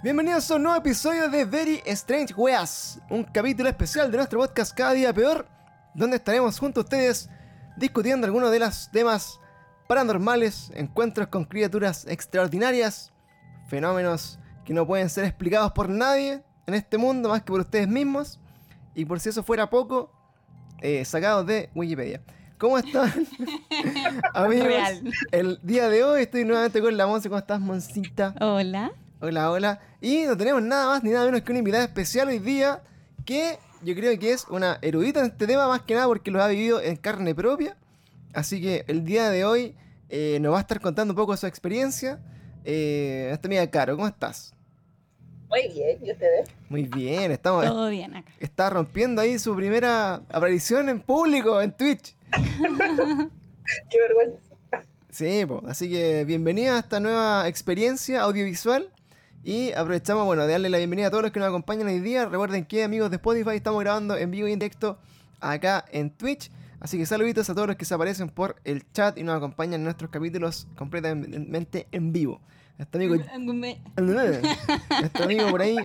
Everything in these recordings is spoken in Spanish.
Bienvenidos a un nuevo episodio de Very Strange Weas, un capítulo especial de nuestro podcast Cada Día Peor, donde estaremos junto a ustedes discutiendo algunos de los temas paranormales, encuentros con criaturas extraordinarias, fenómenos que no pueden ser explicados por nadie en este mundo más que por ustedes mismos, y por si eso fuera poco, eh, sacados de Wikipedia. ¿Cómo están? Amigos, Real. el día de hoy estoy nuevamente con la Monse. ¿Cómo estás, Moncita? Hola. Hola, hola. Y no tenemos nada más ni nada menos que una invitada especial hoy día que yo creo que es una erudita en este tema más que nada porque lo ha vivido en carne propia. Así que el día de hoy eh, nos va a estar contando un poco de su experiencia. Eh, esta amiga Caro, ¿cómo estás? Muy bien, ¿y ustedes? Muy bien, estamos, Todo bien acá. está rompiendo ahí su primera aparición en público en Twitch. Qué vergüenza. Sí, po. así que bienvenida a esta nueva experiencia audiovisual. Y aprovechamos, bueno, de darle la bienvenida a todos los que nos acompañan hoy día. Recuerden que, amigos de Spotify, estamos grabando en vivo y en directo acá en Twitch. Así que saluditos a todos los que se aparecen por el chat y nos acompañan en nuestros capítulos completamente en vivo. Este amigo, nuestro amigo por ahí,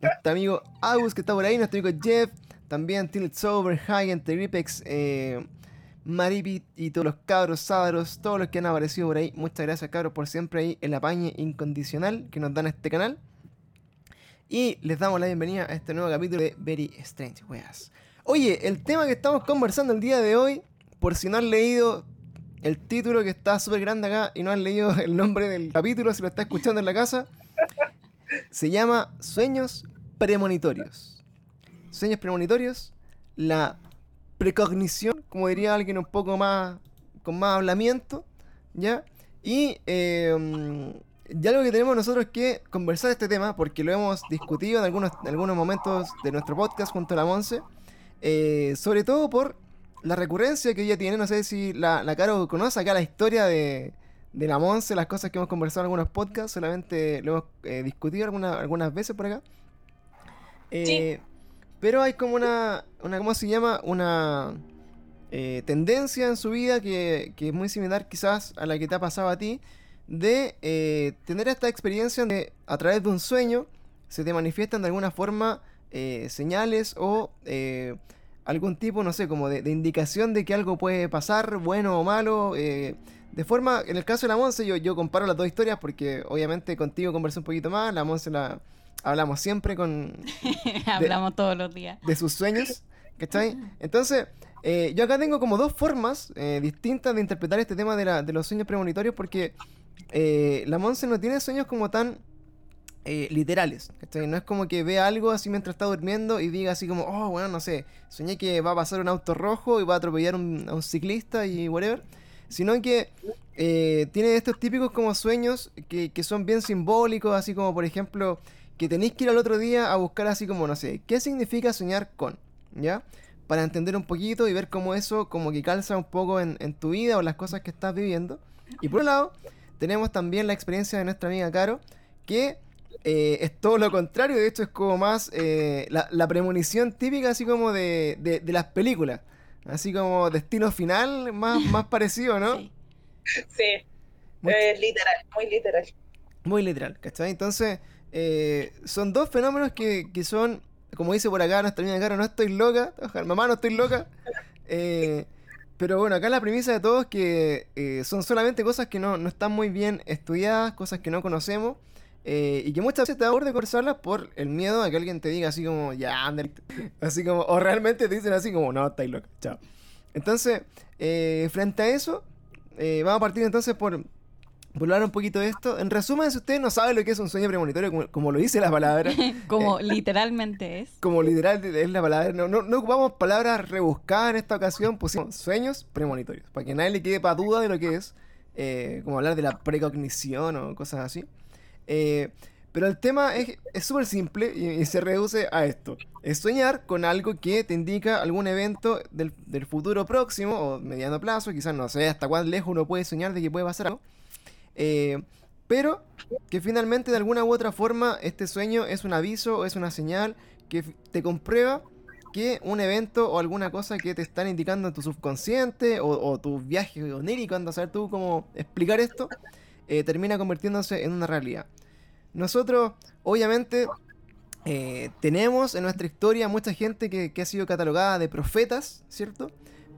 nuestro amigo Agus que está por ahí, nuestro amigo Jeff, también Tilt Sober, Hagen, Tripex, eh, Maripi y todos los cabros, sábaros, todos los que han aparecido por ahí. Muchas gracias, cabros, por siempre ahí el apañe incondicional que nos dan a este canal. Y les damos la bienvenida a este nuevo capítulo de Very Strange Weas. Oye, el tema que estamos conversando el día de hoy, por si no han leído el título que está súper grande acá y no han leído el nombre del capítulo, si lo está escuchando en la casa, se llama Sueños Premonitorios. Sueños Premonitorios, la precognición, como diría alguien un poco más, con más hablamiento, ¿ya? Y eh, ya algo que tenemos nosotros que conversar este tema, porque lo hemos discutido en algunos, en algunos momentos de nuestro podcast junto a la Monse, eh, sobre todo por la recurrencia que ella tiene, no sé si la, la Caro conoce acá la historia de, de la Monse, las cosas que hemos conversado en algunos podcasts, solamente lo hemos eh, discutido alguna- algunas veces por acá. Eh, Pero hay como una, una, ¿cómo se llama? Una eh, tendencia en su vida que, que es muy similar quizás a la que te ha pasado a ti, de eh, tener esta experiencia de a través de un sueño se te manifiestan de alguna forma eh, señales o algún tipo, no sé, como de, de indicación de que algo puede pasar, bueno o malo. de forma, en el caso de la Monse, yo, yo comparo las dos historias porque obviamente contigo conversé un poquito más, la Monse la hablamos siempre con, Hablamos todos los días. de sus sueños, ¿cachai? Entonces, eh, yo acá tengo como dos formas eh, distintas de interpretar este tema de, la- de los sueños premonitorios porque eh, la Monse no tiene sueños como tan literales, ¿cachai? No es como que vea algo así mientras está durmiendo y diga así como, oh, bueno, no sé, soñé que va a pasar un auto rojo y va a atropellar un- a un ciclista y whatever, sino que eh, tiene estos típicos como sueños que, que son bien simbólicos, así como por ejemplo que tenéis que ir al otro día a buscar así como, no sé, ¿qué significa soñar con? ¿Ya? Para entender un poquito y ver cómo eso como que calza un poco en, en tu vida o las cosas que estás viviendo. Y por un lado, tenemos también la experiencia de nuestra amiga Caro, que eh, es todo lo contrario, de hecho es como más eh, la, la premonición típica así como de, de- de las películas. Así como destino final, más, más parecido, ¿no? Sí. Sí, Muy- literal, muy literal. Muy literal, ¿cachai? Entonces, eh, son dos fenómenos que, que son, como dice por acá nuestra amiga Caro, no estoy loca, mamá no estoy loca. eh, pero bueno, acá la premisa de todo es que eh, son solamente cosas que no, no están muy bien estudiadas, cosas que no conocemos. y que muchas veces te da de conversarlas por el miedo a que alguien te diga así como, ya, anda, así como, o realmente te dicen así como, no, estáis loca, chao. Entonces, frente a eso, vamos a partir entonces por, por hablar un poquito de esto. En resumen, si usted no sabe lo que es un sueño premonitorio, como, como lo dice la palabra, Como literalmente es. como literal es la palabra, no, no, no ocupamos palabras rebuscadas en esta ocasión, pusimos sueños premonitorios, para que nadie le quede para duda de lo que es, eh, como hablar de la precognición o cosas así. Eh, pero el tema es súper simple y, y se reduce a esto. Es soñar con algo que te indica algún evento del, del futuro próximo o mediano plazo, quizás no sé hasta cuán lejos uno puede soñar de que puede pasar algo. Eh, pero que finalmente de alguna u otra forma este sueño es un aviso o es una señal que te comprueba que un evento o alguna cosa que te están indicando en tu subconsciente o, tu viaje onírico, anda a saber tú cómo explicar esto, eh, termina convirtiéndose en una realidad. nosotros, obviamente, eh, tenemos en nuestra historia mucha gente que ha sido catalogada de profetas, ¿cierto?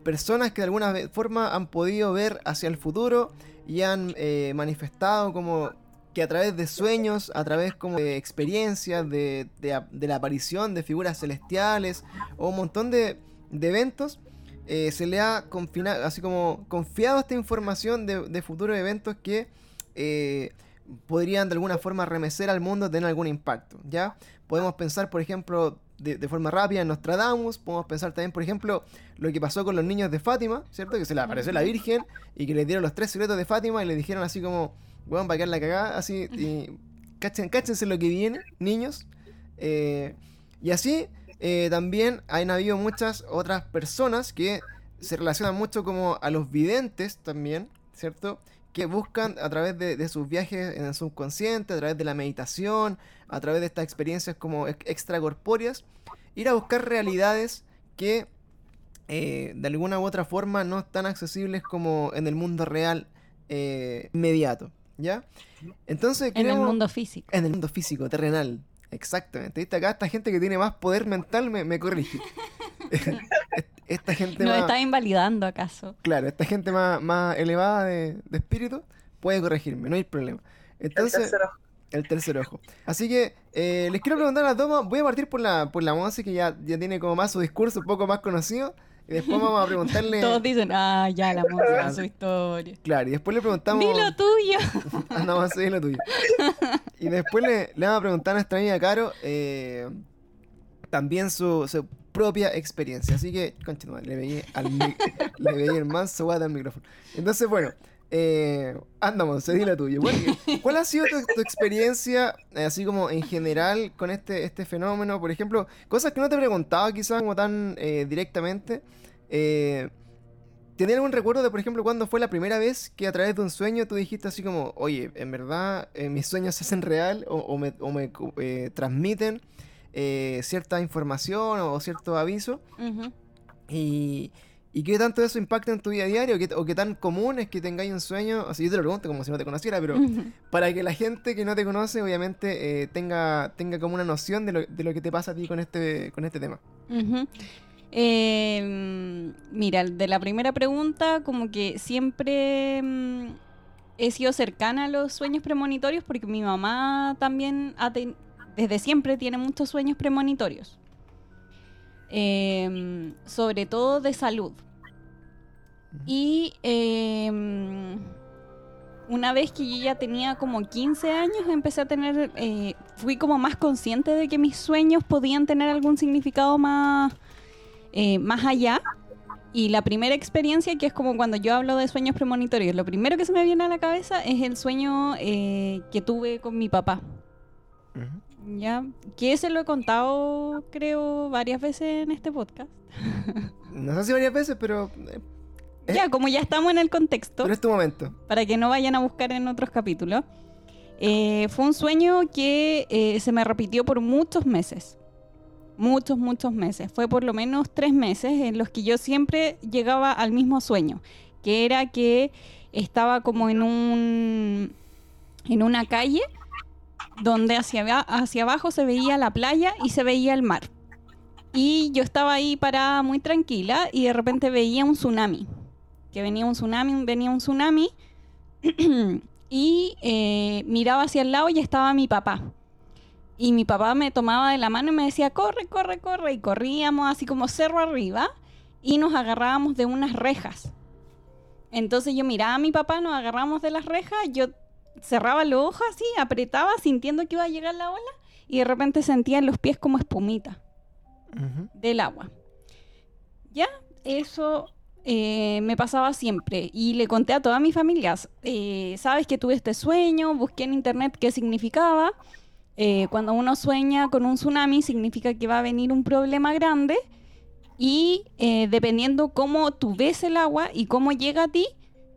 Personas que de alguna forma han podido ver hacia el futuro y han eh, manifestado como que a través de sueños, a través como de experiencias, de, de la aparición de figuras celestiales o un montón de, de eventos, eh, se le ha confina- así como confiado esta información de, de futuros eventos que eh, podrían de alguna forma remecer al mundo, tener algún impacto, ¿ya? Podemos pensar, por ejemplo, de, de forma rápida en Nostradamus, podemos pensar también, por ejemplo, lo que pasó con los niños de Fátima, ¿cierto? Que se le apareció la Virgen y que le dieron los tres secretos de Fátima y le dijeron así como, weón, va a quedar la cagada, así, y cachen, cáchense lo que viene, niños. Eh, y así eh, también han habido muchas otras personas que se relacionan mucho como a los videntes también, ¿cierto? Que buscan a través de, de sus viajes en el subconsciente, a través de la meditación, a través de estas experiencias como ex- extracorpóreas, ir a buscar realidades que eh, de alguna u otra forma no están accesibles como en el mundo real eh, inmediato, ¿ya? Entonces, En el mundo físico. en el mundo físico, terrenal. Exactamente. ¿Viste? Acá esta gente que tiene más poder mental me, me corrige. esta gente ¿Nos más... está invalidando acaso? Claro, esta gente más, más elevada de, de espíritu puede corregirme, no hay problema. El Entonces, tercer ojo. el tercer ojo. Así que eh, les quiero preguntar a las dos, voy a partir por la, por la Monse, que ya, ya tiene como más su discurso un poco más conocido. Y después vamos a preguntarle... Todos dicen, ah, ya la música su historia. Claro, y después le preguntamos... Dilo tuyo. Anda, vamos a seguir lo tuyo. Y después le, le vamos a preguntar a nuestra amiga Caro eh, también su, su propia experiencia. Así que, madre, le veía al le veía el manso guata al micrófono. Entonces, bueno, eh, andamos, se di tuyo. Bueno, ¿Cuál ha sido tu, tu experiencia, eh, así como en general, con este, este fenómeno? Por ejemplo, cosas que no te he preguntado quizás como tan eh, directamente. Eh, ¿Tenés algún recuerdo de, por ejemplo, cuándo fue la primera vez que a través de un sueño tú dijiste así como, oye, en verdad eh, mis sueños se hacen real o, o me, o me, eh, transmiten eh, cierta información o cierto aviso? Y, ¿Y qué tanto eso impacta en tu vida diaria? ¿O qué, o qué tan común es que tengáis un sueño? O sea, yo te lo pregunto como si no te conociera, pero para que la gente que no te conoce, obviamente, eh, tenga, tenga como una noción de lo, de lo que te pasa a ti con este, con este tema. Ujú. Eh, mira, de la primera pregunta, como que siempre mm, he sido cercana a los sueños premonitorios porque mi mamá también ha ten- desde siempre tiene muchos sueños premonitorios. Eh, sobre todo de salud. Y eh, una vez que yo ya tenía como 15 años, empecé a tener, eh, fui como más consciente de que mis sueños podían tener algún significado más, eh, más allá. Y la primera experiencia, que es como cuando yo hablo de sueños premonitorios, lo primero que se me viene a la cabeza es el sueño eh, que tuve con mi papá. Ujú. ¿Ya? Que se lo he contado, creo, varias veces en este podcast. No sé si varias veces, pero, eh, Ya, como ya estamos en el contexto. pero es tu momento. para que no vayan a buscar en otros capítulos. Eh, fue un sueño que eh, se me repitió por muchos meses. Muchos, muchos meses. Fue por lo menos tres meses en los que yo siempre llegaba al mismo sueño, que era que estaba como en un en una calle donde hacia, aba- hacia abajo se veía la playa y se veía el mar. Y yo estaba ahí parada muy tranquila y de repente veía un tsunami. Que venía un tsunami, venía un tsunami y eh, miraba hacia el lado y estaba mi papá. Y mi papá me tomaba de la mano y me decía, corre, corre, corre. Y corríamos así como cerro arriba y nos agarrábamos de unas rejas. Entonces yo miraba a mi papá, nos agarramos de las rejas, yo cerraba los ojos así, apretaba sintiendo que iba a llegar la ola y de repente sentía en los pies como espumita del agua. Ya, eso eh, me pasaba siempre y le conté a todas mis familias, eh, sabes que tuve este sueño, busqué en internet qué significaba. Eh, cuando uno sueña con un tsunami significa que va a venir un problema grande y dependiendo cómo tú ves el agua y cómo llega a ti,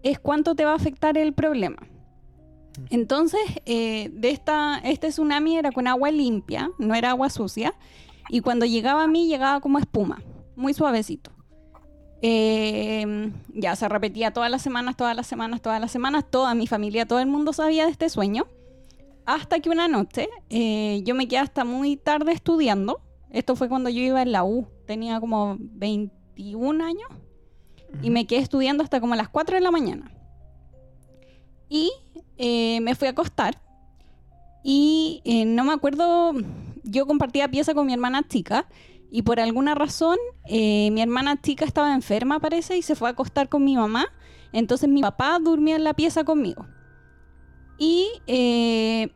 es cuánto te va a afectar el problema. Entonces, eh, de esta, este tsunami era con agua limpia, no era agua sucia. Y cuando llegaba a mí, llegaba como espuma, muy suavecito. Eh, ya se repetía todas las semanas, todas las semanas, todas las semanas. Toda mi familia, todo el mundo sabía de este sueño. hasta que una noche eh, yo me quedé hasta muy tarde estudiando. Esto fue cuando yo iba en la U, tenía como 21 años y me quedé estudiando hasta como a las 4 de la mañana. Y eh, me fui a acostar y eh, no me acuerdo, yo compartía pieza con mi hermana chica y por alguna razón eh, mi hermana chica estaba enferma parece y se fue a acostar con mi mamá. Entonces mi papá durmió en la pieza conmigo. Y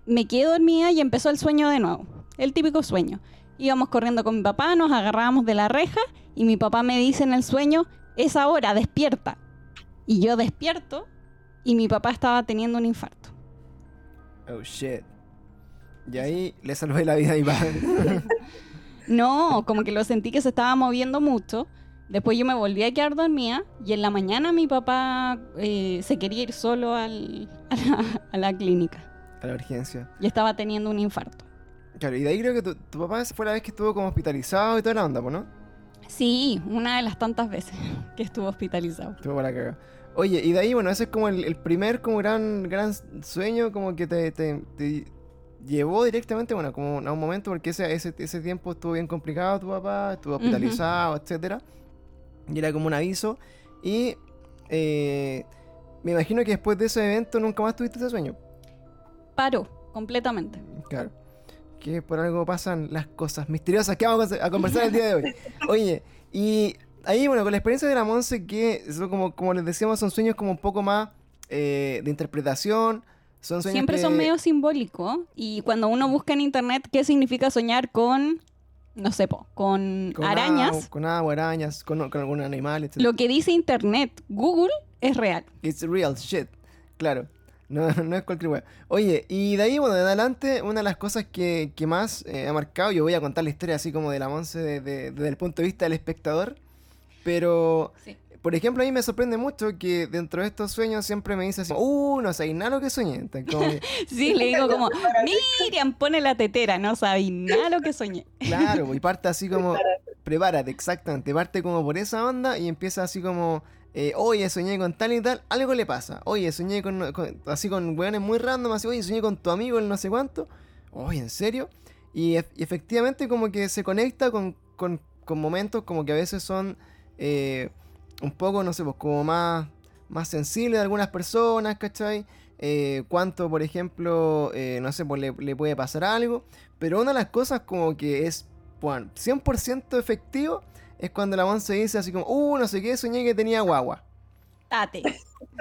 me quedé dormida y empezó el sueño de nuevo, el típico sueño. Íbamos corriendo con mi papá, nos agarrábamos de la reja y mi papá me dice en el sueño, es ahora, despierta. Y yo despierto y mi papá estaba teniendo un infarto. Oh shit. Y ahí le salvé la vida a mi padre. No, como que lo sentí que se estaba moviendo mucho. Después yo me volví a quedar dormida y en la mañana mi papá eh, se quería ir solo al- a, la, a la clínica a la urgencia. y estaba teniendo un infarto. Claro, y de ahí creo que tu, tu papá fue la vez que estuvo como hospitalizado y toda la onda, ¿no? Sí, una de las tantas veces que estuvo hospitalizado. Estuvo para la caga. Oye, y de ahí, bueno, ese es como el, el primer como gran, gran sueño como que te, te- te llevó directamente, bueno, como a un momento, porque ese, ese, ese tiempo estuvo bien complicado tu papá, estuvo hospitalizado, etcétera. Y era como un aviso. Y eh, me imagino que después de ese evento nunca más tuviste ese sueño. Paró completamente. Claro. Que por algo pasan las cosas misteriosas que vamos a conversar el día de hoy. Oye, y ahí, bueno, con la experiencia de la Monse, que como, como les decíamos, son sueños como un poco más eh, de interpretación. Son sueños Siempre que- son medio simbólicos y cuando uno busca en internet qué significa soñar con, no sé, po, con, con arañas, agua- con agua, arañas, con, con algún animal, etc. lo que dice internet, Google, es real. It's real shit. Claro. No, no es cualquier wea. Oye, y de ahí, bueno, de adelante, una de las cosas que, que más eh, ha marcado, yo voy a contar la historia así como de la Monse de- de- desde el punto de vista del espectador, pero, Sí. por ejemplo, a mí me sorprende mucho que dentro de estos sueños siempre me dice así, uh, no sé nada lo que soñé. Entonces, como que, Sí, le digo como, Miriam, pone la tetera, no sabí nada lo que soñé. claro, y parte así como, prepárate, exactamente, parte como por esa onda y empieza así como... eh, oye, soñé con tal y tal, algo le pasa. Oye, soñé con, con- así con weones muy random, así, oye, soñé con tu amigo, el no sé cuánto. Oye, ¿en serio? Y, y efectivamente como que se conecta con, con- con momentos como que a veces son eh, un poco, no sé, pues como más, más sensibles de algunas personas, ¿cachai? Eh, cuánto, por ejemplo, eh, no sé, pues le, le puede pasar algo. Pero una de las cosas como que es, bueno, 100% efectivo es cuando la se dice así como, uh, no sé qué, soñé que tenía guagua. Tate,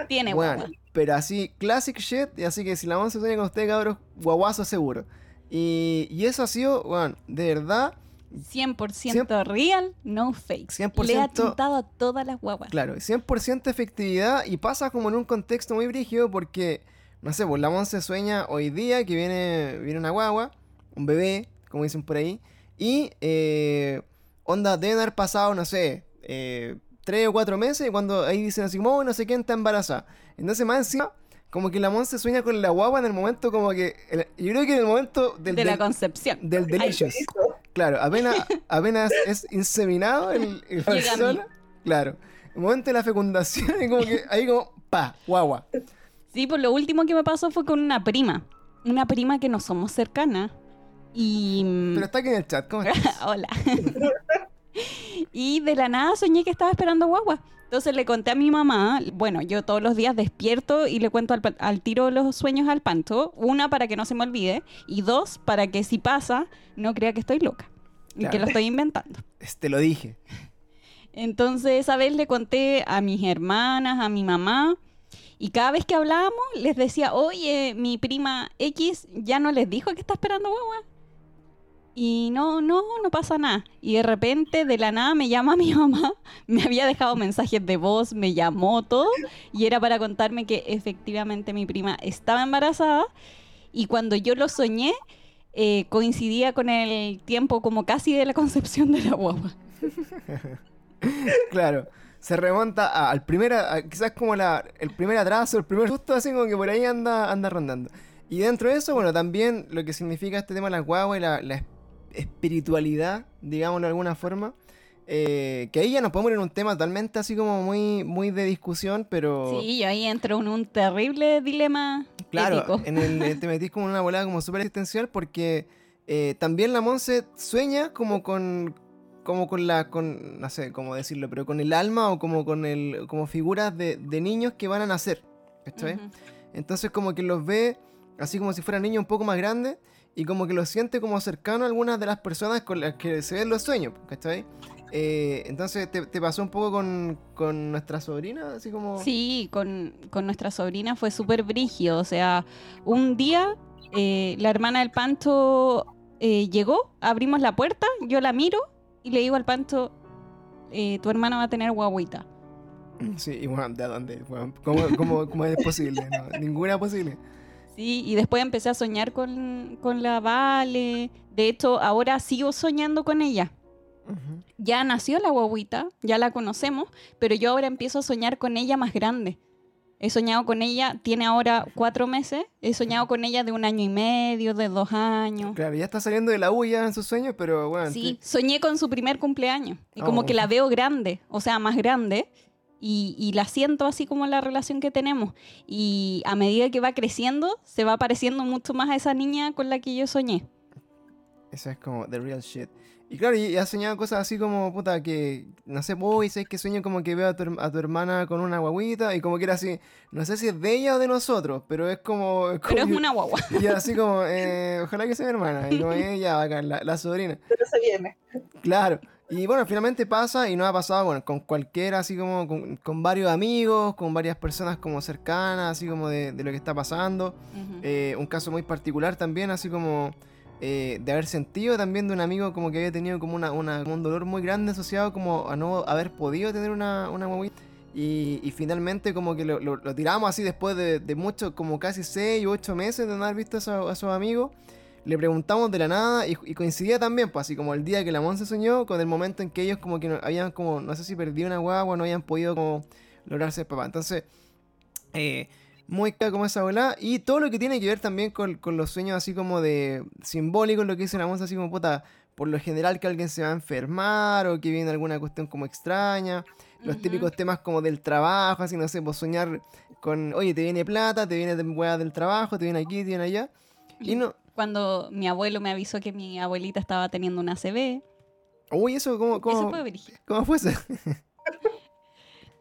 tiene Bueno, guagua. pero así, classic shit, y así que si la se sueña con usted, cabros, guaguazo seguro. Y, y eso ha sido, bueno, de verdad, 100% real, no fake. 100% Le ha chutado a todas las guaguas. claro, 100% efectividad y pasa como en un contexto muy brígido porque, no sé, pues la Monse sueña hoy día que viene, viene una guagua, un bebé, como dicen por ahí, y eh, onda, deben haber pasado, no sé, eh, tres o cuatro meses y cuando ahí dicen así como, oh, no sé quién está embarazada. Entonces más encima, como que la Monse sueña con la guagua en el momento como que, el- yo creo que en el momento del, de la del, concepción. del delicious. Eso. Claro, apenas, apenas es inseminado el, el persona. Claro. El momento de la fecundación y como que ahí como, pa, guagua. Sí, pues lo último que me pasó fue con una prima. Una prima que no somos cercanas. Y. mm, Pero está aquí en el chat, ¿cómo estás? Hola. y de la nada soñé que estaba esperando guagua. Entonces le conté a mi mamá, bueno, yo todos los días despierto y le cuento al, al tiro los sueños al panto. Una, para que no se me olvide. Y dos, para que si pasa, no crea que estoy loca. Y que lo estoy inventando. Te lo dije. Entonces esa vez le conté a mis hermanas, a mi mamá, y cada vez que hablábamos les decía, oye, mi prima X ya no les dijo que está esperando guagua. Y no, no, no pasa nada. Y de repente, de la nada, me llama mi mamá. Me había dejado mensajes de voz, me llamó todo. Y era para contarme que efectivamente mi prima estaba embarazada. Y cuando yo lo soñé, eh, coincidía con el tiempo como casi de la concepción de la guagua. Claro. Se remonta al primer, quizás como la, el primer atraso, el primer susto, así como que por ahí anda, anda rondando. Y dentro de eso, bueno, también lo que significa este tema de las guaguas y la, la espiritualidad, digámoslo de alguna forma, eh, que ahí ya nos podemos ir en un tema totalmente así como muy, muy de discusión, pero Sí, yo ahí entro en un terrible dilema claro, ético. en el, eh, te metís como en una volada como súper existencial porque eh, también la Monse sueña como con como con la con no sé cómo decirlo, pero con el alma o como con el como figuras de, de niños que van a nacer, ¿cachai? Ujú. Entonces como que los ve así como si fueran niños un poco más grandes y como que los siente como cercano a algunas de las personas con las que se ven los sueños, ¿cachai? Eh, entonces te, te pasó un poco con, con nuestra sobrina, así como... Sí, con, con nuestra sobrina fue súper brígido. O sea, un día eh, la hermana del Panto eh, llegó, abrimos la puerta, yo la miro y le digo al Panto, eh, tu hermana va a tener guaguita. Sí, y bueno, ¿de dónde? Bueno, ¿cómo, cómo- cómo es posible? No, ninguna posible. Sí, y después empecé a soñar con, con la Vale. De hecho, ahora sigo soñando con ella. Ya nació la guaguita, ya la conocemos, pero yo ahora empiezo a soñar con ella más grande. He soñado con ella, tiene ahora cuatro meses, he soñado con ella de un año y medio, de dos años. Claro, ya está saliendo de la U ya en sus sueños, pero bueno. Sí, soñé con su primer cumpleaños y como Oh. que la veo grande, o sea, más grande, y, y la siento así como la relación que tenemos. Y a medida que va creciendo, se va pareciendo mucho más a esa niña con la que yo soñé. Eso es como the real shit. Y claro, y, has soñado cosas así como, puta, que, no sé, uy, ¿sabes que sueño como que veo a tu, a tu hermana con una guaguita? Y como que era así, no sé si es de ella o de nosotros, pero es como... es Pero es una guagua. Y así como, eh, ojalá que sea mi hermana. Y como, eh, ya, bacán, la, la sobrina. Pero se viene. Claro. Y bueno, finalmente pasa y nos ha pasado, bueno, con cualquiera, así como con, con varios amigos, con varias personas como cercanas, así como de, de lo que está pasando. Eh, un caso muy particular también, así como eh, de haber sentido también de un amigo como que había tenido como, una, un dolor muy grande asociado como a no haber podido tener una, una guaguita. Y, y finalmente como que lo, lo- lo tiramos así después de, de mucho, como casi 6 u 8 meses de no haber visto a, a esos amigos. Le preguntamos de la nada y, y coincidía también, pues así como el día que la Monse soñó con el momento en que ellos como que no- habían como, no sé si perdido una guagua, no habían podido como lograr ser papá. Entonces, eh, muy clara como esa bola. Y todo lo que tiene que ver también con, con los sueños así como de simbólicos, lo que dice la Monse así como puta, por lo general que alguien se va a enfermar o que viene alguna cuestión como extraña. Los Ujú. típicos temas como del trabajo, así no sé, pues soñar con, oye, te viene plata, te viene de del trabajo, te viene aquí, te viene allá. Y no, Cuando mi abuelo me avisó que mi abuelita estaba teniendo una CB. uy, eso, ¿cómo, Eso cómo, fue cómo fue eso?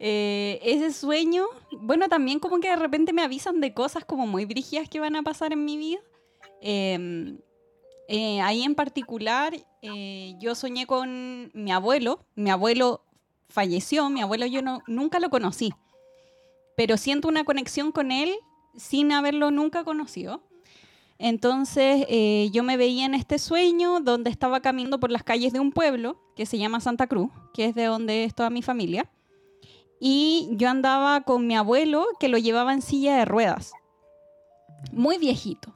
Eh, ese sueño, bueno, también como que de repente me avisan de cosas como muy brígidas que van a pasar en mi vida. Eh, eh, ahí en particular, eh, yo soñé con mi abuelo. Mi abuelo falleció, mi abuelo yo no, nunca lo conocí, pero siento una conexión con él sin haberlo nunca conocido. Entonces eh, yo me veía en este sueño donde estaba caminando por las calles de un pueblo que se llama Santa Cruz, que es de donde es toda mi familia. Y yo andaba con mi abuelo que lo llevaba en silla de ruedas, muy viejito.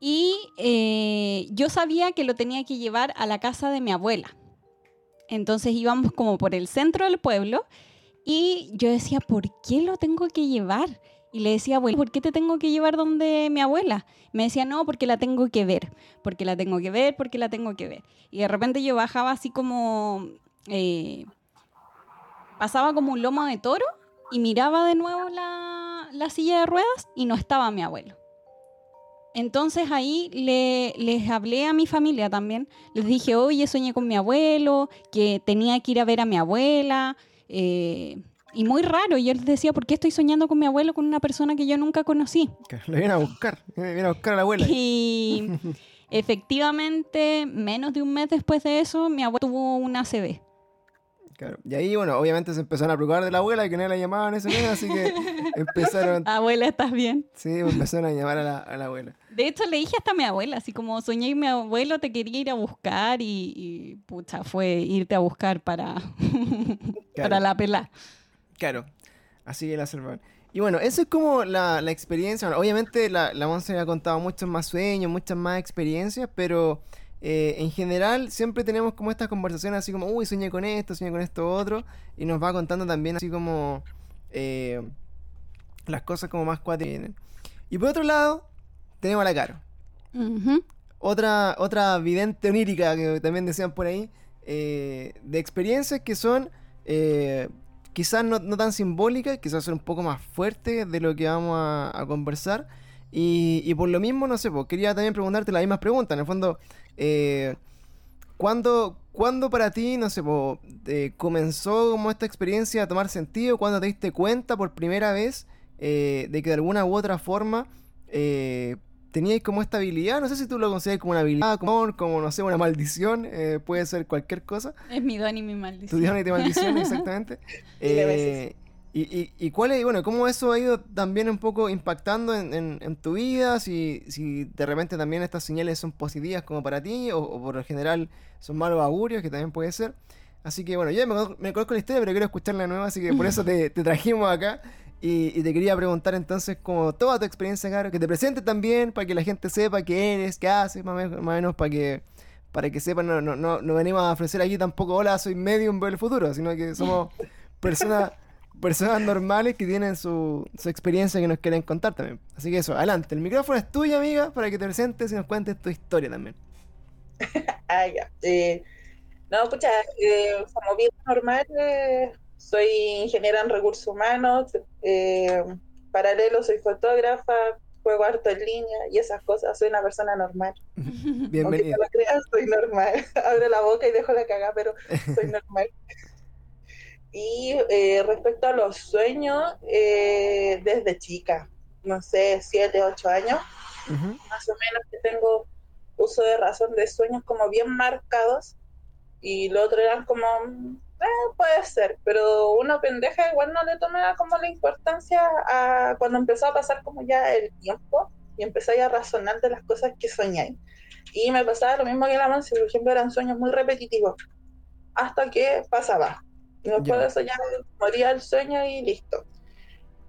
Y eh, yo sabía que lo tenía que llevar a la casa de mi abuela. Entonces íbamos como por el centro del pueblo y yo decía, ¿por qué lo tengo que llevar? Y le decía, abuelo, ¿por qué te tengo que llevar donde mi abuela? Me decía, no, porque la tengo que ver, porque la tengo que ver, porque la tengo que ver. Y de repente yo bajaba así como, eh, pasaba como un lomo de toro y miraba de nuevo la, la silla de ruedas y no estaba mi abuelo. Entonces ahí le- les hablé a mi familia también. Les dije, oye, soñé con mi abuelo, que tenía que ir a ver a mi abuela. eh, y muy raro, yo les decía, ¿por qué estoy soñando con mi abuelo, con una persona que yo nunca conocí? Lo viene a buscar, viene a buscar a la abuela. Y efectivamente, menos de un mes después de eso, mi abuelo tuvo una ACV. Claro. Y ahí, bueno, obviamente se empezaron a preocupar de la abuela y que no la llamaban ese mes, así que empezaron, Abuela, ¿estás bien? sí, empezaron a llamar a la, a la abuela. De hecho, le dije hasta a mi abuela, así como soñé que mi abuelo te quería ir a buscar y, y, pucha, fue irte a buscar para, para la pelá. Claro, así que la salvaron. Y bueno, eso es como la, la experiencia. Bueno, obviamente la, la Monse ha contado muchos más sueños, muchas más experiencias, pero eh, en general siempre tenemos como estas conversaciones así como, uy, soñé con esto, soñé con esto otro, y nos va contando también así como eh, las cosas como más vienen. Y por otro lado, tenemos a la Caro. Otra, otra vidente onírica que también decían por ahí. eh, de experiencias que son quizás no, tan simbólicas, quizás son un poco más fuertes de lo que vamos a, conversar. Y, por lo mismo, no sé, pues, quería también preguntarte las mismas preguntas. En el fondo, eh, ¿cuándo, para ti, no sé, po, eh, comenzó como esta experiencia a tomar sentido? ¿Cuándo te diste cuenta por primera vez eh, de que de alguna u otra forma eh, teníais como esta habilidad? No sé si tú lo consideras como una habilidad, como, como no sé, una maldición, eh, puede ser cualquier cosa. Es mi don y mi Tu maldición. Dios y te maldición, exactamente. Eh, y, y, y cuál es, bueno, cómo eso ha ido también un poco impactando en, en- en tu vida, si, si de repente también estas señales son positivas como para ti, o, o por lo general son malos augurios, que también puede ser. Así que bueno, yo me, conozco- me conozco la historia, pero quiero escucharla de nuevo, así que por eso te, te trajimos acá. Y, y te quería preguntar entonces como toda tu experiencia, Caro, que te presentes también para que la gente sepa qué eres, qué haces, más o menos, más o menos para que para que sepan, no, no, no, no venimos a ofrecer aquí tampoco, hola, soy medium veo el futuro, sino que somos personas personas normales que tienen su, su experiencia que nos quieren contar también. Así que eso, adelante, el micrófono es tuyo, amiga, para que te presentes y nos cuentes tu historia también. Ah, ya. Eh, no, escucha, eh, como vida normal, eh, soy ingeniera en recursos humanos, eh, paralelo soy fotógrafa, juego harto en línea y esas cosas, soy una persona normal. Aunque no lo creas, soy normal. Abro la boca y dejo la cagada, pero soy normal. Y eh, respecto a los sueños, eh, desde chica, no sé, siete, ocho años, Ujú. más o menos que tengo uso de razón de sueños como bien marcados y lo otro eran como, eh, puede ser, pero uno pendeja igual no le toma como la importancia a cuando empezó a pasar como ya el tiempo y empecé a razonar de las cosas que soñé. Y me pasaba lo mismo que la Monse, por ejemplo, eran sueños muy repetitivos hasta que pasaba. Y después de eso ya moría el sueño y listo.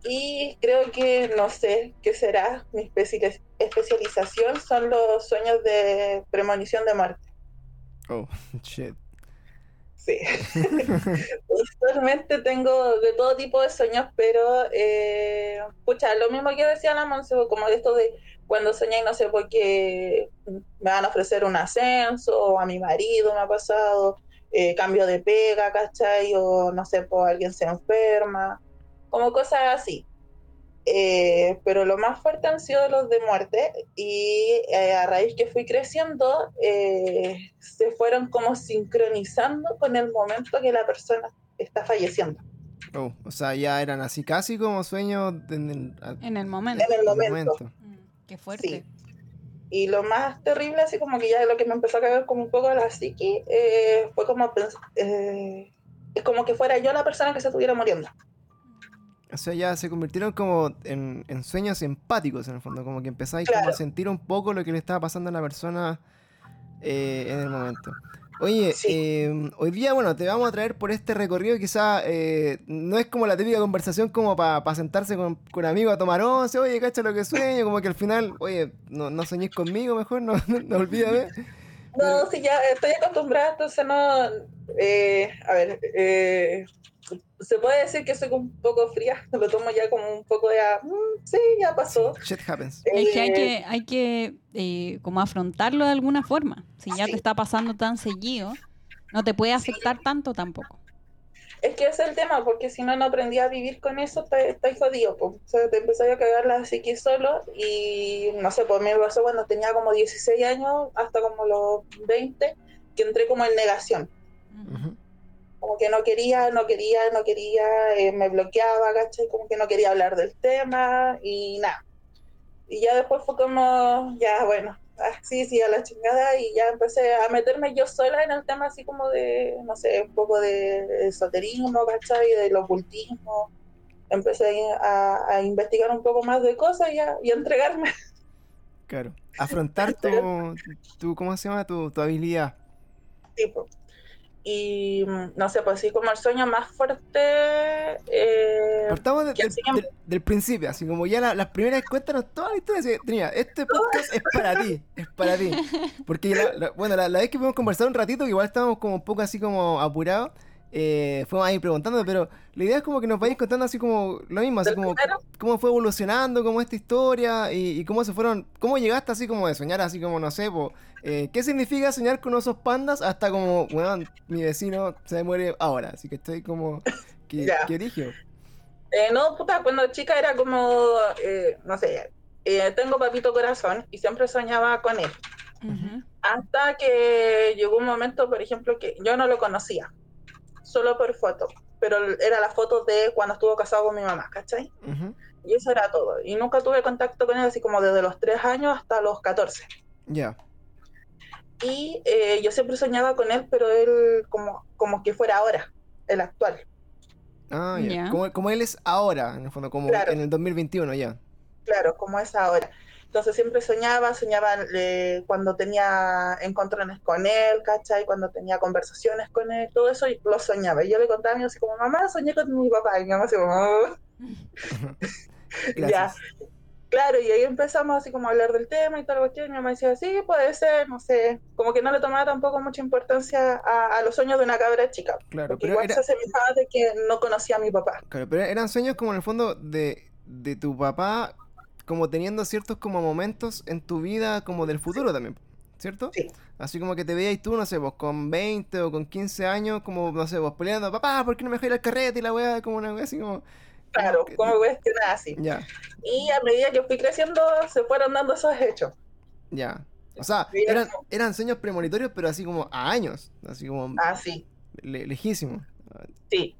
Y creo que, no sé qué será, mi especi- especialización son los sueños de premonición de muerte. Oh, shit. Sí. Usualmente tengo de todo tipo de sueños, pero, eh, pucha, lo mismo que decía la Monse, como de esto de cuando soñé, no sé, porque me van a ofrecer un ascenso, o a mi marido me ha pasado, eh, cambio de pega, ¿cachai? O no sé, pues alguien se enferma, como cosas así. Eh, pero lo más fuerte han sido los de muerte y eh, a raíz que fui creciendo eh, se fueron como sincronizando con el momento que la persona está falleciendo. Oh, o sea, ya eran así casi como sueños en el, a- En el momento. En el en momento. Mm, Qué fuerte. Sí. Y lo más terrible, así como que ya lo que me empezó a caer como un poco la psiqui, eh, fue como eh, es como que fuera yo la persona que se estuviera muriendo. O sea, ya se convirtieron como en, en sueños empáticos en el fondo, como que empezáis como a sentir un poco lo que le estaba pasando a la persona eh, en el momento. Oye, Sí. eh, hoy día, bueno, te vamos a traer por este recorrido, quizá eh, no es como la típica conversación como para sentarse con, con amigos a tomar once, oye, cacha lo que sueño, como que al final, oye, no, no soñéis conmigo mejor, no, no olvídame. No, sí, ya estoy acostumbrada, entonces no. eh, a ver, eh, se puede decir que soy un poco fría, lo tomo ya como un poco de. ah, mm, sí, ya pasó. Shit happens. Es que hay Eh, que, hay que eh, como afrontarlo de alguna forma. Si ya Sí. te está pasando tan seguido, no te puede afectar tanto tampoco. Es que ese es el tema, porque si no, no aprendí a vivir con eso, está- estáis jodido. po. O sea, te empecé a cagar la psiqui solo y no sé, por mí me pasó cuando tenía como 16 años hasta como los 20, que entré como en negación. Como que no quería, no quería, no quería, eh, me bloqueaba, ¿cachai? Como que no quería hablar del tema y nada. Y ya después fue como, ya bueno, ah, sí, sí, a la chingada y ya empecé a meterme yo sola en el tema así como de, no sé, un poco de esoterismo, ¿cachai? Del ocultismo. Empecé a, a investigar un poco más de cosas y a, y a entregarme. Claro. Afrontar tu, tu, ¿cómo se llama? Tu, tu habilidad. tipo. Y mm, no sé, pues así como el sueño más fuerte. eh, Partamos de- que del, enseñan- del- del principio, así como ya la- las primeras cuéntanos toda la historia. así, Trinidad, este podcast es para ti, es para ti. Porque, la- la- bueno, la, la vez que pudimos conversar un ratito, que igual estábamos como un poco así como apurados, eh, fuimos ahí preguntando, pero la idea es como que nos vayáis contando así como lo mismo, así ¿Del como primero? cómo fue evolucionando, como esta historia y, y cómo se fueron, cómo llegaste así como de soñar, así como no sé, po, eh, qué significa soñar con osos pandas hasta como, bueno, mi vecino se muere ahora, así que estoy como, que origio. Eh, no, puta, cuando chica era como, eh, no sé, eh, tengo papito corazón y siempre soñaba con él. Hasta que llegó un momento, por ejemplo, que yo no lo conocía, solo por foto, pero era la foto de cuando estuvo casado con mi mamá, ¿cachai? Ujú. Y eso era todo. Y nunca tuve contacto con él así como desde los 3 años hasta los 14. Ya, Y eh, yo siempre soñaba con él, pero él como, como que fuera ahora, el actual. ah, ya. Como, como él es ahora, en el fondo, como Claro. en el 2021 ya. Claro, como es ahora. Entonces siempre soñaba, soñaba eh, cuando tenía encontrones con él, ¿cachai? Cuando tenía conversaciones con él, todo eso y lo soñaba. Y yo le contaba a mi así como, mamá, soñé con mi papá. Y mi mamá así como, "Oh". ya. Claro, y ahí empezamos así como a hablar del tema y tal cuestión. Y mi mamá decía, sí, puede ser, no sé. Como que no le tomaba tampoco mucha importancia a, a los sueños de una cabra chica. Claro, Porque pero igual era- se asemejaba de que no conocía a mi papá. Claro, pero eran sueños como en el fondo de, de tu papá, como teniendo ciertos como momentos en tu vida como del futuro también, ¿cierto? Sí. Así como que te veías tú, no sé, vos con 20 o con 15 años, como, no sé, vos peleando, papá, ¿por qué no me dejas ir al carrete? Y la weá, como una weá así como... Claro, que- como cuestiones así. Ya, Y a medida que fui creciendo, se fueron dando esos hechos. ya. O sea, Sí, eran, como- eran sueños premonitorios, pero así como a años, así como Así, le- lejísimos. sí.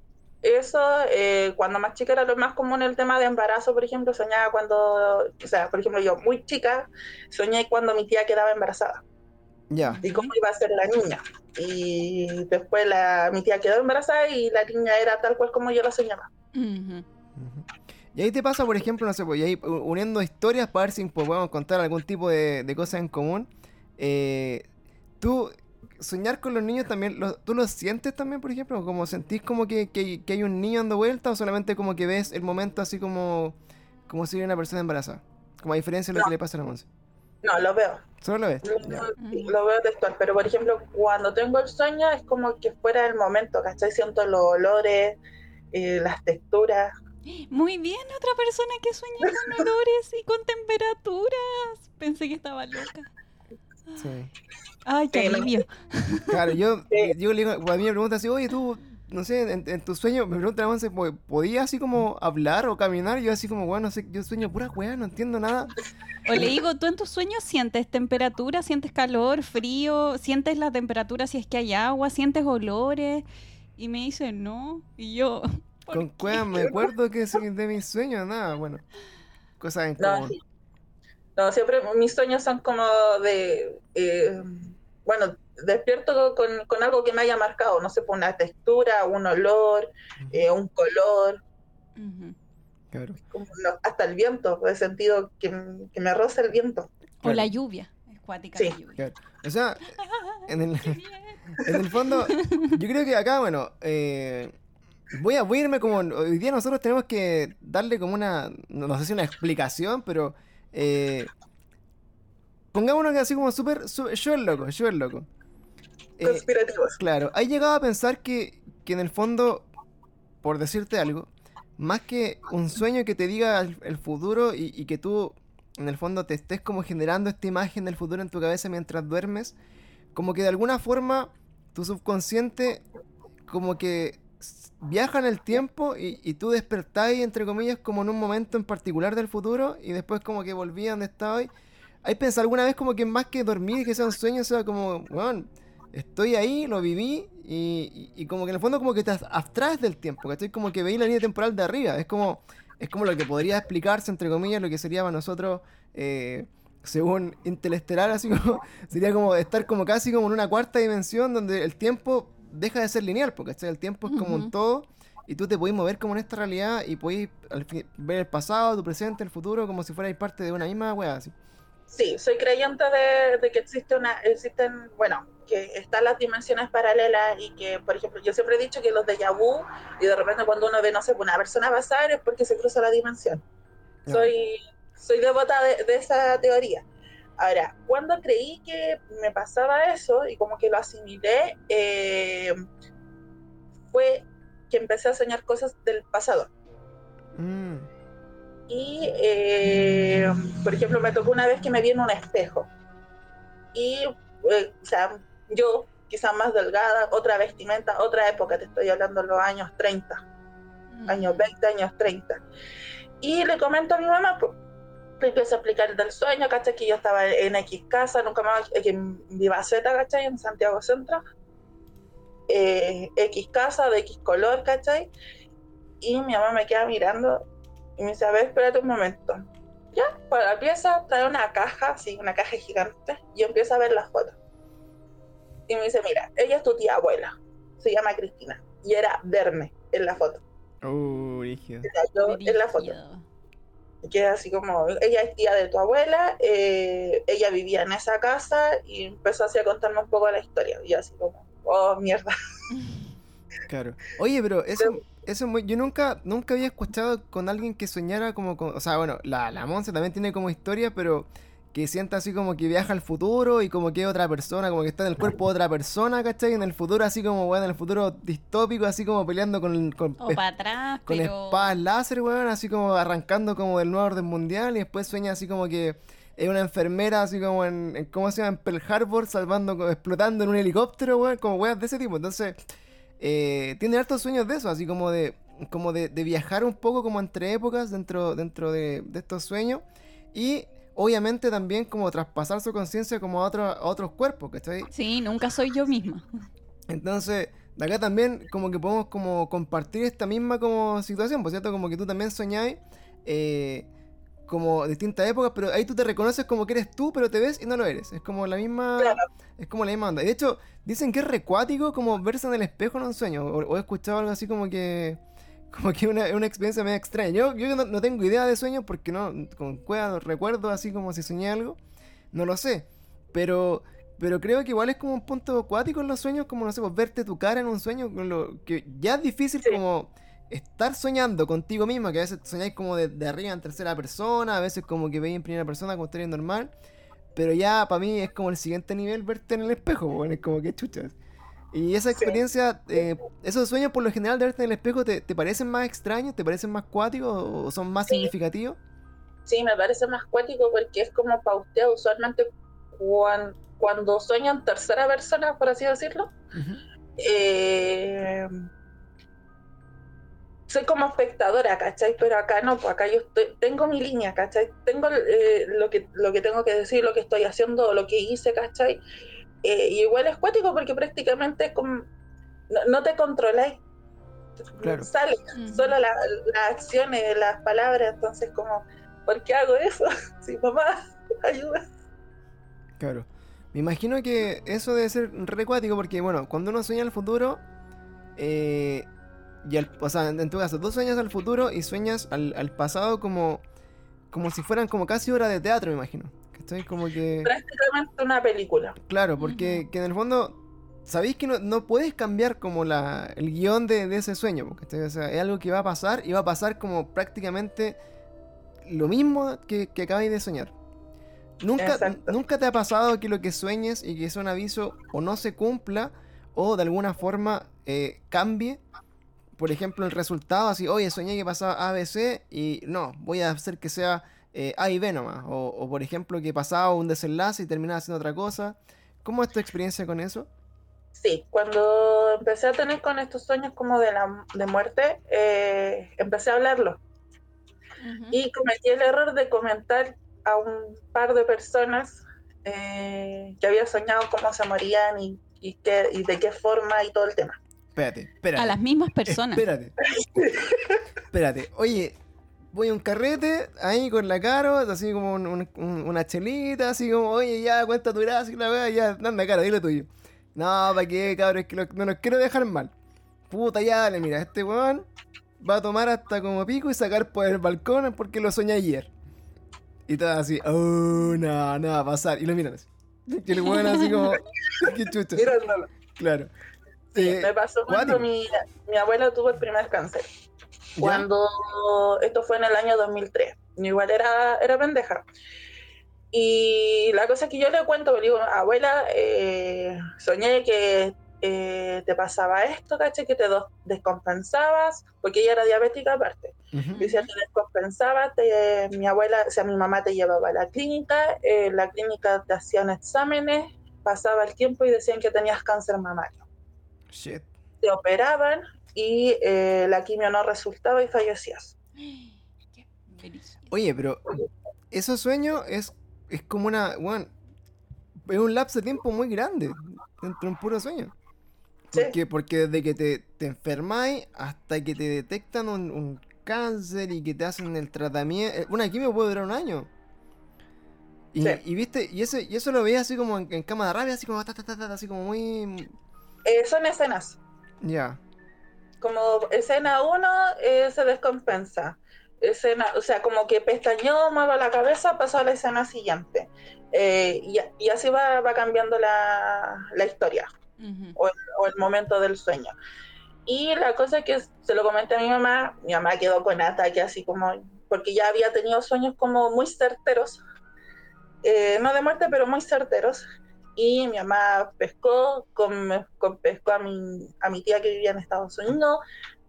Eso, eh, cuando más chica era lo más común el tema de embarazo, por ejemplo, soñaba cuando, o sea, por ejemplo, yo muy chica, soñé cuando mi tía quedaba embarazada Ya, y cómo iba a ser la niña. Y después la, mi tía quedó embarazada y la niña era tal cual como yo la soñaba. Ujú. Y ahí te pasa, por ejemplo, no sé, pues, y ahí uniendo historias para ver si pues, podemos contar algún tipo de, de cosas en común. eh, tú, soñar con los niños también, lo- ¿tú lo sientes también, por ejemplo? Como sentís como que, que- que hay un niño dando vuelta o solamente como que ves el momento así como, como si hubiera una persona embarazada? Como a diferencia de lo No. que le pasa a la Monse. No, lo veo. ¿Solo lo ves? Lo, Ya. sí, lo veo textual, pero por ejemplo, cuando tengo el sueño es como que fuera el momento, ¿cachai? Siento los olores, eh, las texturas. Muy bien, otra persona que sueña con olores y con temperaturas. Pensé que estaba loca. Sí. Ay, qué alivio. Claro, yo, Sí. yo le digo, a mí me preguntan así, oye, tú, no sé, en, en tu sueño, me pregunta la Monse, ¿po- ¿podías así como hablar o caminar? Y yo así como, bueno, no sé, yo sueño pura weá, no entiendo nada. O le digo, ¿tú en tus sueños sientes temperatura, sientes calor, frío, sientes la temperatura si es que hay agua, sientes olores? Y me dice, no. Y yo, ¿por Con qué? cueva me acuerdo que sí, de mis sueños, nada, bueno. Cosas en No, común. sí. No, siempre mis sueños son como de, eh, bueno, despierto con, con algo que me haya marcado, no sé, por una textura, un olor, eh, un color, Ujú. Claro. como no- hasta el viento, he sentido que, que me roza el viento. O Claro. la lluvia. Es cuática Sí. la lluvia. Claro. O sea, en el, en el fondo, yo creo que acá, bueno, eh, voy, a, voy a irme como. Hoy día nosotros tenemos que darle como una. No sé si una explicación, pero. Eh, pongámonos así como súper. Yo el loco, yo el loco. Eh, Conspirativos. Claro, ¿has llegado a pensar que, que en el fondo, por decirte algo, más que un sueño que te diga el, el futuro y, y que tú en el fondo te estés como generando esta imagen del futuro en tu cabeza mientras duermes, como que de alguna forma tu subconsciente como que viaja en el tiempo y, y tú despertás entre comillas como en un momento en particular del futuro y después como que volví a donde estabas. ¿Hay pensado alguna vez como que más que dormir que sea un sueño sea como, bueno, estoy ahí, lo viví y, y- como que en el fondo como que te abstraes del tiempo, ¿cachai? Como que veis la línea temporal de arriba, es como, es como lo que podría explicarse entre comillas lo que sería para nosotros, eh, según Interestelar, así como, sería como estar como casi como en una cuarta dimensión donde el tiempo deja de ser lineal, porque el tiempo es como un Ujú. todo y tú te podés mover como en esta realidad y podés al fin- ver el pasado, tu presente, el futuro, como si fuerais parte de una misma wea, así. Sí, soy creyente de, de que existe una, existen, bueno, que están las dimensiones paralelas y que, por ejemplo, yo siempre he dicho que los de vu y de repente cuando uno ve, no sé, una persona pasar es porque se cruza la dimensión. Ya. Soy, soy devota de, de esa teoría. Ahora, cuando creí que me pasaba eso y como que lo asimilé, eh, fue que empecé a soñar cosas del pasado. Mm, Y, eh, por ejemplo, me tocó una vez que me vi en un espejo. Y, eh, o sea, yo, quizás más delgada, otra vestimenta, otra época, te estoy hablando de los años 30, Mm. años 20, años 30. Y le comento a mi mamá, pues, empiezo a explicar del sueño, ¿cachai? Que yo estaba en X casa, nunca más, eh, en Vivaceta, ¿cachai? En Santiago Centro. Eh, X casa, de X color, ¿cachai? Y mi mamá me queda mirando y me dice, a ver, espérate un momento. Ya, para la pieza trae una caja, así, una caja gigante, y yo empiezo a ver las fotos. Y me dice, mira, ella es tu tía abuela, se llama Cristina, y era verme en la foto. Uh, rígido. Era yo en la foto. Queda así como, ella es tía de tu abuela, eh, ella vivía en esa casa, y empezó así a contarme un poco la historia. Y así como, oh, mierda. Claro. Oye, pero eso, eso es muy- yo nunca, nunca había escuchado con alguien que soñara como con, o sea, bueno, la, la Monse también tiene como historia, pero que sienta así como que viaja al futuro y como que es otra persona, como que está en el cuerpo de otra persona, ¿cachai? En el futuro así como, bueno, en el futuro distópico, así como peleando con, con, O para atrás, con pero... espadas láser, weón, así como arrancando como del nuevo orden mundial y después sueña así como que es una enfermera así como en, en- ¿cómo se llama? En Pearl Harbor, salvando, explotando en un helicóptero, weón, como weas de ese tipo. Entonces, eh, tiene hartos sueños de eso, así como de como de, de viajar un poco como entre épocas dentro, dentro de, de estos sueños y obviamente también como traspasar su conciencia como a, otro- a otros cuerpos, ¿cachai? Sí, nunca soy yo misma. Entonces, de acá también como que podemos como compartir esta misma como situación, por cierto, como que tú también soñáis eh, como distintas épocas, pero ahí tú te reconoces como que eres tú, pero te ves y no lo eres. Es como la misma, Claro. es como la misma onda. Y de hecho, dicen que es recuático como verse en el espejo en un sueño, o, o he escuchado algo así como que como que una, una experiencia medio extraña. Yo, yo no, no tengo idea de sueños porque no, con cueva recuerdo así como si soñé algo, no lo sé, pero... Pero creo que igual es como un punto acuático en los sueños, como no sé, pues verte tu cara en un sueño, con lo que ya es difícil Sí. como estar soñando contigo misma, que a veces soñáis como de, de arriba en tercera persona, a veces como que veis en primera persona como estaría normal, pero ya para mí es como el siguiente nivel verte en el espejo, pues, bueno, es como que chuchas. Y esa Sí. experiencia, eh, esos sueños por lo general de verte en el espejo, ¿te, te parecen más extraños? ¿Te parecen más cuáticos o son más Sí. significativos? Sí, me parece más cuático porque es como pauteo. Usualmente cuan- cuando sueño en tercera persona, por así decirlo, eh, soy como espectadora, ¿cachai? Pero acá no, pues acá yo estoy, tengo mi línea, ¿cachai? Tengo eh, lo, que, lo que tengo que decir, lo que estoy haciendo, lo que hice, ¿cachai? Eh, y igual es cuático porque prácticamente como, no, no te controláis. Claro. Sale solo la- las acciones, las palabras, entonces como, ¿por qué hago eso? Sí, mamá, ayuda. Claro. Me imagino que eso debe ser re cuático porque, bueno, cuando uno sueña el futuro, eh, y al- o sea, en tu caso, tú sueñas al futuro y sueñas al, al pasado como, como si fueran como casi obras de teatro, me imagino. Como que... Prácticamente una película. Claro, porque que en el fondo sabéis que no, no puedes cambiar como la, el guion de, de ese sueño, porque o sea, es algo que va a pasar y va a pasar como prácticamente lo mismo que, que acabáis de soñar. Nunca, Exacto. nunca te ha pasado que lo que sueñes y que sea un aviso o no se cumpla o de alguna forma eh, cambie. Por ejemplo, el resultado, así, oye, soñé que pasaba ABC y no, voy a hacer que sea eh, A y B nomás. O, o, por ejemplo, que pasaba un desenlace y terminaba haciendo otra cosa. ¿Cómo es tu experiencia con eso? Sí, cuando empecé a tener con estos sueños como de la de muerte, eh, empecé a hablarlo. Ujú. Y cometí el error de comentar a un par de personas eh, que había soñado cómo se morían y, y, qué, y de qué forma y todo el tema. Espérate, espérate. A las mismas personas. Espérate. espérate. Oye, voy a un carrete ahí con la caro, así como un- un- un- una chelita, así como, oye, ya, cuenta tu gracia la wea, ya, anda cara, dilo tuyo. No, ¿para qué, cabrón? Es que lo- no los quiero dejar mal. Puta, ya, dale, mira, este weón va a tomar hasta como pico y sacar por el balcón porque lo soñé ayer. Y todo así, oh, no, no va a pasar. Y lo miran así. Y el weón así como, qué. Mirándolo. Claro. Sí, Eh, me pasó cuando mi, mi abuela tuvo el primer cáncer. ¿Ya? Cuando esto fue en el año 2003. Igual era, era pendeja. Y la cosa que yo le cuento, le digo, abuela, eh, soñé que eh, te pasaba esto, ¿cachai? Que te descompensabas, porque ella era diabética aparte. Ujú. Decía, te descompensaba, te- mi abuela, o sea, mi mamá te llevaba a la clínica, en la clínica te hacían exámenes, pasaba el tiempo y decían que tenías cáncer mamario. Shit. Te operaban y eh, la quimio no resultaba y fallecías. Oye, pero esos sueños es, es como una. Bueno, es un lapso de tiempo muy grande dentro de un puro sueño. Sí. Porque, porque desde que te, te enfermáis hasta que te detectan un, un cáncer y que te hacen el tratamiento. Una quimio puede durar un año. Y, Sí. y viste, y eso, y eso lo veía así como en, en cama de rabia, así como ta, ta, ta, ta, así como muy. Eh, son escenas. Ya. Como escena 1 se descompensa. Escena, o sea, como que pestañeó, mueve la cabeza, pasó a la escena siguiente. Eh, y, y así va, va cambiando la, la historia Ujú. o el, o el momento del sueño. Y la cosa es que se lo comenté a mi mamá, mi mamá quedó con ataque así como, porque ya había tenido sueños como muy certeros, eh, no de muerte, pero muy certeros. Y mi mamá pescó, con, con- pescó a mi, a mi tía que vivía en Estados Unidos,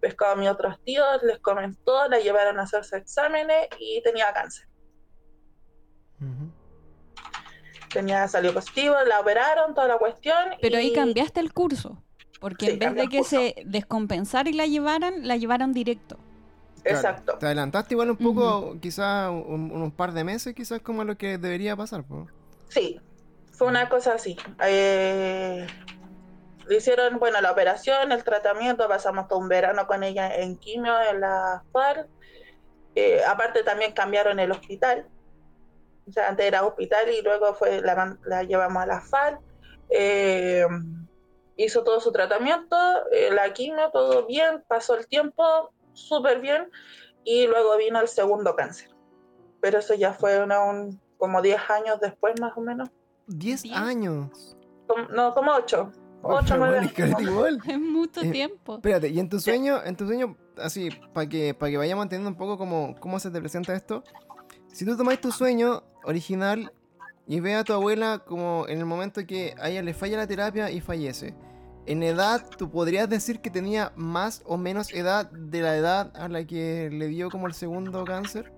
pescó a mis otros tíos, les comentó, la llevaron a hacerse exámenes y tenía cáncer. Tenía, salió positivo, la operaron, toda la cuestión. Pero ahí cambiaste el curso. Porque Sí, en vez de que se descompensara y la llevaran, la llevaron directo. Claro, Exacto. Te adelantaste igual un poco, quizás un, unos par de meses, quizás como lo que debería pasar. po. Sí, fue una cosa así. Eh, hicieron, bueno, la operación, el tratamiento, pasamos todo un verano con ella en quimio, en la FAR. Eh, aparte también cambiaron el hospital. O sea, antes era hospital y luego fue la, la llevamos a la FAR. Eh, hizo todo su tratamiento, eh, la quimio, todo bien, pasó el tiempo súper bien y luego vino el segundo cáncer. Pero eso ya fue una- un- como 10 años después más o menos. 10 Diez. años. No, como 8. Oh, 8 pero nueve bueno, caleta igual. Es mucho Eh, tiempo. Espérate, y en tu sueño, en tu sueño, así, para que, para que vayamos entendiendo un poco cómo, cómo se te presenta esto. Si tú tomáis tu sueño original y ves a tu abuela como en el momento que a ella le falla la terapia y fallece. En edad, ¿tú podrías decir que tenía más o menos edad de la edad a la que le dio como el segundo cáncer?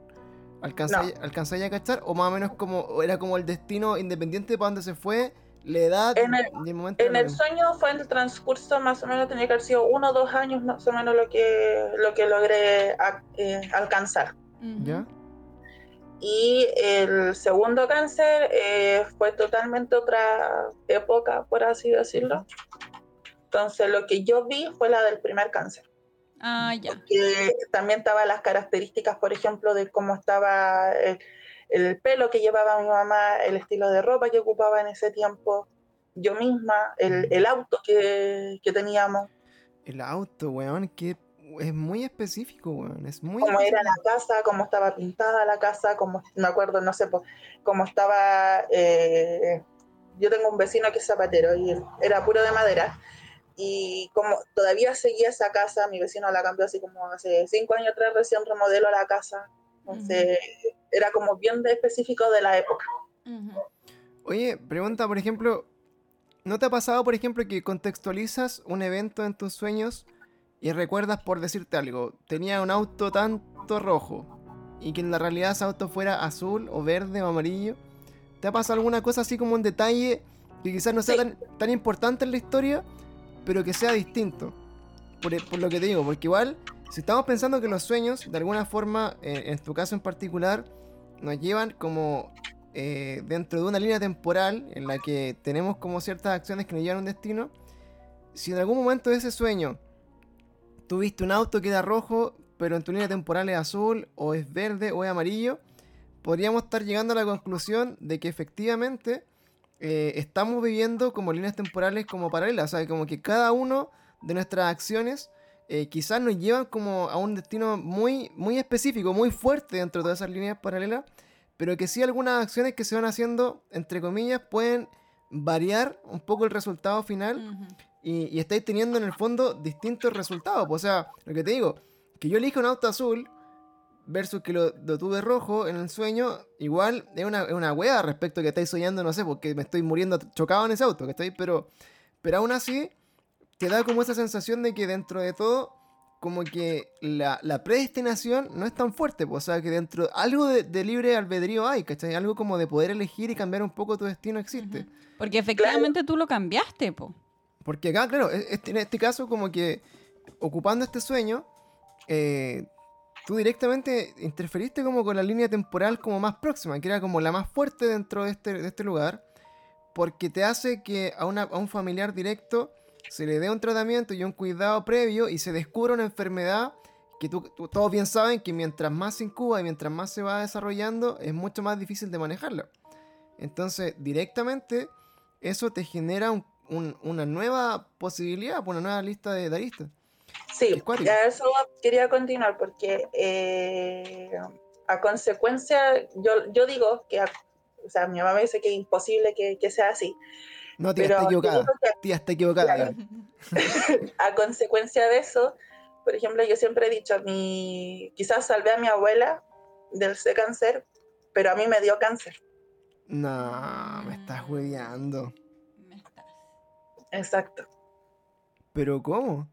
¿Alcanzáis alcanzáis a cachar? ¿O más o menos como era como el destino independiente para dónde se fue? La edad En el- y el momento En era lo el mismo? sueño fue en el transcurso más o menos tenía que haber sido uno o dos años más o menos lo que, lo que logré a- eh, alcanzar. ¿Ya? Y el segundo cáncer eh, fue totalmente otra época, por así decirlo. Entonces lo que yo vi fue la del primer cáncer. Ah, ya. que también estaban las características, por ejemplo, de cómo estaba el, el pelo que llevaba mi mamá, el estilo de ropa que ocupaba en ese tiempo, yo misma, el, el auto que, que teníamos, El auto, weón, que es muy específico, weón. Es muy cómo era la específico. casa, cómo estaba pintada la casa, cómo, me acuerdo, no sé, cómo estaba... eh, yo tengo un vecino que es zapatero y él era puro de madera. Y como todavía seguía esa casa, mi vecino la cambió así como hace cinco años atrás, recién remodeló la casa. Entonces, era como bien específico de la época. Ujú. Oye, pregunta, por ejemplo, ¿no te ha pasado, por ejemplo, que contextualizas un evento en tus sueños y recuerdas, por decirte algo, tenía un auto tanto rojo y que en la realidad ese auto fuera azul o verde o amarillo? ¿Te ha pasado alguna cosa así como un detalle que quizás no sea Sí. tan, tan importante en la historia, pero que sea distinto? Por, lo que te digo, porque igual, si estamos pensando que los sueños, de alguna forma, eh, en tu caso en particular, nos llevan como eh, dentro de una línea temporal en la que tenemos como ciertas acciones que nos llevan a un destino, si en algún momento de ese sueño tuviste un auto que era rojo, pero en tu línea temporal es azul, o es verde, o es amarillo, podríamos estar llegando a la conclusión de que efectivamente eh, estamos viviendo como líneas temporales como paralelas, o sea, como que cada uno de nuestras acciones eh, quizás nos llevan como a un destino muy, muy específico, muy fuerte dentro de todas esas líneas paralelas, pero que sí algunas acciones que se van haciendo, entre comillas, pueden variar un poco el resultado final y, y estáis teniendo en el fondo distintos resultados. pues, O sea, lo que te digo, que yo elija un auto azul versus que lo, lo tuve rojo en el sueño, igual es una, es una wea respecto a que estáis soñando, no sé, porque me estoy muriendo chocado en ese auto, que estáis, pero, pero aún así, te da como esa sensación de que dentro de todo, como que la, la predestinación no es tan fuerte, pues, o sea, que dentro, algo de, de libre albedrío hay, ¿cachai? Algo como de poder elegir y cambiar un poco tu destino existe. Porque efectivamente tú lo cambiaste, po. Porque acá, claro, e- este- en este caso, como que ocupando este sueño, eh, tú directamente interferiste como con la línea temporal como más próxima, que era como la más fuerte dentro de este, este lugar, porque te hace que a, un familiar directo se le dé un tratamiento y un cuidado previo y se descubra una enfermedad que tú- todos bien saben que mientras más se incuba y mientras más se va desarrollando, es mucho más difícil de manejarla. Entonces, directamente, eso te genera un- un- una nueva posibilidad, una nueva lista de, de. Sí, a eso quería continuar porque eh, a consecuencia, yo, yo digo que, a- o sea, mi mamá me dice que es imposible que, que sea así, No, tía, pero está equivocada. que Tía, está equivocada. Claro. a consecuencia de eso, por ejemplo, yo siempre he dicho, mi, quizás salvé a mi abuela del ese cáncer, pero a mí me dio cáncer. No, me estás hueveando. Me estás- Exacto. ¿Pero cómo?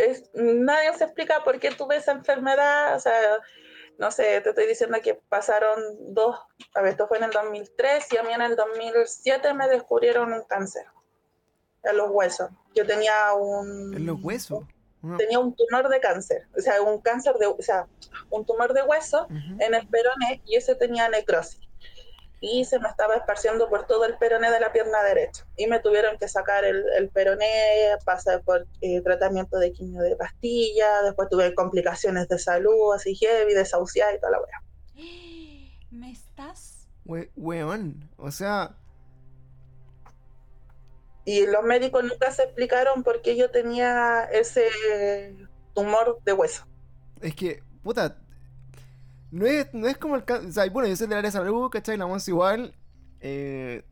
Es, nadie se explica por qué tuve esa enfermedad, o sea, no sé, te estoy diciendo que pasaron dos, a ver, esto fue en el 2003 y a mí en el 2007 me descubrieron un cáncer en los huesos. Yo tenía un... En los huesos. No. Tenía un tumor de cáncer, o sea, un cáncer de, o sea, un tumor de hueso en el peroné y ese tenía necrosis. Y se me estaba esparciendo por todo el peroné de la pierna derecha. Y me tuvieron que sacar el, el peroné, pasar por eh, tratamiento de quimio de pastilla, después tuve complicaciones de salud, así heavy, desahuciada y toda la wea. Me estás. We- weón. O sea, Y los médicos nunca se explicaron por qué yo tenía ese tumor de hueso. es que, puta. No es, no es como el cáncer. O sea, bueno, yo soy del área de salud, ¿cachai? La once igual. eh,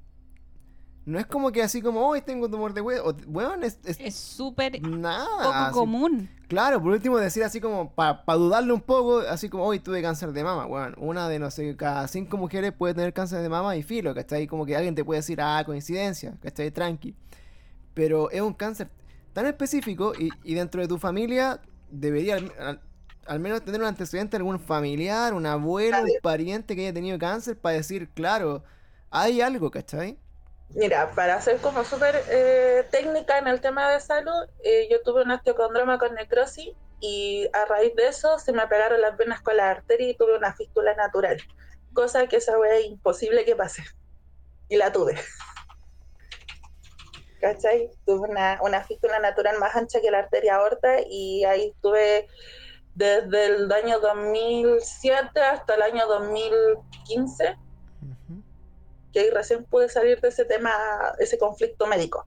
no es como que así como, hoy tengo tumor de hueso. O- Weón, es, es súper nada. poco así- común. Claro, por último decir así como, para dudarle un poco, así como, hoy tuve cáncer de mama, weón. Una de, no sé, cada cinco mujeres puede tener cáncer de mama y filo, ¿cachai? Como que alguien te puede decir, ah, coincidencia, ¿cachai? Tranqui. Pero es un cáncer tan específico y, y dentro de tu familia debería al, menos tener un antecedente, algún familiar, un abuelo, un pariente que haya tenido cáncer para decir, claro, hay algo, ¿cachai? Mira, para ser como súper eh, técnica en el tema de salud, eh, yo tuve un osteocondroma con necrosis y a raíz de eso se me pegaron las venas con la arteria y tuve una fístula natural, cosa que esa es imposible que pase. Y la tuve. ¿Cachai? Tuve una, una fístula natural más ancha que la arteria aorta y ahí estuve desde el año 2007 hasta el año 2015 Ujú. que ahí recién pude salir de ese tema, ese conflicto médico.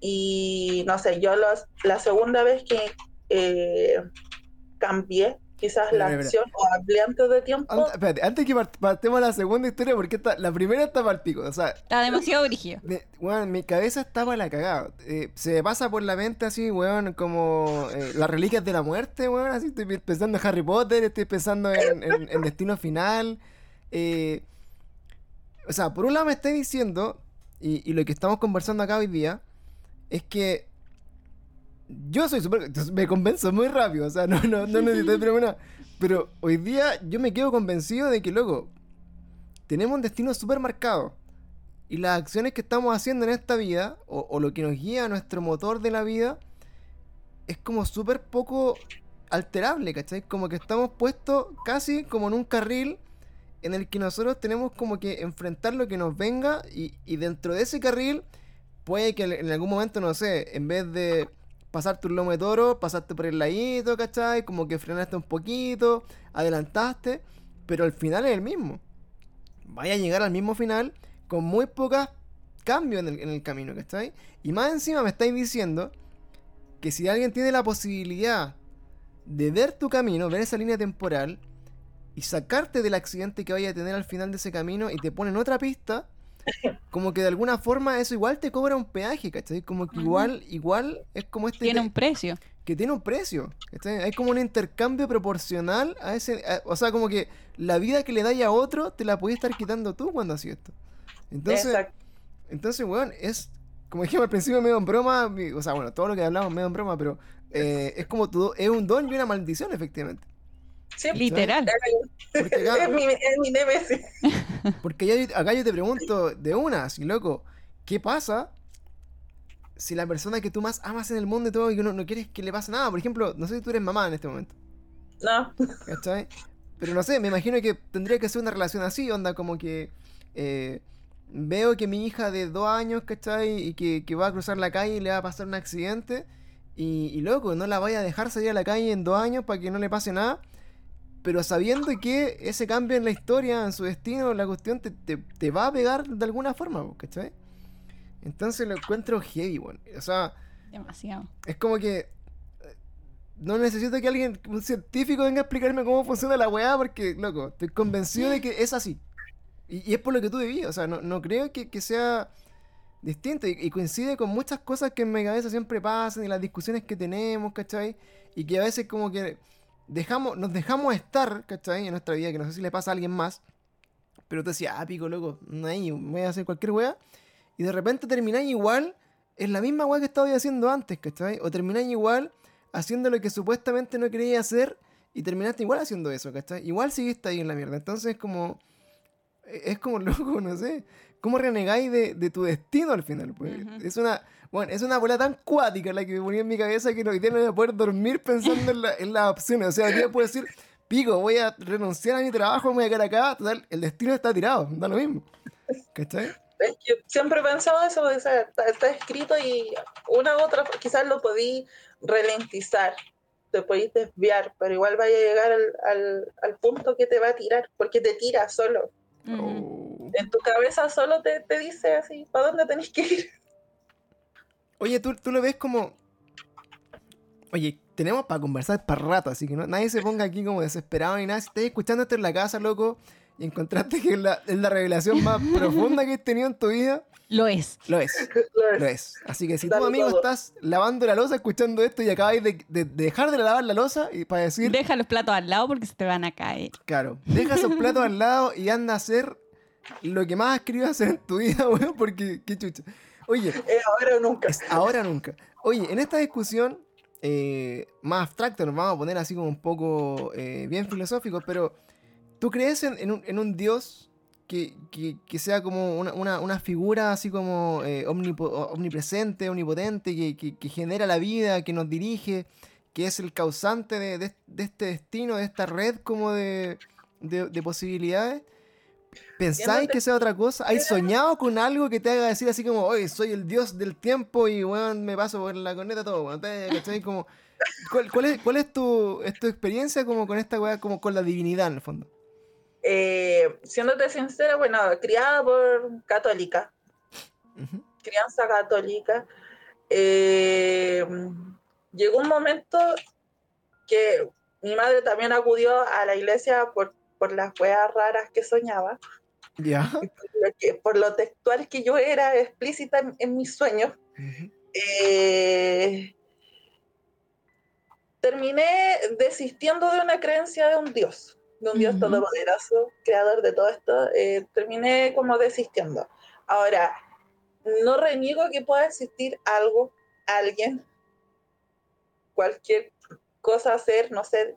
Y no sé, yo los- la segunda vez que eh, cambié quizás la Espera, espera. acción o hablé antes de tiempo, Ant- espérate, antes que part- partemos la segunda historia, porque esta- la primera está para el pico, o sea, Está demasiado brígido. Me- weón, mi cabeza estaba la cagada. Eh, se me pasa por la mente así, weón, como eh, las reliquias de la muerte, weón. Así estoy pensando en Harry Potter, estoy pensando en, en- en Destino Final. eh, o sea, por un lado me estáis diciendo, y, y lo que estamos conversando acá hoy día, es que yo soy súper... Me convenzo muy rápido, o sea, no, no, no necesito pero hoy día yo me quedo convencido de que, loco, tenemos un destino súper marcado. Y las acciones que estamos haciendo en esta vida, o, o lo que nos guía a nuestro motor de la vida, es como súper poco alterable, ¿cachai? Como que estamos puestos casi como en un carril en el que nosotros tenemos como que enfrentar lo que nos venga y, y dentro de ese carril puede que en algún momento, no sé, en vez de pasarte un lomo de toro, pasaste por el ladito, ¿cachai? Como que frenaste un poquito, adelantaste, pero al final es el mismo. Vaya a llegar al mismo final con muy pocos cambios en el, en el camino, ¿cachai? Y más encima me estáis diciendo que si alguien tiene la posibilidad de ver tu camino, ver esa línea temporal y sacarte del accidente que vaya a tener al final de ese camino y te ponen otra pista, como que de alguna forma eso igual te cobra un peaje, ¿cachai? Como que igual, igual es como este Tiene un precio. que tiene un precio. ¿cachai? Hay como un intercambio proporcional a ese. a- o sea, como que la vida que le dais a otro te la podías estar quitando tú cuando haces esto. Entonces, Exacto. entonces, weón, es como dijimos al principio, medio en broma, o sea, bueno, todo lo que hablamos medio en broma, pero eh, es como tu, es un don y una maldición, efectivamente. Sí, Literal. Porque acá, es mi, es mi némesis. porque ya- acá yo te pregunto de una, así, loco, ¿qué pasa si la persona que tú más amas en el mundo y todo y que no, no quieres que le pase nada? Por ejemplo, no sé si tú eres mamá en este momento. No, ¿Cachai? Pero no sé, me imagino que tendría que ser una relación así, onda, como que eh, veo que mi hija de dos años, ¿cachai? Y que, que va a cruzar la calle y le va a pasar un accidente. Y, y loco, no la vaya a dejar salir a la calle en dos años para que no le pase nada. Pero sabiendo que ese cambio en la historia, en su destino, la cuestión te, te- te va a pegar de alguna forma, ¿cachai? Entonces lo encuentro heavy, bueno. O sea, Demasiado. es como que eh, no necesito que alguien, un científico, venga a explicarme cómo funciona la weá, porque, loco, estoy convencido de que es así. Y, y es por lo que tú viví, o sea, no, no creo que, que sea distinto. Y, y coincide con muchas cosas que en mi cabeza siempre pasan y las discusiones que tenemos, ¿cachai? Y que a veces como que dejamos, nos dejamos estar, ¿cachai? En nuestra vida, que no sé si le pasa a alguien más. Pero tú decías, ah, pico, loco, no hay, voy a hacer cualquier weá. Y de repente termináis igual en la misma weá que estaba haciendo antes, ¿cachai? O termináis igual haciendo lo que supuestamente no querías hacer y terminaste igual haciendo eso, ¿cachai? Igual seguiste ahí en la mierda. Entonces es como... Es como loco, no sé. ¿Cómo renegáis de, de tu destino al final? Pues? Es una... Bueno, es una bola tan cuática la que me ponía en mi cabeza que no, hoy día no voy a poder dormir pensando en, la- en las opciones. O sea, hoy día puedo decir, pico, voy a renunciar a mi trabajo, me voy a quedar acá. Total, el destino está tirado, da lo mismo. ¿Cachai? es que siempre he pensado eso, o sea, está, está escrito y una u otra, quizás lo podí ralentizar, te podéis desviar, pero igual vaya a llegar al, al, al punto que te va a tirar, porque te tira solo. Oh. En tu cabeza solo te, te dice así, ¿para dónde tenés que ir? Oye, tú, tú lo ves como. Oye, tenemos para conversar para rato, así que no, nadie se ponga aquí como desesperado ni nada. Si estás escuchando esto en la casa, loco, y encontraste que es la, es la revelación más profunda que has tenido en tu vida, Lo es. lo es, lo es. Así que si tú, Dale amigo, todo. estás lavando la losa escuchando esto y acabáis de, de- de dejar de lavar la losa y para decir, Deja los platos al lado porque se te van a caer. claro, deja esos platos al lado y anda a hacer lo que más has querido hacer en tu vida, weón, porque qué chucha. Oye, Es ahora o nunca. Es ahora o nunca. Oye, en esta discusión eh, más abstracta, nos vamos a poner así como un poco eh, bien filosóficos, pero ¿tú crees en, en un, en un Dios que, que- que sea como una, una- una figura así como eh, omnipo- omnipresente, omnipotente, que, genera la vida, que nos dirige, que es el causante de, de- de este destino, de esta red como de posibilidades? ¿Pensáis que sea otra cosa? ¿Hay soñado con algo que te haga decir así como, oye, soy el dios del tiempo y weón, me paso por la corneta todo, weón? Te- ¿cachai? Como, ¿cuál, cuál es, cuál es tu, es tu experiencia como con esta weá, como con la divinidad en el fondo? Eh, siéndote sincera, bueno, criada por católica, crianza católica, eh, llegó un momento que mi madre también acudió a la iglesia por, por las weas raras que soñaba, Ya. por lo, que- por lo textual que yo era explícita en, en mis sueños. Eh, terminé desistiendo de una creencia de un Dios, de un Dios todopoderoso, creador de todo esto, eh, terminé como desistiendo. Ahora, no reniego que pueda existir algo, alguien, cualquier cosa hacer, no sé,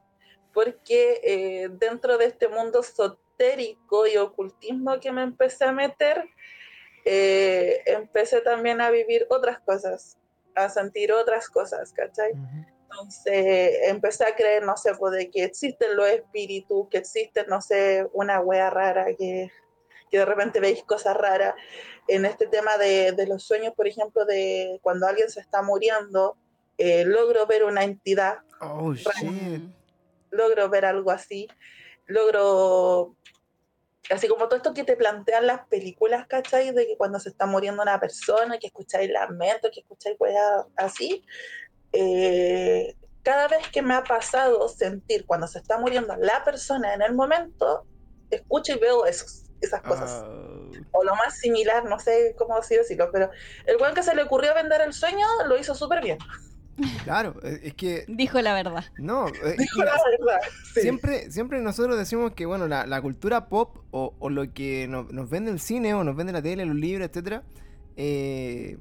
porque eh, dentro de este mundo esotérico y ocultismo que me empecé a meter, eh, empecé también a vivir otras cosas, a sentir otras cosas, ¿cachai? Ujú. Entonces empecé a creer, no sé, pues, de que existen los espíritus, que existen, no sé, una wea rara, que, que de repente veis cosas raras. En este tema de, de los sueños, por ejemplo, de cuando alguien se está muriendo, eh, logro ver una entidad, Oh, shit. Logro ver algo así, logro, así como todo esto que te plantean las películas, ¿cachai? De que cuando se está muriendo una persona, que escucháis lamento, que escucháis weas así, eh, cada vez que me ha pasado sentir cuando se está muriendo la persona en el momento, escucho y veo esos, esas cosas. Ah, O lo más similar, no sé cómo decirlo, pero el weón que se le ocurrió vender el sueño lo hizo súper bien. Claro, eh, es que. Dijo la verdad. No, eh, Dijo que la verdad. sí. Siempre, siempre nosotros decimos que, bueno, la, la cultura pop o, o lo que nos, nos vende el cine o nos vende la tele, los libros, etcétera, eh,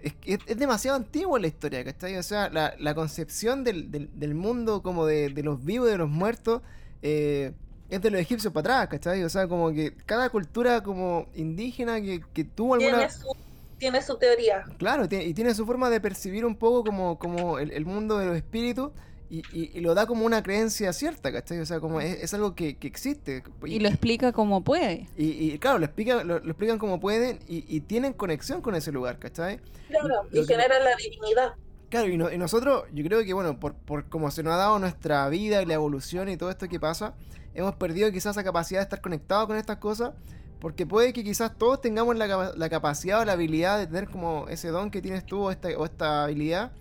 es, es, es demasiado antiguo en la historia, ¿cachai? O sea, la, la concepción del, del, del mundo como de, de los vivos y de los muertos eh, es de los egipcios para atrás, ¿cachai? O sea, como que cada cultura como indígena que, que tuvo alguna... Tiene su, teoría. Claro, tiene- y tiene su forma de percibir un poco como, como el, el mundo de los espíritus y, y- y lo da como una creencia cierta, ¿cachai? O sea, como es, es algo que, que existe. Y lo explica como puede. y- y, claro, lo, explica, lo, lo explican como pueden y, y tienen conexión con ese lugar, ¿cachai? Claro, Lo y que- genera la divinidad. Claro, y, no- y nosotros, yo creo que, bueno, por, por cómo se nos ha dado nuestra vida y la evolución y todo esto que pasa, hemos perdido quizás esa capacidad de estar conectados con estas cosas, porque puede que quizás todos tengamos la, la capacidad o la habilidad de tener como ese don que tienes tú o esta, o esta habilidad,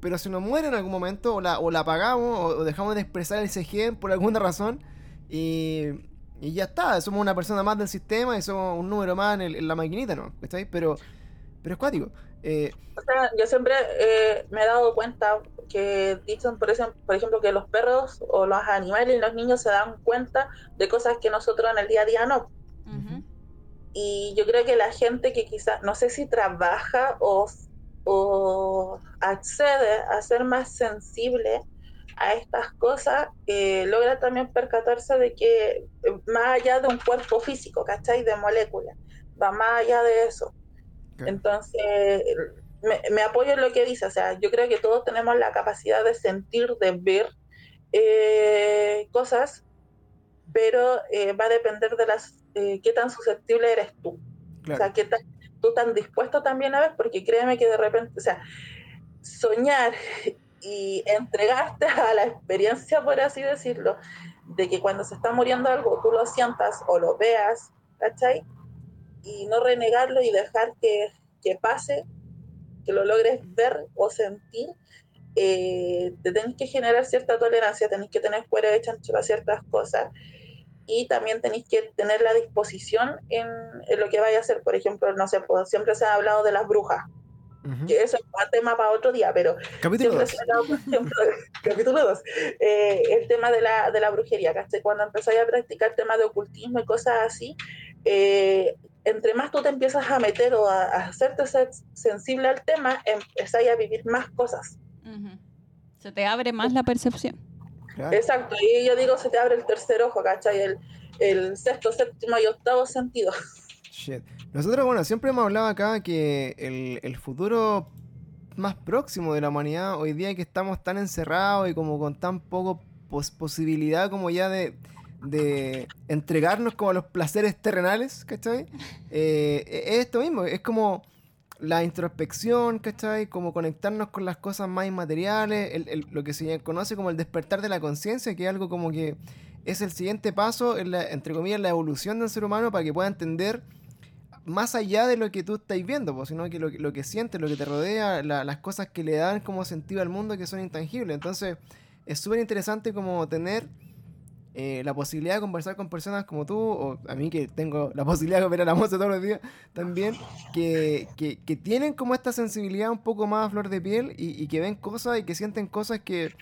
pero se nos muere en algún momento o la, o la apagamos o, dejamos de expresar ese gen por alguna razón y, ya está, somos una persona más del sistema y somos un número más en, el- en la maquinita, ¿no? ¿Estáis? Pero, pero es cuático. Eh, O sea, yo siempre eh, me he dado cuenta que dicen, por ejemplo, que los perros o los animales y los niños se dan cuenta de cosas que nosotros en el día a día no. Y yo creo que la gente que quizás, no sé si trabaja o, o accede a ser más sensible a estas cosas, eh, logra también percatarse de que eh, más allá de un cuerpo físico, ¿cachai? De moléculas, va más allá de eso. Entonces, me, me apoyo en lo que dice, o sea, yo creo que todos tenemos la capacidad de sentir, de ver eh, cosas, pero eh, va a depender de las eh, qué tan susceptible eres tú. O claro. sea, qué tan, tú tan dispuesto también a ver, porque créeme que de repente, o sea, soñar y entregarte a la experiencia, por así decirlo, de que cuando se está muriendo algo tú lo sientas o lo veas, ¿cachai? Y no renegarlo y dejar que, que pase, que lo logres ver o sentir, eh, te tenés que generar cierta tolerancia, tenés que tener fuera de chancho a ciertas cosas y también tenéis que tener la disposición en, en lo que vaya a hacer. Por ejemplo, no sé, pues, siempre se ha hablado de las brujas, Ujú. que eso es un tema para otro día, pero Capítulo siempre 2. se ha hablado, por ejemplo, capítulo 2, el tema de la, de la brujería, ¿cachai? Cuando empezáis a practicar temas de ocultismo y cosas así, eh, entre más tú te empiezas a meter o a, a hacerte sensible al tema, empezáis a vivir más cosas. Ujú. Se te abre más la percepción. Claro. Exacto, y yo digo, se te abre el tercer ojo, ¿cachai? El, el sexto, séptimo y octavo sentido. Shit. Nosotros, bueno, siempre hemos hablado acá que el, el futuro más próximo de la humanidad, hoy día que estamos tan encerrados y como con tan poco pos- posibilidad como ya de, de entregarnos como a los placeres terrenales, ¿cachai? Eh, es esto mismo, es como la introspección, ¿cachai? Como conectarnos con las cosas más inmateriales, el- el- lo que se conoce como el despertar de la conciencia, que es algo como que es el siguiente paso, en la, entre comillas, la evolución del ser humano para que pueda entender más allá de lo que tú estás viendo, pues, sino que lo, que- sientes, lo que te rodea, la- las cosas que le dan como sentido al mundo que son intangibles. Entonces, es súper interesante como tener eh, la posibilidad de conversar con personas como tú, o a mí que tengo la posibilidad de ver a la moza todos los días también, que, que, que tienen como esta sensibilidad un poco más a flor de piel y, y que ven cosas y que sienten cosas que,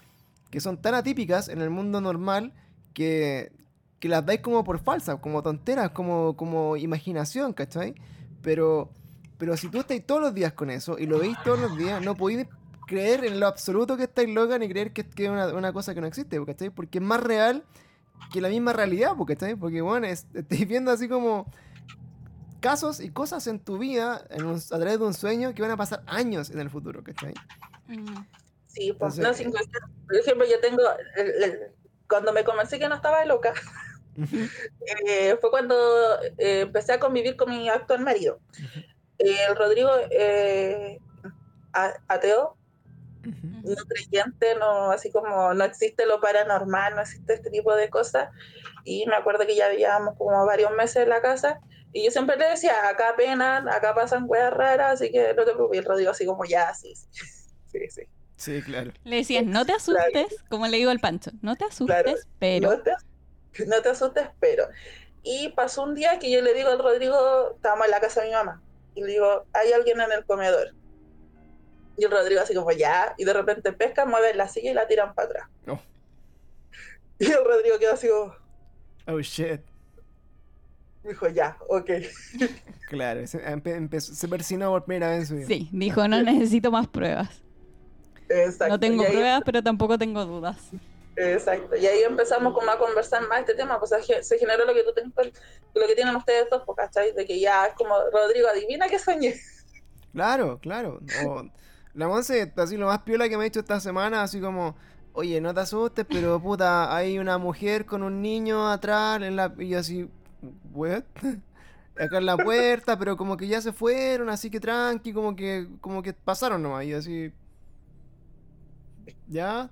que son tan atípicas en el mundo normal que, que las dais como por falsas, como tonteras, como, como imaginación, ¿cachai? Pero, pero si tú estáis todos los días con eso y lo veis todos los días, no podéis creer en lo absoluto que estáis loca ni creer que, es una, una cosa que no existe, ¿cachai? Porque es más real que la misma realidad, ¿cachai? Porque, bueno, es- estáis viendo así como casos y cosas en tu vida en un- a través de un sueño que van a pasar años en el futuro, ¿cachai? Sí, pues, Entonces, no, sin cuestión. Por ejemplo, yo tengo, el- el- cuando me convencí que no estaba loca, eh, fue cuando eh, empecé a convivir con mi actual marido. Eh, el Rodrigo, eh, a- ujú. no creyente, no, así como no existe lo paranormal, no existe este tipo de cosas. Y me acuerdo que ya vivíamos como varios meses en la casa. Y yo siempre le decía, acá penan, acá pasan weas raras, así que no te preocupes. Y el Rodrigo así como, ya, sí, sí, sí. sí. Sí, claro. Le decías, no te asustes, como le digo al Pancho, no te asustes, Claro. pero... No te, no te asustes, pero. Y pasó un día que yo le digo al Rodrigo, estábamos en la casa de mi mamá, y le digo, hay alguien en el comedor. Y el Rodrigo así como, ya, y de repente pescan, mueven la silla y la tiran para atrás. Oh. Y el Rodrigo quedó así como, Oh shit. Dijo, ya, ok. Claro, se, empe- empezó- se persinó por primera vez en su vida. Sí, dijo, no necesito más pruebas. Exacto. No tengo ahí, pruebas, pero tampoco tengo dudas. Exacto. Y ahí empezamos como a conversar más este tema, pues se generó lo que tú tenés, con- lo que tienen ustedes dos, pues, ¿cachai? De que ya es como, Rodrigo, adivina qué soñé. Claro, claro. O, la Monse, así lo más piola que me ha dicho esta semana, así como, oye, no te asustes, pero puta, hay una mujer con un niño atrás, en la... y yo así, ¿what? Acá en la puerta, pero como que ya se fueron, así que tranqui, como que, como que pasaron nomás, y así... ¿Ya?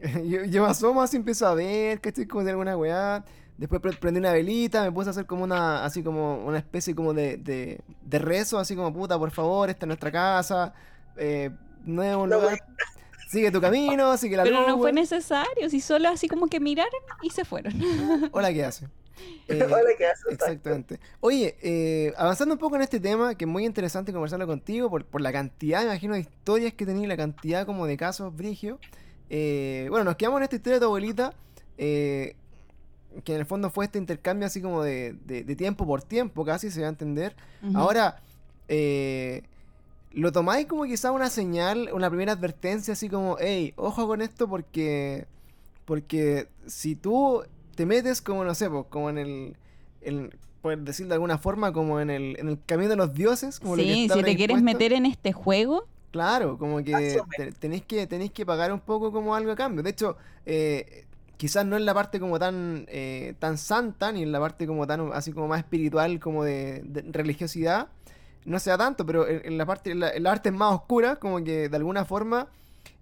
yo, yo me asomo así, empiezo a ver, que estoy como de alguna weá. Después pre- prendí una velita, me puse a hacer como una, así como una especie como de, de, de rezo, así como puta, por favor, esta es nuestra casa, eh, no es un lugar, sigue tu camino, sigue la Pero luz, no fue necesario, si solo así como que miraron y se fueron. Hola, ¿qué hace? Eh, Hola, ¿qué haces? Exactamente. Oye, eh, avanzando un poco en este tema, que es muy interesante conversarlo contigo por, por la cantidad, me imagino, de historias que tenía, la cantidad como de casos brigio. Eh, bueno, nos quedamos en esta historia de tu abuelita, eh, que en el fondo fue este intercambio así como de, de- de tiempo por tiempo, casi se va a entender. Ahora, eh, ¿lo tomáis como quizá una señal, una primera advertencia así como, hey, ojo con esto porque, porque si tú te metes como, no sé, pues, como en el, en- por decirlo de alguna forma, como en el, en el camino de los dioses, como lo que Sí, está si te quieres meter en este juego, Claro, como que te- tenéis que tenéis que pagar un poco como algo a cambio. De hecho, eh, quizás no en la parte como tan eh, tan santa ni en la parte como tan así como más espiritual como de, de religiosidad no sea tanto, pero en, en la parte en la, en la arte más oscura como que de alguna forma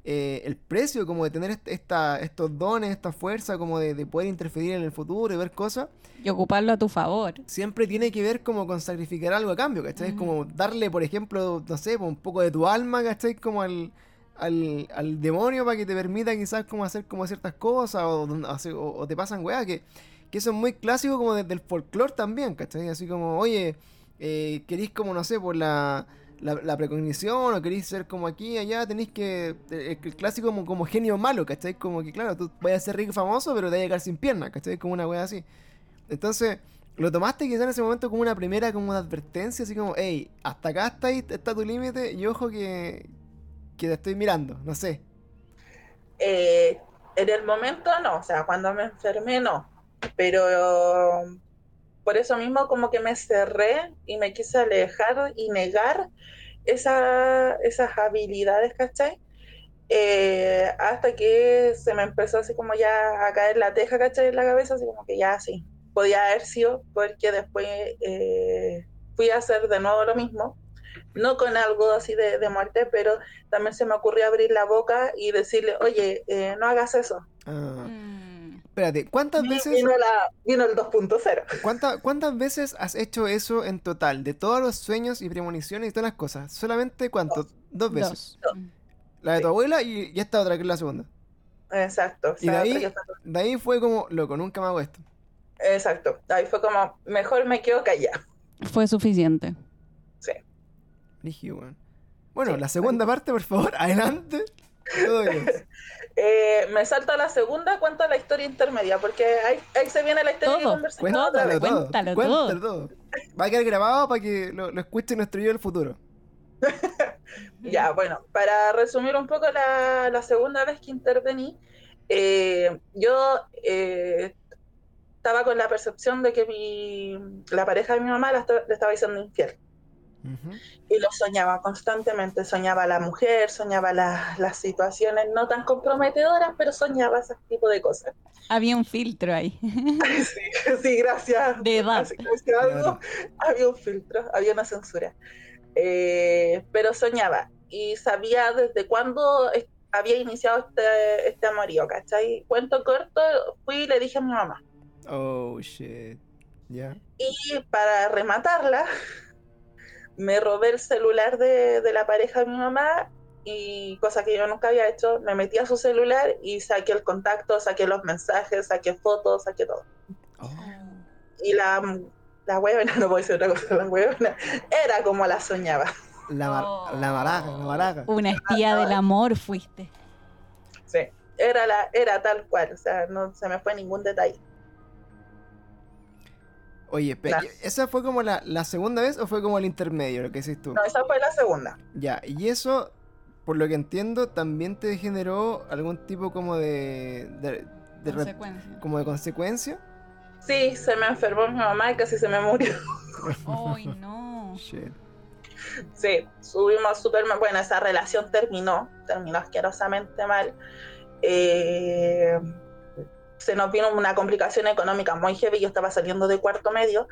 eh, el precio como de tener est- esta, estos dones, esta fuerza como de, de poder interferir en el futuro y ver cosas y ocuparlo a tu favor. siempre tiene que ver como con sacrificar algo a cambio, ¿cachai? Es como darle, por ejemplo, no sé, un poco de tu alma, ¿cachai? Como al, al, al demonio para que te permita quizás como hacer como ciertas cosas o, te pasan weá, que, que eso es muy clásico como desde el folclore también, ¿cachai? Así como, oye, eh, queréis como, no sé, por la, la, la precognición o queréis ser como aquí allá, tenéis que, eh, el clásico como, genio malo, ¿cachai? Como que, claro, tú vayas a ser rico y famoso, pero te vas a quedar sin piernas, ¿cachai? Como una weá así. Entonces, lo tomaste quizás en ese momento como una primera, como una advertencia, así como, hey, hasta acá está, ahí, está tu límite y ojo que, que te estoy mirando, no sé. Eh, en el momento no, o sea, cuando me enfermé no, pero por eso mismo como que me cerré y me quise alejar y negar esa- esas habilidades, ¿cachai? Eh, hasta que se me empezó así como ya a caer la teja, ¿cachai? En la cabeza, así como que ya sí, podía haber sido, porque después eh, fui a hacer de nuevo lo mismo, no con algo así de, de muerte, pero también se me ocurrió abrir la boca y decirle, oye, eh, no hagas eso. Mm. Espérate, ¿cuántas Vino, veces, la, vino el 2.0. cuánta- cuántas veces has hecho eso en total? De todos los sueños y premoniciones y todas las cosas. ¿Solamente cuánto? Dos veces. Dos. La de tu abuela y, y esta otra que es la segunda. Exacto. Y de ahí- De ahí fue como, loco, nunca me hago esto. Exacto. Ahí fue como, mejor me quedo callada. Fue suficiente. Sí. Bueno, Sí. la segunda parte, por favor, adelante. Todo bien. Eh, me salto a la segunda, cuento la historia intermedia, porque ahí, ahí se viene la historia que Todo. otra Cuéntalo vez. todo. Cuéntalo Cuéntalo todo. Va a quedar grabado para que lo, lo escuche nuestro yo del futuro. Ya, bueno, para resumir un poco la, la segunda vez que intervení, eh, yo eh, estaba con la percepción de que mi, la pareja de mi mamá la le estaba diciendo infiel. Y lo soñaba constantemente, soñaba la mujer, soñaba la- las situaciones no tan comprometedoras, pero soñaba ese tipo de cosas. Había un filtro ahí. Sí, sí, gracias. De edad. Algo, había un filtro, había una censura. Eh, pero soñaba y sabía desde cuándo había iniciado este, este amorío, ¿cachai? Cuento corto, fui y le dije a mi mamá. Oh, shit. Ya. Y para rematarla, me robé el celular de, de la pareja de mi mamá y cosa que yo nunca había hecho, me metí a su celular y saqué el contacto, saqué los mensajes, saqué fotos, saqué todo. Oh. Y la, la huevona, no puedo decir otra cosa, la huevona, era como la soñaba. La, Oh. la baraja, la baraja. Una espía del amor fuiste. Sí, era, la, era tal cual, o sea, no se me fue ningún detalle. Oye. ¿esa fue como la, la segunda vez o fue como el intermedio, lo que decís tú? No, esa fue la segunda. Ya, y eso, por lo que entiendo, también te generó algún tipo como de... de, Consecuencia. como de consecuencia. Sí, se me enfermó mi mamá y casi se me murió. Ay, no. Shit. Sí, subimos súper mal. Bueno, esa relación terminó, terminó asquerosamente mal. Eh, se nos vino una complicación económica muy heavy. Yo estaba saliendo de cuarto medio,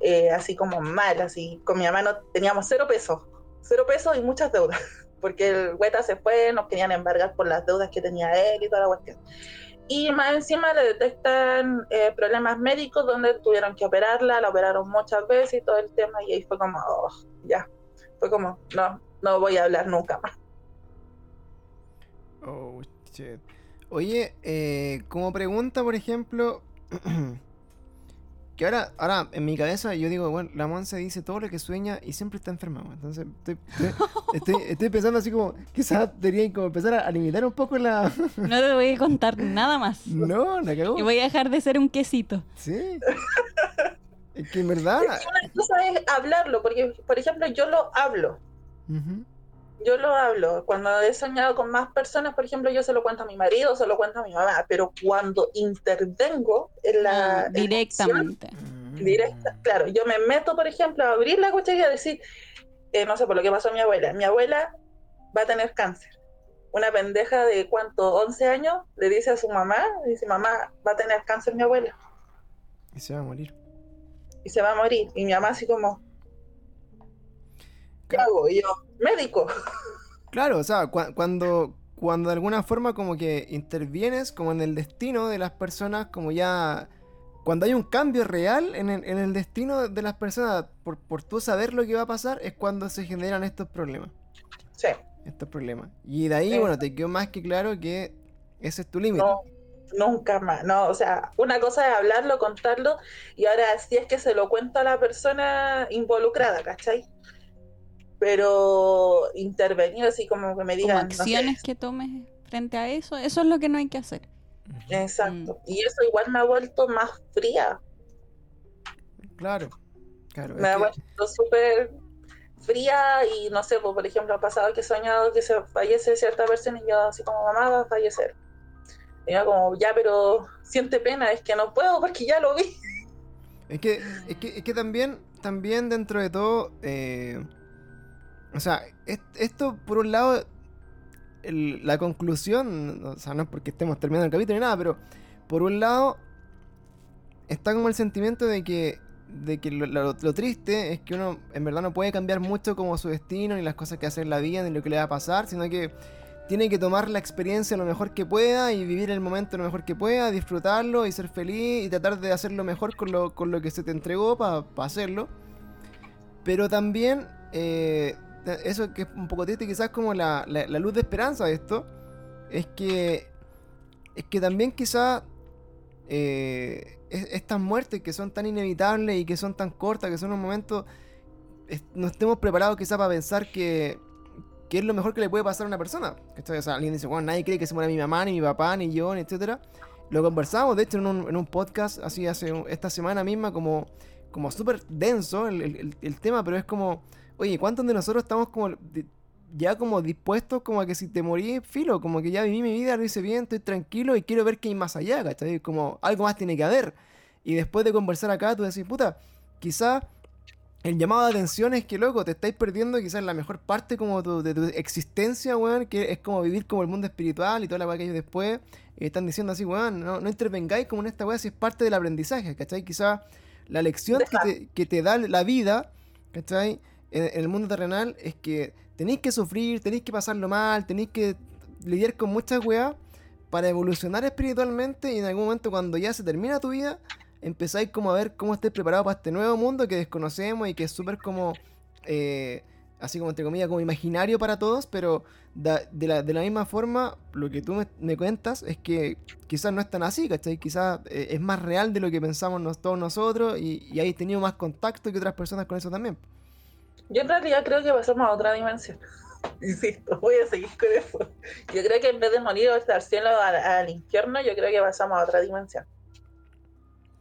eh, así como mal, así. Con mi mamá no teníamos cero pesos, cero pesos y muchas deudas. Porque el Hueta se fue, nos querían embargar por las deudas que tenía él y toda la cuestión. Y más encima le detectan eh, problemas médicos donde tuvieron que operarla, la operaron muchas veces y todo el tema. Y ahí fue como, oh, ya. Fue como, no, no voy a hablar nunca más. Oh, shit. Oye, eh, como pregunta, por ejemplo, que ahora, ahora en mi cabeza yo digo, bueno, la Monse dice todo lo que sueña y siempre está enferma, weón. entonces estoy, estoy, estoy- estoy pensando así como, quizás deberían como empezar a, a limitar un poco la... No te voy a contar nada más. no, la cagó. Y voy a dejar de ser un quesito. Sí. Es que en verdad... Una cosa es hablarlo, porque, por ejemplo, yo lo hablo. Ujú. Yo lo hablo. Cuando he soñado con más personas, por ejemplo, yo se lo cuento a mi marido, se lo cuento a mi mamá. Pero cuando intervengo en la. Acción directamente. directa, claro, yo me meto, por ejemplo, a abrir la cuchara y a decir, eh, no sé, por lo que pasó a mi abuela. Mi abuela va a tener cáncer. Una pendeja de cuánto, 11 años, le dice a su mamá, le dice, mamá, va a tener cáncer mi abuela. Y se va a morir. y se va a morir. Y mi mamá así como, ¿qué hago? Y yo, médico. Claro, o sea, cua- cuando, cuando de alguna forma como que intervienes como en el destino de las personas, como ya... Cuando hay un cambio real en el, en el destino de las personas, por, por tú saber lo que va a pasar, es cuando se generan estos problemas. Sí, Estos problemas. Y de ahí, Sí. bueno, te quedó más que claro que ese es tu límite. no, nunca más. No, o sea, una cosa es hablarlo, contarlo, y ahora si es que se lo cuento a la persona involucrada, ¿cachai? Pero intervenir así como que me Como digan, no sé, acciones que tomes frente a eso, eso es lo que no hay que hacer. Exacto. Y eso igual me ha vuelto más fría. Claro. Claro. me ha que- vuelto súper fría y no sé, pues, por ejemplo, ha pasado que he soñado que se fallece cierta persona y yo así como mamá va a fallecer. Y yo como, ya, pero siente pena, es que no puedo porque ya lo vi. Es que, es que, es que también, también dentro de todo, eh, o sea, es- esto por un lado, la conclusión, o sea, no es porque estemos terminando el capítulo ni nada, pero por un lado está como el sentimiento de que, de que lo, lo- lo triste es que uno en verdad no puede cambiar mucho como su destino, ni las cosas que hace en la vida, ni lo que le va a pasar, sino que tiene que tomar la experiencia lo mejor que pueda y vivir el momento lo mejor que pueda, disfrutarlo y ser feliz y tratar de hacerlo mejor con lo, con lo que se te entregó para hacerlo. Pero también, eh, eso que es un poco triste, quizás como la, la- luz de esperanza de esto, es que, es que también quizás eh, es- estas muertes que son tan inevitables y que son tan cortas, que son un momento, es- no estemos preparados quizás para pensar que, que es lo mejor que le puede pasar a una persona. ¿cachai? O sea, alguien dice, bueno, nadie cree que se muera mi mamá, ni mi papá, ni yo, ni etcétera. Lo conversamos, de hecho, en un, en un podcast así hace esta semana misma, como, como súper denso el- el tema, pero es como, oye, ¿cuántos de nosotros estamos como di- ya como dispuestos como a que si te morí, filo, como que ya viví mi vida, lo hice bien, estoy tranquilo y quiero ver qué hay más allá, ¿cachai? Como algo más tiene que haber. Y después de conversar acá, tú decís, puta, quizá el llamado de atención es que, loco, te estáis perdiendo quizás la mejor parte como tu- de tu existencia, weón, que es como vivir como el mundo espiritual y toda la weá que hay después. Y están diciendo así, weón, no, no intervengáis como en esta weá si es parte del aprendizaje, ¿cachai? Quizá la lección que te, que te da la vida, ¿cachai? En, el mundo terrenal es que tenéis que sufrir, tenéis que pasarlo mal, tenéis que lidiar con muchas weas para evolucionar espiritualmente y en algún momento cuando ya se termina tu vida, empezáis como a ver cómo estáis preparados para este nuevo mundo que desconocemos y que es súper como, eh, así como entre comillas, como imaginario para todos, pero de, la, misma forma, lo que tú me, cuentas es que quizás no es tan así, ¿cachai? Quizás eh, es más real de lo que pensamos todos nosotros y, y hay tenido más contacto que otras personas con eso también. Yo en realidad creo que pasamos a otra dimensión. Insisto, voy a seguir con eso. Yo creo que en vez de morir o estar cielo al, al infierno, yo creo que pasamos a otra dimensión.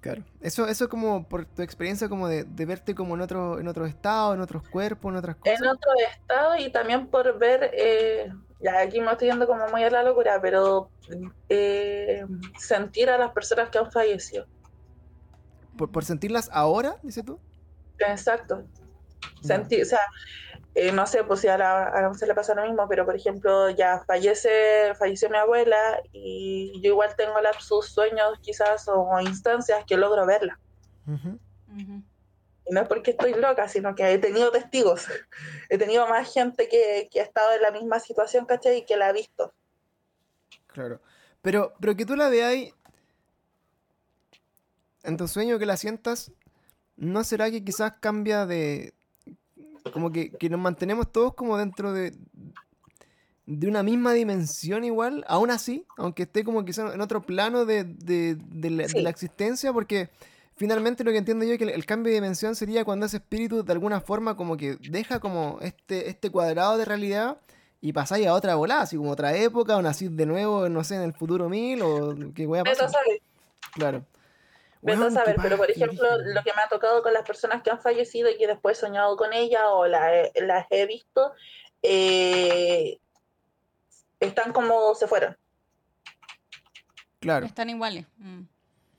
Claro. Eso, eso como por tu experiencia como de, de verte como en otro, en otro estado, en otros cuerpos, en otras cosas. En otro estado y también por ver, eh, ya aquí me estoy yendo como muy a la locura, pero eh, sentir a las personas que han fallecido. Por, por sentirlas ahora, dices tú. Exacto. Ya. Sentir, o sea, eh, no sé, pues si a la, a la se le pasa lo mismo, pero por ejemplo, ya fallece, falleció mi abuela y yo igual tengo lapsus, sueños quizás o instancias que logro verla. Y no es porque estoy loca, sino que he tenido testigos. He tenido más gente que, que ha estado en la misma situación, ¿cachai? Y que la ha visto. Claro. Pero, pero que tú la veáis en tu sueño, que la sientas, ¿no será que quizás cambia de... como que, que nos mantenemos todos como dentro de, de una misma dimensión igual, aún así, aunque esté como quizás en otro plano de, de- de la, de Sí. la existencia, porque finalmente lo que entiendo yo es que el, el cambio de dimensión sería cuando ese espíritu de alguna forma como que deja como este, este cuadrado de realidad y pasáis a otra volada, así como otra época, o nacís de nuevo, no sé, en el futuro mil, o qué voy a pasar. Claro. Vete a saber, pero por ejemplo, lo que me ha tocado con las personas que han fallecido y que después he soñado con ellas o la he- las he visto, eh, están como se fueron. Claro. Están iguales. Mm.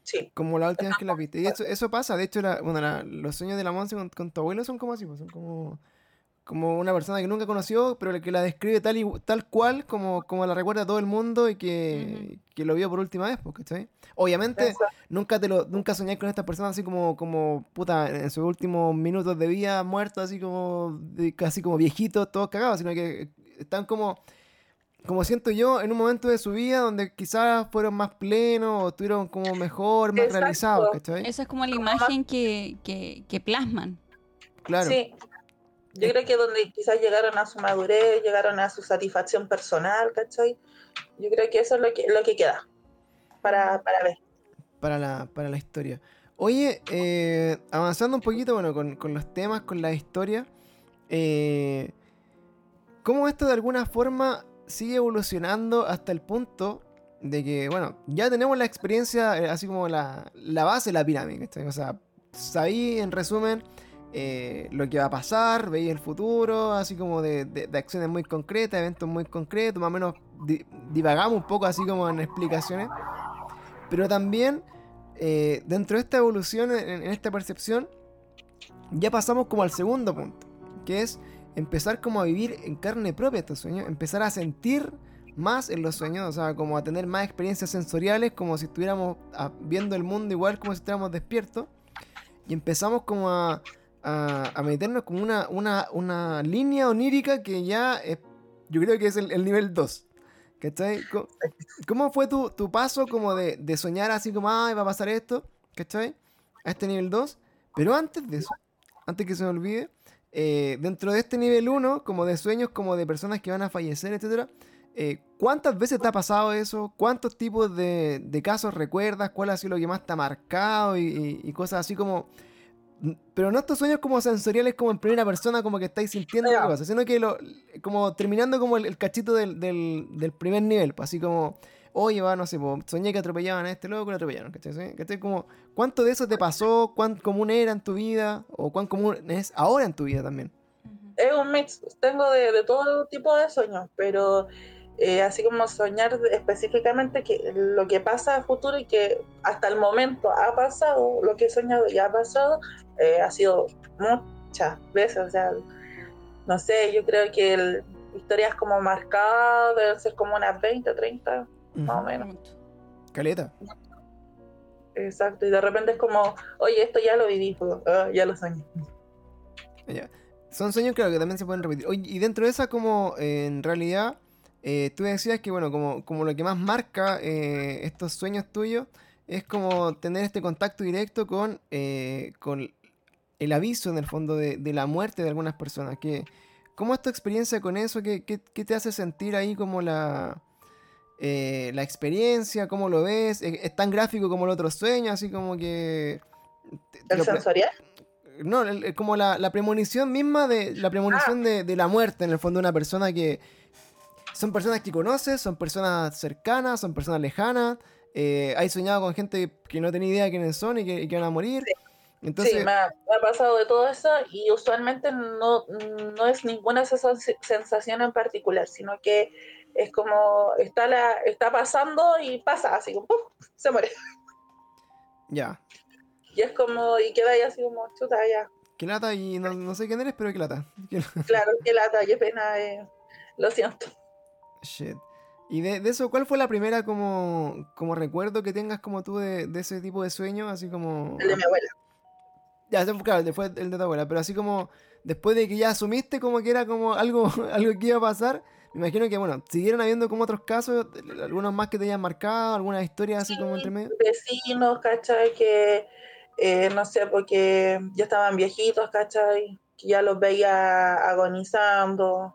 Sí, Como la última vez que la viste. Y eso, eso pasa, de hecho, la- bueno, la- los sueños de la Monse con, con tu abuelo son como así, pues, son como, como una persona que nunca conoció, pero que la describe tal, y, tal cual como, como la recuerda todo el mundo y que, que lo vio por última vez, ¿cachai? Obviamente, nunca te lo, nunca soñás con estas personas así como, como puta, en sus últimos minutos de vida, muertos, así como, de- casi como viejitos, todos cagados, sino que están como, como siento yo, en un momento de su vida donde quizás fueron más plenos o estuvieron como mejor, más Exacto. realizados, ¿cachai? Esa es como la imagen que, que, que plasman. Claro. Sí. Yo creo que donde quizás llegaron a su madurez, llegaron a su satisfacción personal, ¿cachai? Yo creo que eso es lo que, lo que queda para, para ver. para la, para la historia. Oye, eh, avanzando un poquito, bueno, con, con los temas, con la historia, eh, ¿cómo esto de alguna forma sigue evolucionando hasta el punto de que, bueno, ya tenemos la experiencia, eh, así como la, la base de la pirámide, ¿cachai? O sea, sabí en resumen eh, lo que va a pasar, veis el futuro, así como de, acciones muy concretas, eventos muy concretos, más o menos di- divagamos un poco así como en explicaciones. Pero también, eh, dentro de esta evolución, en, en esta percepción, ya pasamos como al segundo punto, que es empezar como a vivir en carne propia estos sueños, empezar a sentir más en los sueños, o sea, como a tener más experiencias sensoriales, como si estuviéramos ah, viendo el mundo igual como si estuviéramos despiertos, y empezamos como a, a- a meternos como una, una, una línea onírica que ya es- yo creo que es el, el nivel 2. ¿Cachai? Co- ¿Cómo fue tu, tu paso como de, de soñar así como, ay, va a pasar esto? ¿Cachai? A este nivel 2. Pero antes de eso, antes que se me olvide, eh, dentro de este nivel 1, como de sueños, como de personas que van a fallecer, etcétera, eh, ¿cuántas veces te ha pasado eso? ¿Cuántos tipos de, de casos recuerdas? ¿Cuál ha sido lo que más te ha marcado? Y cosas así como... Pero no estos sueños como sensoriales, como en primera persona, como que estáis sintiendo la cosa, sino que lo, como terminando como el, el cachito del, del, del primer nivel, pues así como, oye, va, no sé, po, soñé que atropellaban a este loco, lo atropellaron, ¿cachai? ¿Sí? ¿Cachai? Como, ¿cuánto de eso te pasó? ¿Cuán común era en tu vida? ¿O cuán común es ahora en tu vida también? Es un mix, tengo de, de todo tipo de sueños, pero eh, así como soñar específicamente que lo que pasa a futuro y que hasta el momento ha pasado, lo que he soñado ya ha pasado, eh, ha sido muchas veces, o sea, no sé, yo creo que el- historias como marcadas deben ser como unas 20, 30, más o menos. Caleta. Exacto, y de repente es como, oye, esto ya lo viví, pues, ah, ya lo soñé. Ya. Son sueños, claro, que también se pueden repetir. Oye, y dentro de esa, como eh, en realidad, eh, tú decías que, bueno, como, como lo que más marca eh, estos sueños tuyos es como tener este contacto directo con, eh, con el aviso, en el fondo, de, de la muerte de algunas personas. Que, ¿Cómo es tu experiencia con eso? ¿Qué, qué- qué te hace sentir ahí como la, eh, la experiencia? ¿Cómo lo ves? ¿Es, es tan gráfico como el otro sueño? Así como que... ¿El lo sensorial? no, el- el- como la, la premonición misma de la premonición de, de la muerte, en el fondo, de una persona que son personas que conoces, son personas cercanas, son personas lejanas, eh, hay soñado con gente que no tenía idea de quiénes son y que, y que van a morir. Entonces, sí, me ha, me ha pasado de todo eso y usualmente no, no es ninguna sens- sensación en particular, sino que es como está, la, está pasando y pasa, así como ¡pum! se muere. ya. Y es como, y queda ahí así como, chuta, ya. Qué lata y no, no sé quién eres, pero qué lata. Qué- Claro, que lata, qué pena, eh, lo siento. Shit. Y de, de eso, ¿cuál fue la primera como, como recuerdo que tengas como tú de, de ese tipo de sueño? Así como... El de mi abuela. Ya, claro, fue el de tu abuela, pero así como después de que ya asumiste como que era como algo, algo que iba a pasar, me imagino que, bueno, siguieron habiendo como otros casos, algunos más que te hayan marcado, algunas historias así como entre medio. Vecinos, ¿cachai? Que, eh, no sé, porque ya estaban viejitos, ¿cachai? Que ya los veía agonizando,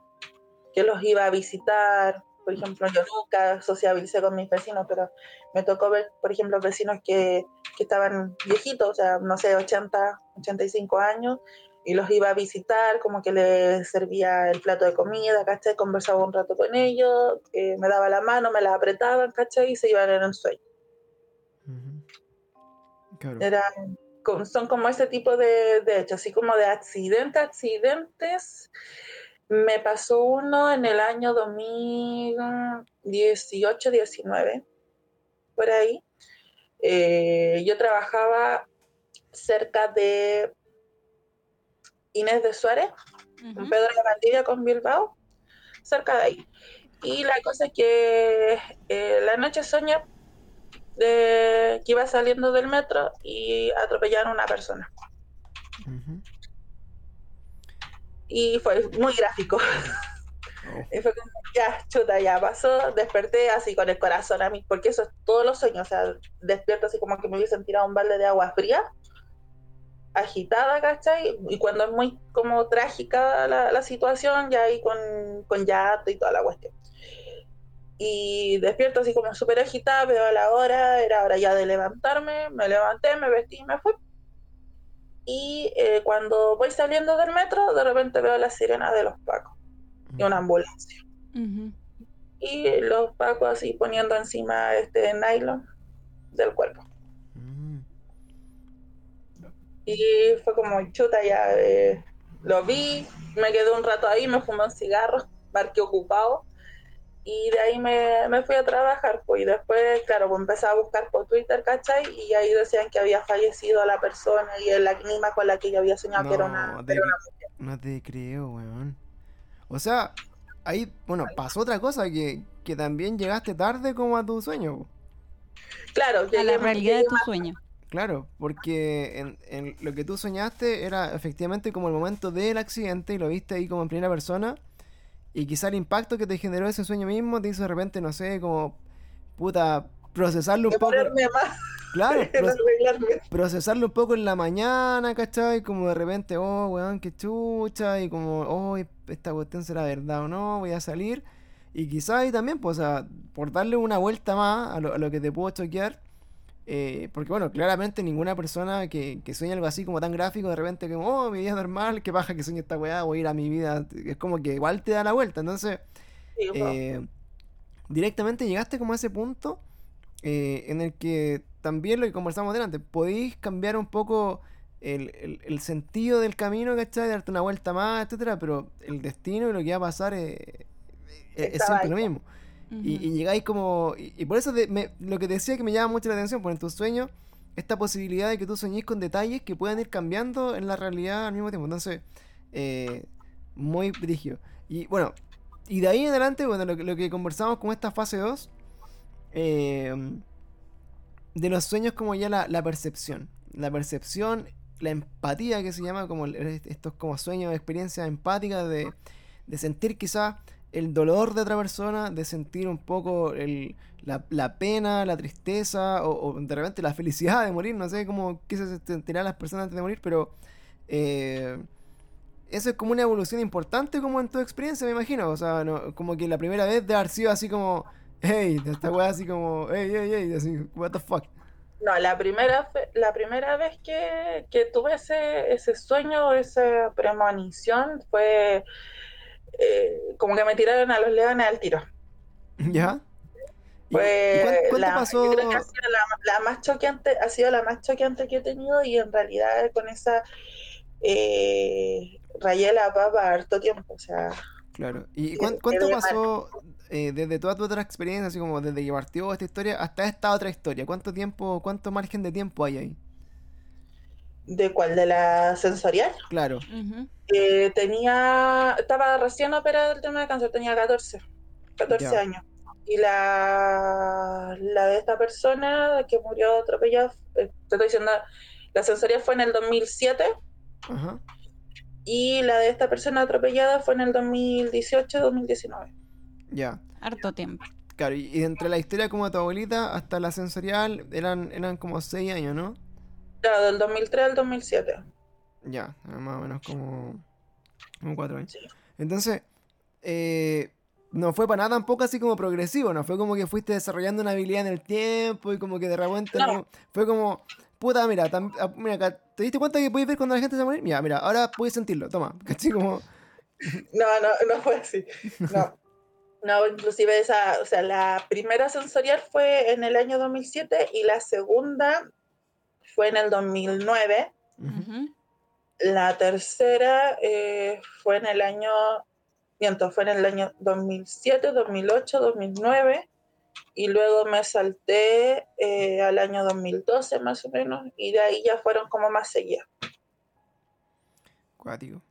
que los iba a visitar. Por ejemplo, yo nunca sociabilicé con mis vecinos, pero me tocó ver, por ejemplo, vecinos que, que estaban viejitos, o sea, no sé, 80, 85 años, y los iba a visitar, como que les servía el plato de comida, ¿cachai? Conversaba un rato con ellos, eh, me daba la mano, me la apretaban, ¿cachai? Y se iban en el sueño. Ujú. Claro. Eran, con- son como ese tipo de, de hechos, así como de accidentes, accidentes. Me pasó uno en el año 2018, 19, por ahí. Eh, yo trabajaba cerca de Inés de Suárez, en Ujú. Pedro de Valdivia con Bilbao, cerca de ahí. Y la cosa es que eh, la noche soñé de que iba saliendo del metro y atropellaron a una persona. Y fue muy gráfico. Oh. Y fue como, ya, chuta, ya pasó. Desperté así con el corazón a mí, porque eso es todos los sueños. O sea, despierto así como que me hubiesen tirado un balde de agua fría, agitada, ¿cachai? Y cuando es muy como trágica la, la situación, ya ahí con, con llanto y toda la cuestión. Y despierto así como súper agitada, veo la hora, era hora ya de levantarme, me levanté, me vestí y me fui. Y eh, cuando voy saliendo del metro, de repente veo la sirena de los pacos y una ambulancia. Y los pacos así poniendo encima este nylon del cuerpo. Mm. Y fue como chuta ya, eh, lo vi, me quedé un rato ahí, me fumé un cigarro, marqué ocupado. Y de ahí me, me fui a trabajar, pues, y después, claro, pues empecé a buscar por Twitter, ¿cachai? Y ahí decían que había fallecido la persona y el anima con la que yo había soñado que era una, No, que era una No te creo, weón. O sea, ahí, bueno, pasó otra cosa, que, que también llegaste tarde como a tu sueño. Claro, A la realidad de tu más- sueño. Claro, porque en, en lo que tú soñaste era efectivamente como el momento del accidente y lo viste ahí como en primera persona. Y quizá el impacto que te generó ese sueño mismo te hizo de repente, no sé, como puta, procesarlo un poco. más Claro, procesarlo un poco en la mañana, ¿cachai? Como de repente, oh, weón, qué chucha, y como, oh, esta cuestión será verdad o no, voy a salir. Y quizás ahí también, pues, o sea, por darle una vuelta más a lo, a lo que te puedo choquear, eh, porque bueno, claramente ninguna persona que, que sueña algo así como tan gráfico, de repente como, oh, mi vida es normal, qué paja que sueñe esta weá, voy a ir a mi vida, es como que igual te da la vuelta, entonces Sí, eh, directamente llegaste como a ese punto eh, en el que también lo que conversamos delante, podéis cambiar un poco el, el- el sentido del camino, ¿cachai? Darte una vuelta más, etcétera, pero el destino y lo que va a pasar es, es- es Estaba siempre lo mismo. Y, llegáis como. Y, y por eso de- me- lo que decía que me llama mucho la atención, por en tus sueños, esta posibilidad de que tú soñéis con detalles que puedan ir cambiando en la realidad al mismo tiempo. Entonces, eh, muy brígido. Y bueno, y de ahí en adelante, bueno, lo, que- lo que conversamos con esta fase 2, eh, de los sueños como ya la, la percepción. La percepción, la empatía que se llama, como estos como sueños, experiencias empáticas de, de sentir quizás el dolor de otra persona, de sentir un poco el, la, la pena, la tristeza o, o de repente la felicidad de morir. No sé cómo qué se sentirán las personas antes de morir, pero eh, eso es como una evolución importante como en tu experiencia, me imagino. O sea, no- como que la primera vez de haber sido así como, hey, de esta weá así como, hey, hey, hey, what the fuck. No, la primera, la primera vez que, que tuve ese, ese sueño, esa premonición, fue eh, como que me tiraron a los leones al tiro. ¿Ya? ¿Y- Fue y cuán- cuánto la, pasó? yo creo que ha sido la, la más choqueante, ha sido la más choqueante que he tenido y en realidad con esa eh, rayé la papa harto tiempo, o sea, Claro. ¿Y quedé cuánto pasó eh, desde toda tu otra experiencia, así como desde que partió esta historia hasta esta otra historia? ¿Cuánto tiempo, cuánto margen de tiempo hay ahí? ¿De cuál? ¿De la sensorial? Claro. Eh, tenía, estaba recién operada del tema de cáncer, tenía 14, 14 Ya. años. Y la, la de esta persona que murió atropellada, eh, te estoy diciendo, la sensorial fue en el 2007 Ajá. y la de esta persona atropellada fue en el 2018-2019. Ya. Harto tiempo. Claro, y, y entre la historia como de tu abuelita hasta la sensorial eran, eran como seis años, ¿no? Claro, del 2003 al 2007. Ya, más o menos como, como cuatro años. Sí. Entonces, eh, no fue para nada tampoco así como progresivo, no fue como que fuiste desarrollando una habilidad en el tiempo y como que de repente No. no- fue como, puta, mira, tam- ah, mira, ¿te diste cuenta que puedes ver cuando la gente se va a morir? Mira, mira, ahora puedes sentirlo, toma, ¿cachai? Como, No, no, no fue así. No. No, inclusive esa, o sea, la primera sensorial fue en el año 2007 y la segunda fue en el 2009. ujú, Ujú. La tercera eh, fue en el año, miento, fue en el año 2007, 2008, 2009 y luego me salté eh, al año 2012 más o menos y de ahí ya fueron como más seguidas. cuático.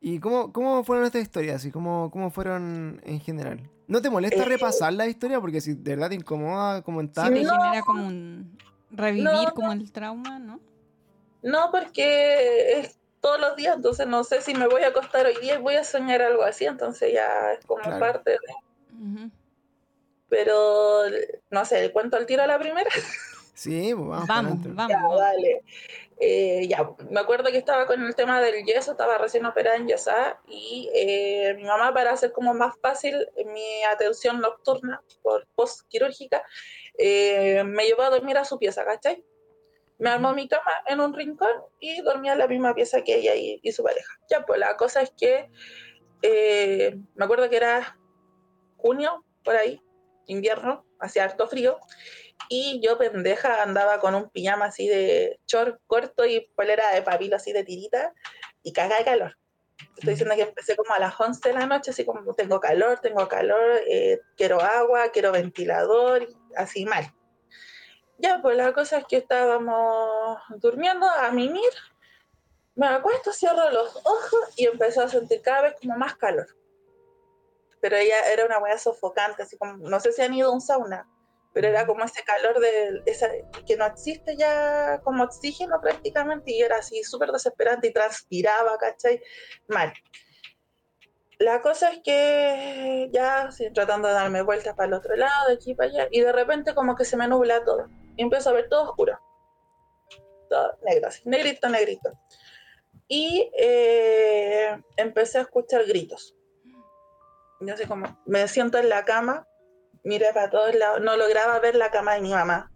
¿Y cómo, cómo fueron estas historias? ¿cómo, ¿Cómo fueron en general? ¿No te molesta Eh, repasar la historia? Porque si de verdad te incomoda comentar. No. genera como un revivir No, como el trauma, ¿no? No, porque es todos los días, entonces no sé si me voy a acostar hoy día y voy a soñar algo así, entonces ya es como Claro. parte de... Pero, no sé, ¿cuento al tiro a la primera? Sí, pues vamos, Vamos, vamos. Ya. Eh, ya, me acuerdo que estaba con el tema del yeso, estaba recién operada en yesá y eh, mi mamá para hacer como más fácil mi atención nocturna por post quirúrgica, eh, me llevó a dormir a su pieza, ¿cachai? Me armó mi cama en un rincón y dormía en la misma pieza que ella y, y su pareja. Ya, pues la cosa es que eh, me acuerdo que era junio, por ahí, invierno, hacía harto frío, y yo pendeja andaba con un pijama así de short corto y polera de papilo así de tirita y caga de calor. Estoy diciendo que empecé como a las 11 de la noche, así como tengo calor, tengo calor, eh, quiero agua, quiero ventilador, así mal. Ya, pues la cosa es que estábamos durmiendo a mimir, me acuesto, cierro los ojos y empezó a sentir cada vez como más calor. Pero ella era una wea sofocante, así como, no sé si han ido a un sauna, pero era como ese calor de esa, que no existe ya como oxígeno prácticamente y era así súper desesperante y transpiraba, ¿cachai? Mal. La cosa es que ya así, tratando de darme vueltas para el otro lado, de aquí para allá, y de repente como que se me nubla todo. Y empiezo a ver todo oscuro. Todo negro, así, negrito, negrito. Y eh, empecé a escuchar gritos. Yo así como, me siento en la cama, miré para todos lados, no lograba ver la cama de mi mamá.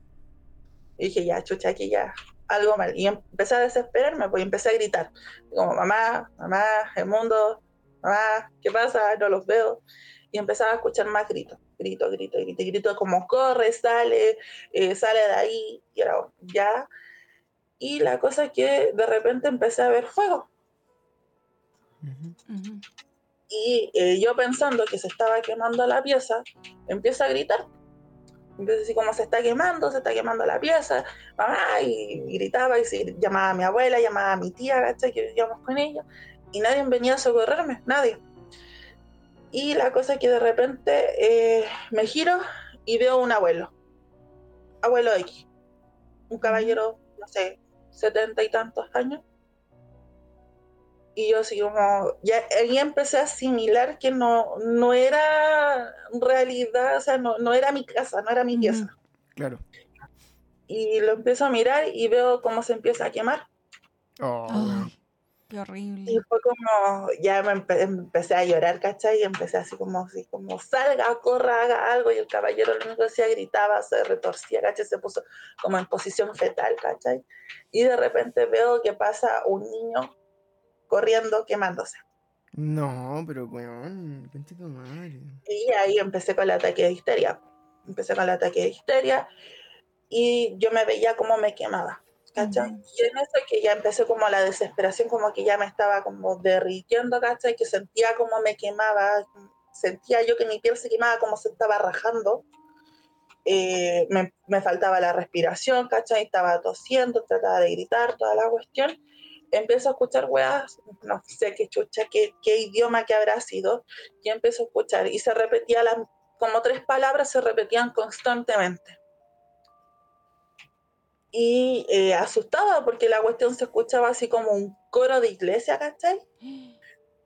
Y dije, ya, chucha, aquí ya, algo mal. Y empecé a desesperarme, pues y empecé a gritar. Como, mamá, mamá, el mundo, mamá, ¿qué pasa? No los veo. Y empezaba a escuchar más gritos, grito, grito, grito, grito, como corre, sale, eh, sale de ahí, y era ya. Y la cosa es que de repente empecé a ver fuego. Y eh, yo pensando que se estaba quemando la pieza, empiezo a gritar. Empiezo así como se está quemando, se está quemando la pieza, mamá, y, y gritaba y se, llamaba a mi abuela, llamaba a mi tía, ¿cachai? Que vivíamos con ella, y nadie venía a socorrerme, nadie. Y la cosa es que de repente eh, me giro y veo un abuelo, abuelo X, un caballero, no sé, setenta y tantos años, y yo así como, ya ahí empecé a asimilar que no, no era realidad, o sea, no, no era mi casa, no era mi pieza. Claro. Y lo empiezo a mirar y veo cómo se empieza a quemar. Oh, Ay, qué Y horrible. fue como, ya me empe- empecé a llorar, ¿cachai? Y empecé así como, así como, salga, corra, haga algo. Y el caballero lo único que hacía, gritaba, se retorcía, ¿cachai? Se puso como en posición fetal, ¿cachai? Y de repente veo que pasa un niño corriendo, quemándose. No, pero weón, concha tu madre. Y ahí empecé con el ataque de histeria. empecé con el ataque de histeria y yo me veía como me quemaba. ¿Cachai? Ujú. Y en eso que ya empecé como la desesperación, como que ya me estaba como derritiendo, ¿cachai? Que sentía como me quemaba, sentía yo que mi piel se quemaba como se estaba rajando. Eh, me, me faltaba la respiración, ¿cachai? Estaba tosiendo, trataba de gritar, toda la cuestión. Empiezo a escuchar weas, no sé qué chucha, qué, qué idioma que habrá sido, y empiezo a escuchar. Y se repetía, las, como tres palabras se repetían constantemente. Y eh, porque la cuestión se escuchaba así como un coro de iglesia, ¿cachai?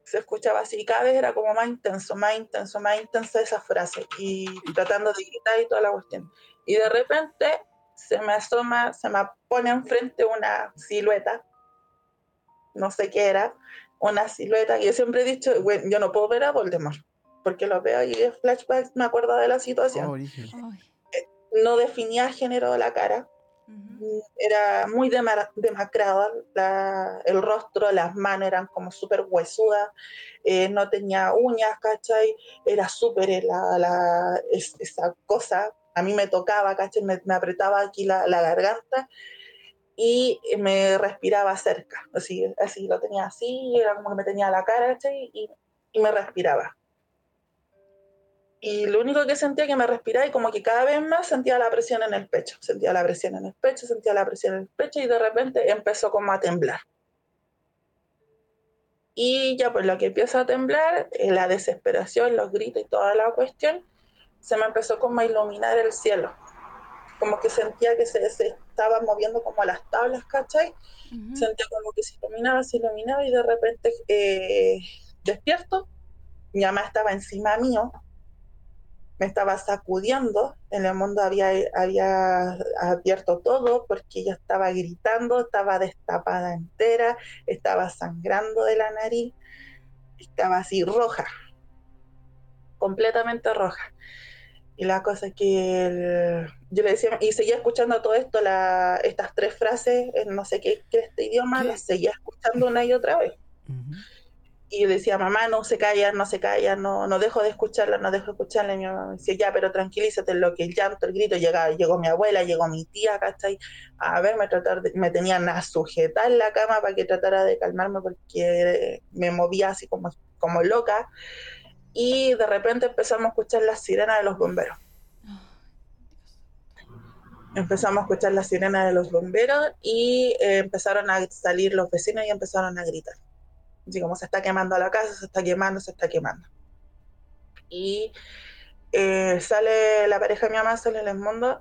se escuchaba así, y cada vez era como más intenso, más intenso, más intensa esa frase, y tratando de gritar y toda la cuestión. Y de repente se me asoma, se me pone enfrente una silueta, no sé qué era, una silueta, y yo siempre he dicho, bueno, yo no puedo ver a Voldemort, porque lo veo y en flashbacks me acuerdo de la situación. Oh. No definía género de la cara, Ujú. era muy dema- demacrada, la- el rostro, las manos eran como súper huesudas, eh, no tenía uñas, ¿cachai? Era súper la, la- es- esa cosa, a mí me tocaba, ¿cachai? Me, me apretaba aquí la, la garganta y me respiraba cerca, así, así lo tenía así, era como que me tenía la cara, y me respiraba. Y lo único que sentía que me respiraba y como que cada vez más sentía la presión en el pecho, sentía la presión en el pecho, sentía la presión en el pecho y de repente empezó como a temblar. Y ya pues lo que empieza a temblar, eh, la desesperación, los gritos y toda la cuestión, se me empezó como a iluminar el cielo. Como que sentía que se, se estaban moviendo como las tablas, ¿cachai? Sentía como que se iluminaba, se iluminaba y de repente eh, despierto, mi mamá estaba encima mío, me estaba sacudiendo, en el mundo había, había abierto todo porque ella estaba gritando, estaba destapada entera, estaba sangrando de la nariz, estaba así roja, completamente roja. Y la cosa es que el- yo le decía, y seguía escuchando todo esto, la, estas tres frases en no sé qué, qué este idioma, ¿Qué? las seguía escuchando una y otra vez. Y yo decía, mamá, no se calla, no se calla, no, no dejo de escucharla, no dejo de escucharla. Y mi mamá me decía, ya, pero tranquilízate, en lo que el llanto, el grito, llega, llegó mi abuela, llegó mi tía, ¿cachai? A verme tratar de, me tenían a sujetar la cama para que tratara de calmarme porque me movía así como, como loca. Y de repente empezamos a escuchar las sirenas de los bomberos. Empezamos a escuchar las sirenas de los bomberos y eh, empezaron a salir los vecinos y empezaron a gritar. Así como se está quemando la casa, se está quemando, se está quemando. Y eh, sale la pareja de mi mamá, sale el mundo,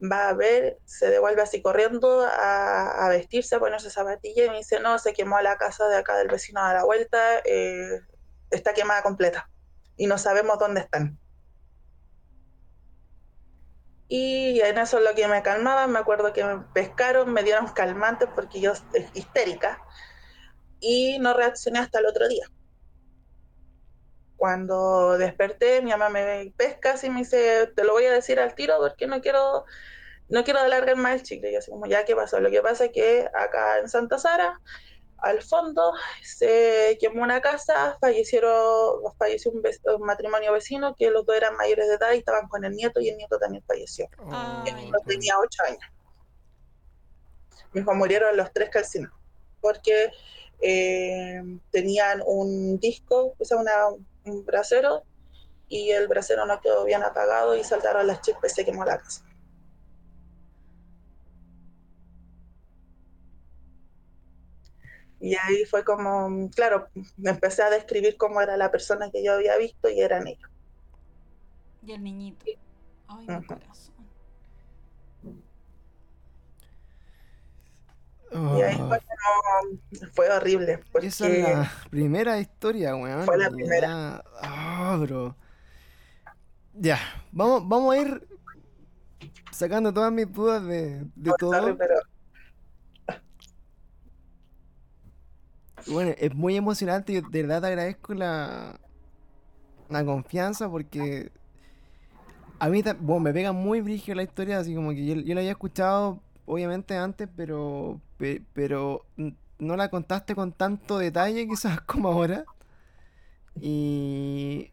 va a ver, se devuelve así corriendo a, a vestirse, a ponerse zapatilla y me dice, no, se quemó la casa de acá del vecino a la vuelta, eh, está quemada completa y no sabemos dónde están. Y en eso es lo que me calmaba, me acuerdo que me pescaron, me dieron calmantes porque yo eh, histérica y no reaccioné hasta el otro día. Cuando desperté, mi mamá me pesca y me dice, te lo voy a decir al tiro porque no quiero, no quiero alargar más el chicle. Y así como, ya, ¿qué pasó? Lo que pasa es que acá en Santa Sara, al fondo, se quemó una casa, fallecieron, falleció un, un matrimonio vecino que los dos eran mayores de edad y estaban con el nieto y el nieto también falleció. Oh, Ay, El nieto tenía ocho años. Mis hijos murieron los tres calcinados porque eh, tenían un disco, o sea, una, un brasero, y el brasero no quedó bien apagado y saltaron las chispas y se quemó la casa. Y ahí fue como, claro, me empecé a describir cómo era la persona que yo había visto y eran ellos. Y el niñito. Ay, mi corazón. Y ahí fue como, fue horrible, porque esa es la primera historia, weón. Fue la primera. ya- Ah, bro. Ya, vamos, vamos a ir sacando todas mis dudas de, de Oh, todo. sorry, pero Bueno, es muy emocionante. Yo de verdad te agradezco la, la confianza porque a mí bueno, me pega muy brígido la historia, así como que yo, la había escuchado obviamente antes, pero, pe- pero no la contaste con tanto detalle quizás como ahora. Y,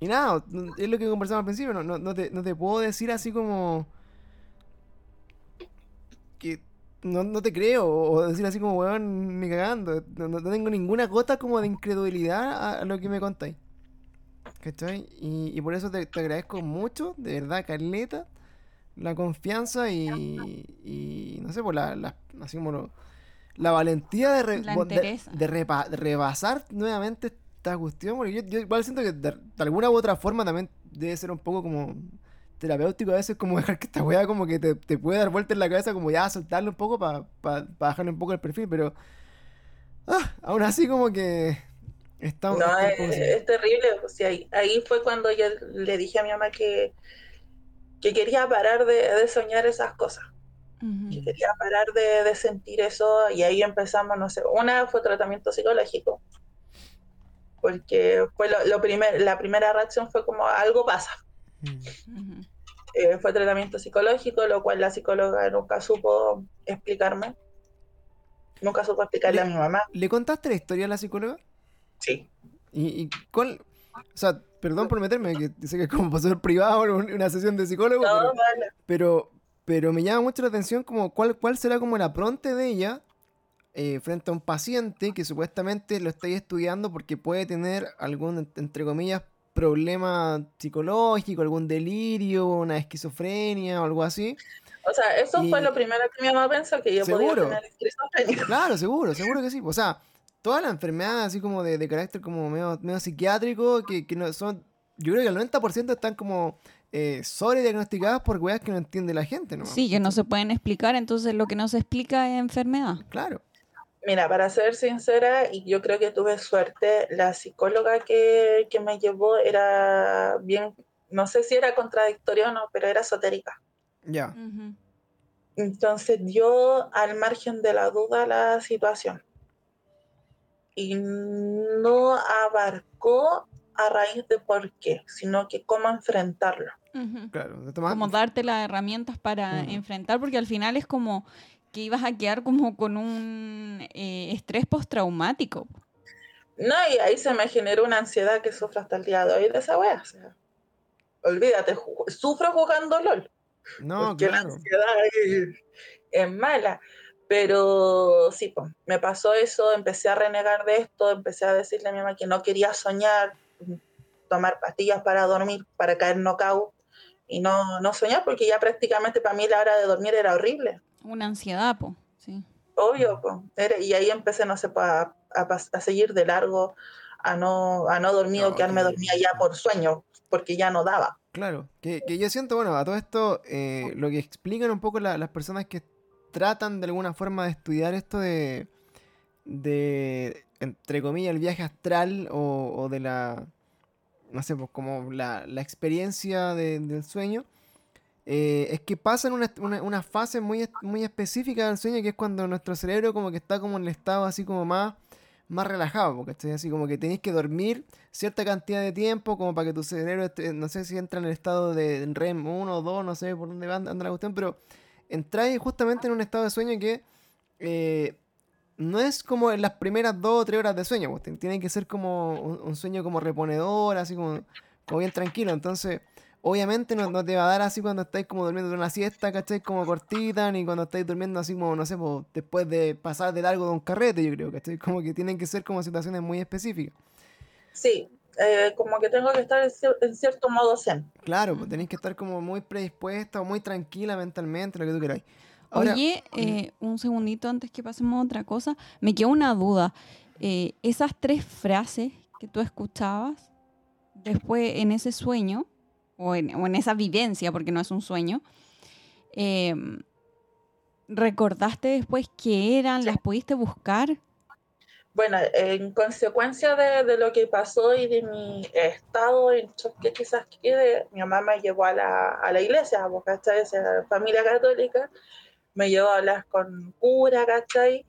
y nada, es lo que conversamos al principio, no, no, no, te, no te puedo decir así como que no, no te creo, o decir así como, weón, ni cagando, no, no tengo ninguna gota como de incredulidad a, a lo que me contáis. ¿Cachai? Y, y por eso te, te agradezco mucho, de verdad, Carleta, la confianza y, y no sé, por la, la, así como lo- la valentía de, re- La bo- de, de repa- de rebasar nuevamente esta cuestión, porque yo, yo igual siento que de, de alguna u otra forma también debe ser un poco como terapéutico a veces como dejar que esta weá como que te, te puede dar vuelta en la cabeza como ya soltarlo un poco para bajarle un poco el perfil, pero ah, aún así como que está, No, es, es terrible. O sea, ahí, ahí fue cuando yo le dije a mi mamá que, que quería parar de, de soñar esas cosas, Ujú. que quería parar de, de sentir eso y ahí empezamos, no sé, una fue tratamiento psicológico, porque fue lo, lo primer, la primera reacción fue como algo pasa. Mm. Ujú. Eh, fue tratamiento psicológico, lo cual la psicóloga nunca supo explicarme, nunca supo explicarle a mi mamá. ¿Le contaste la historia a la psicóloga? Sí. ¿Y, y cuál? O sea, perdón por meterme, que sé que es como pasó el privado un- una sesión de psicólogo, No, pero, vale. pero, pero me llama mucho la atención como cuál, cuál será como el apronte de ella eh, frente a un paciente que supuestamente lo estáis estudiando porque puede tener algún, en- entre comillas, problema psicológico, algún delirio, una esquizofrenia o algo así. O sea, eso Y- fue lo primero que mi mamá pensó, que yo ¿Seguro? podía tener esquizofrenia. Claro, seguro, seguro que sí. O sea, todas las enfermedades así como de, de carácter como medio, medio psiquiátrico, que, que no son, yo creo que el 90% están como eh, sobrediagnosticadas por weas que no entiende la gente, ¿no? Sí, que no se pueden explicar, entonces lo que no se explica es enfermedad. Claro. Mira, para ser sincera, y yo creo que tuve suerte, la psicóloga que, que me llevó era bien, no sé si era contradictoria o no, pero era esotérica. Ya. Ujú. Entonces dio al margen de la duda la situación. Y no abarcó a raíz de por qué, sino que cómo enfrentarlo. Claro. de tomar- Como darte las herramientas para enfrentar, porque al final es como que ibas a quedar como con un eh, estrés postraumático. No, y ahí se me generó una ansiedad que sufro hasta el día de hoy de esa wea. O sea, olvídate, ju- sufro jugando LOL. No, porque la ansiedad es, es mala. Pero sí, pues, me pasó eso, empecé a renegar de esto, empecé a decirle a mi mamá que no quería soñar, tomar pastillas para dormir, para caer knockout y no, no soñar, porque ya prácticamente para mí la hora de dormir era horrible, Una ansiedad, po. Sí. obvio. po. Y ahí empecé, no sé, pues, a, a a seguir de largo, a no, a no dormir o No, quedarme que- dormida ya por sueño, porque ya no daba. Claro. Que, que yo siento, bueno, a todo esto, eh, lo que explican un poco la- las personas que tratan de alguna forma de estudiar esto de, de entre comillas, el viaje astral o, o de la, no sé, pues como la, la experiencia de- del sueño, eh, es que pasan una, una, fase muy, muy específica del sueño que es cuando nuestro cerebro como que está como en el estado así como más, más relajado, estoy así como que tenéis que dormir cierta cantidad de tiempo como para que tu cerebro, esté- no sé si entra en el estado de REM 1 o 2, no sé por dónde va anda la cuestión, pero entráis justamente en un estado de sueño que eh, no es como en las primeras dos o tres horas de sueño, tiene que ser como un, un sueño como reponedor, así como, como bien tranquilo. Entonces, obviamente no, no te va a dar así cuando estáis como durmiendo una siesta, ¿cachai? Como cortita, ni cuando estáis durmiendo así como, no sé, pues, después de pasar de largo de un carrete, yo creo, ¿cachai? Como que tienen que ser como situaciones muy específicas. Sí, eh, como que tengo que estar en cierto modo zen. Claro, pues tenéis que estar como muy predispuesta o muy tranquila mentalmente, lo que tú queráis. Ahora, Oye, eh, un segundito antes que pasemos a otra cosa, me quedó una duda. Eh, esas tres frases que tú escuchabas después en ese sueño, o en, o en esa vivencia, porque no es un sueño, eh, ¿recordaste después qué eran? ¿Las pudiste buscar? Bueno, en consecuencia de, de lo que pasó y de mi estado en shock que quizás quede, mi mamá me llevó a la, a la iglesia, ¿cachai? La familia católica, me llevó a hablar con cura, ¿cachai?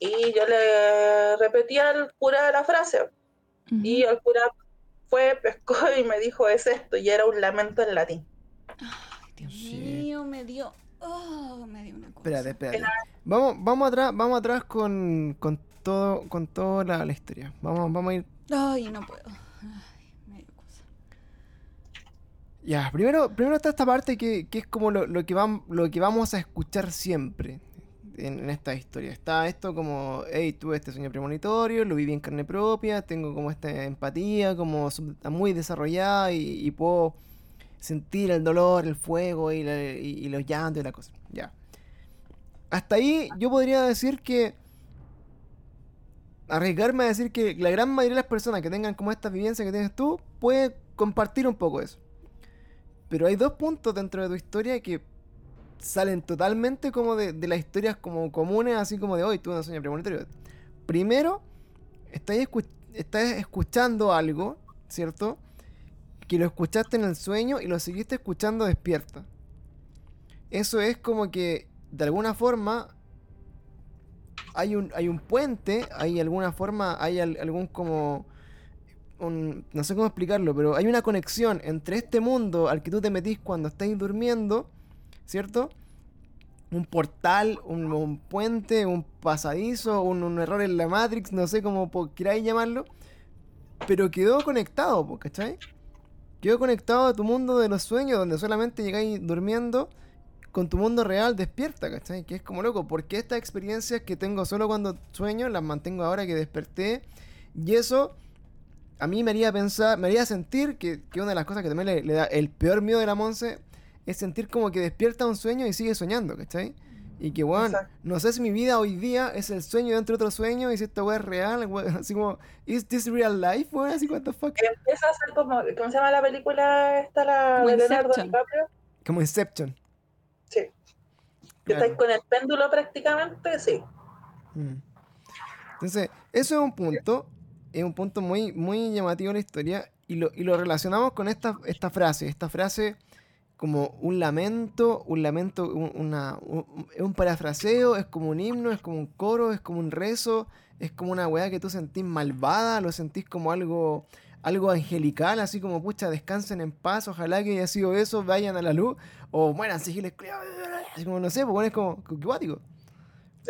Y yo le repetí al cura la frase, y el cura fue, pescó y me dijo, es esto, y era un lamento en latín. Ay, Dios Sí. mío, me dio... oh, me dio una cosa. espérate, espérate. Vamos, vamos atrás, vamos atrás con, con todo, con toda la, la historia. Vamos, vamos a ir. Ay, no puedo. Ay, me dio cosa. Ya, primero, primero está esta parte que, que es como lo, lo que vam- lo que vamos a escuchar siempre en, esta historia. Está esto como, hey, tuve este sueño premonitorio, lo viví en carne propia, tengo como esta empatía, como sub- muy desarrollada y, puedo sentir el dolor, el fuego y los llantos y la cosa. Ya. Hasta ahí yo podría decir que arriesgarme a decir que la gran mayoría de las personas que tengan como esta vivencia que tienes tú puede compartir un poco eso. Pero hay dos puntos dentro de tu historia que salen totalmente como de, las historias como comunes, así como de hoy, tuve un sueño premonitorio. Primero, estás, escu- estás escuchando algo, ¿cierto? Que lo escuchaste en el sueño y lo seguiste escuchando despierta. Eso es como que, de alguna forma, hay un, hay un puente, hay alguna forma, hay al- algún como... no sé cómo explicarlo, pero hay una conexión entre este mundo al que tú te metís cuando estáis durmiendo, ¿cierto? Un portal, un, puente, un pasadizo, un, error en la Matrix, no sé cómo queráis llamarlo, pero quedó conectado, ¿cachai? Quedó conectado a tu mundo de los sueños, donde solamente llegáis durmiendo con tu mundo real despierta, ¿cachai? Que es como loco, porque estas experiencias que tengo solo cuando sueño, las mantengo ahora que desperté, y eso a mí me haría pensar, me haría sentir que, que una de las cosas que también le, le da el peor miedo de la Monse es sentir como que despierta un sueño y sigue soñando, ¿cachai? Y que, weón, Exacto. no sé si mi vida hoy día es el sueño dentro de otro sueño y si esta weá es real, weón, así como, ¿is this real life, weón? Así, what the fuck? Empieza a ser como, ¿cómo se llama la película esta, la Como de Leonardo. DiCaprio? Como Inception. Sí. Que Claro. estáis con el péndulo prácticamente, sí. Mm. Entonces, eso es un punto, es un punto muy, muy llamativo en la historia y lo, y lo relacionamos con esta, esta frase, esta frase como un lamento, un lamento, un, una, un- un parafraseo, es como un himno, es como un coro, es como un rezo, es como una weá que tú sentís malvada, lo sentís como algo, algo angelical, así como, pucha, descansen en paz, ojalá que haya sido eso, vayan a la luz, o mueran sigiles, así como, no sé, pues es como, qué guático.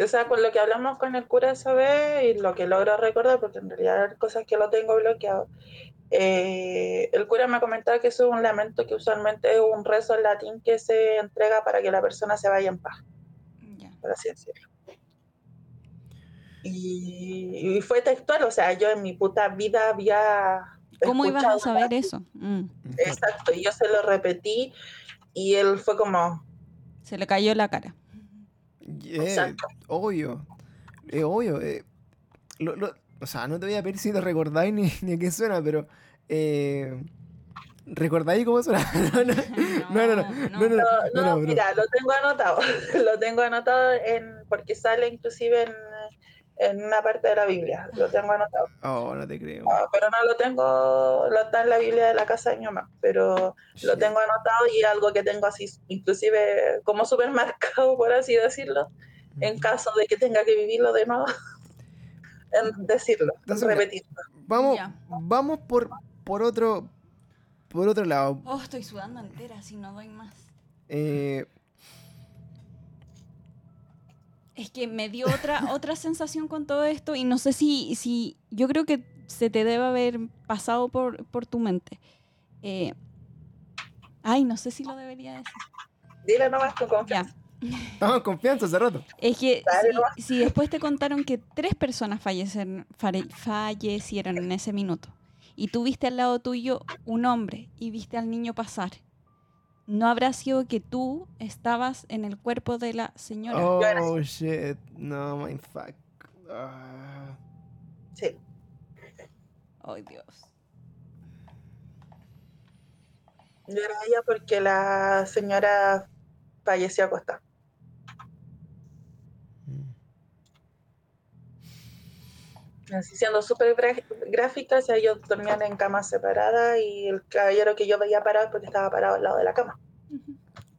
O sea, con lo que hablamos con el cura esa vez y lo que logro recordar, porque en realidad hay cosas que lo tengo bloqueado. Eh, el cura me comentaba que eso es un lamento que usualmente es un rezo en latín que se entrega para que la persona se vaya en paz, Ya. por así decirlo. Y, y fue textual, o sea, yo en mi puta vida había. ¿Cómo ibas a saber eso? Mm. Exacto, y yo se lo repetí y él fue como, Se le cayó la cara. Yeah, Exacto. obvio. Es obvio. eh, lo- lo- o sea, no te voy a pedir si lo recordáis ni, ni a qué suena, pero. Eh, ¿Recordáis cómo suena? no, no, no, no, no, no, no, No, no, no, no, bro. mira, lo tengo anotado. lo tengo anotado en, porque sale inclusive en, en una parte de la Biblia. Lo tengo anotado. Oh, no te creo. Ah, pero no lo tengo, lo está en la Biblia de la casa de mi mamá. Pero lo tengo anotado y es algo que tengo así, inclusive como supermercado, por así decirlo, en caso de que tenga que vivirlo de nuevo. Decirlo, Entonces, repetirlo. Vamos, Ya. vamos por, por otro. Por otro lado. Oh, estoy sudando entera si no doy más. Eh, Es que me dio otra, otra sensación con todo esto y no sé si, si yo creo que se te debe haber pasado por, por tu mente. Eh, ay, no sé si lo debería decir. Dile nomás con Ya. estamos en confianza hace rato. Es que si, después te contaron que tres personas fallecieron, fallecieron en ese minuto y tú viste al lado tuyo un hombre y viste al niño pasar, ¿no habrá sido que tú estabas en el cuerpo de la señora? Oh, shit. No, my fuck. Ah. Sí. Ay, Dios. Yo era ella porque la señora falleció acostada. Así siendo súper gra- gráfica, o sea, ellos dormían en camas separadas y el caballero que yo veía parado es porque estaba parado al lado de la cama.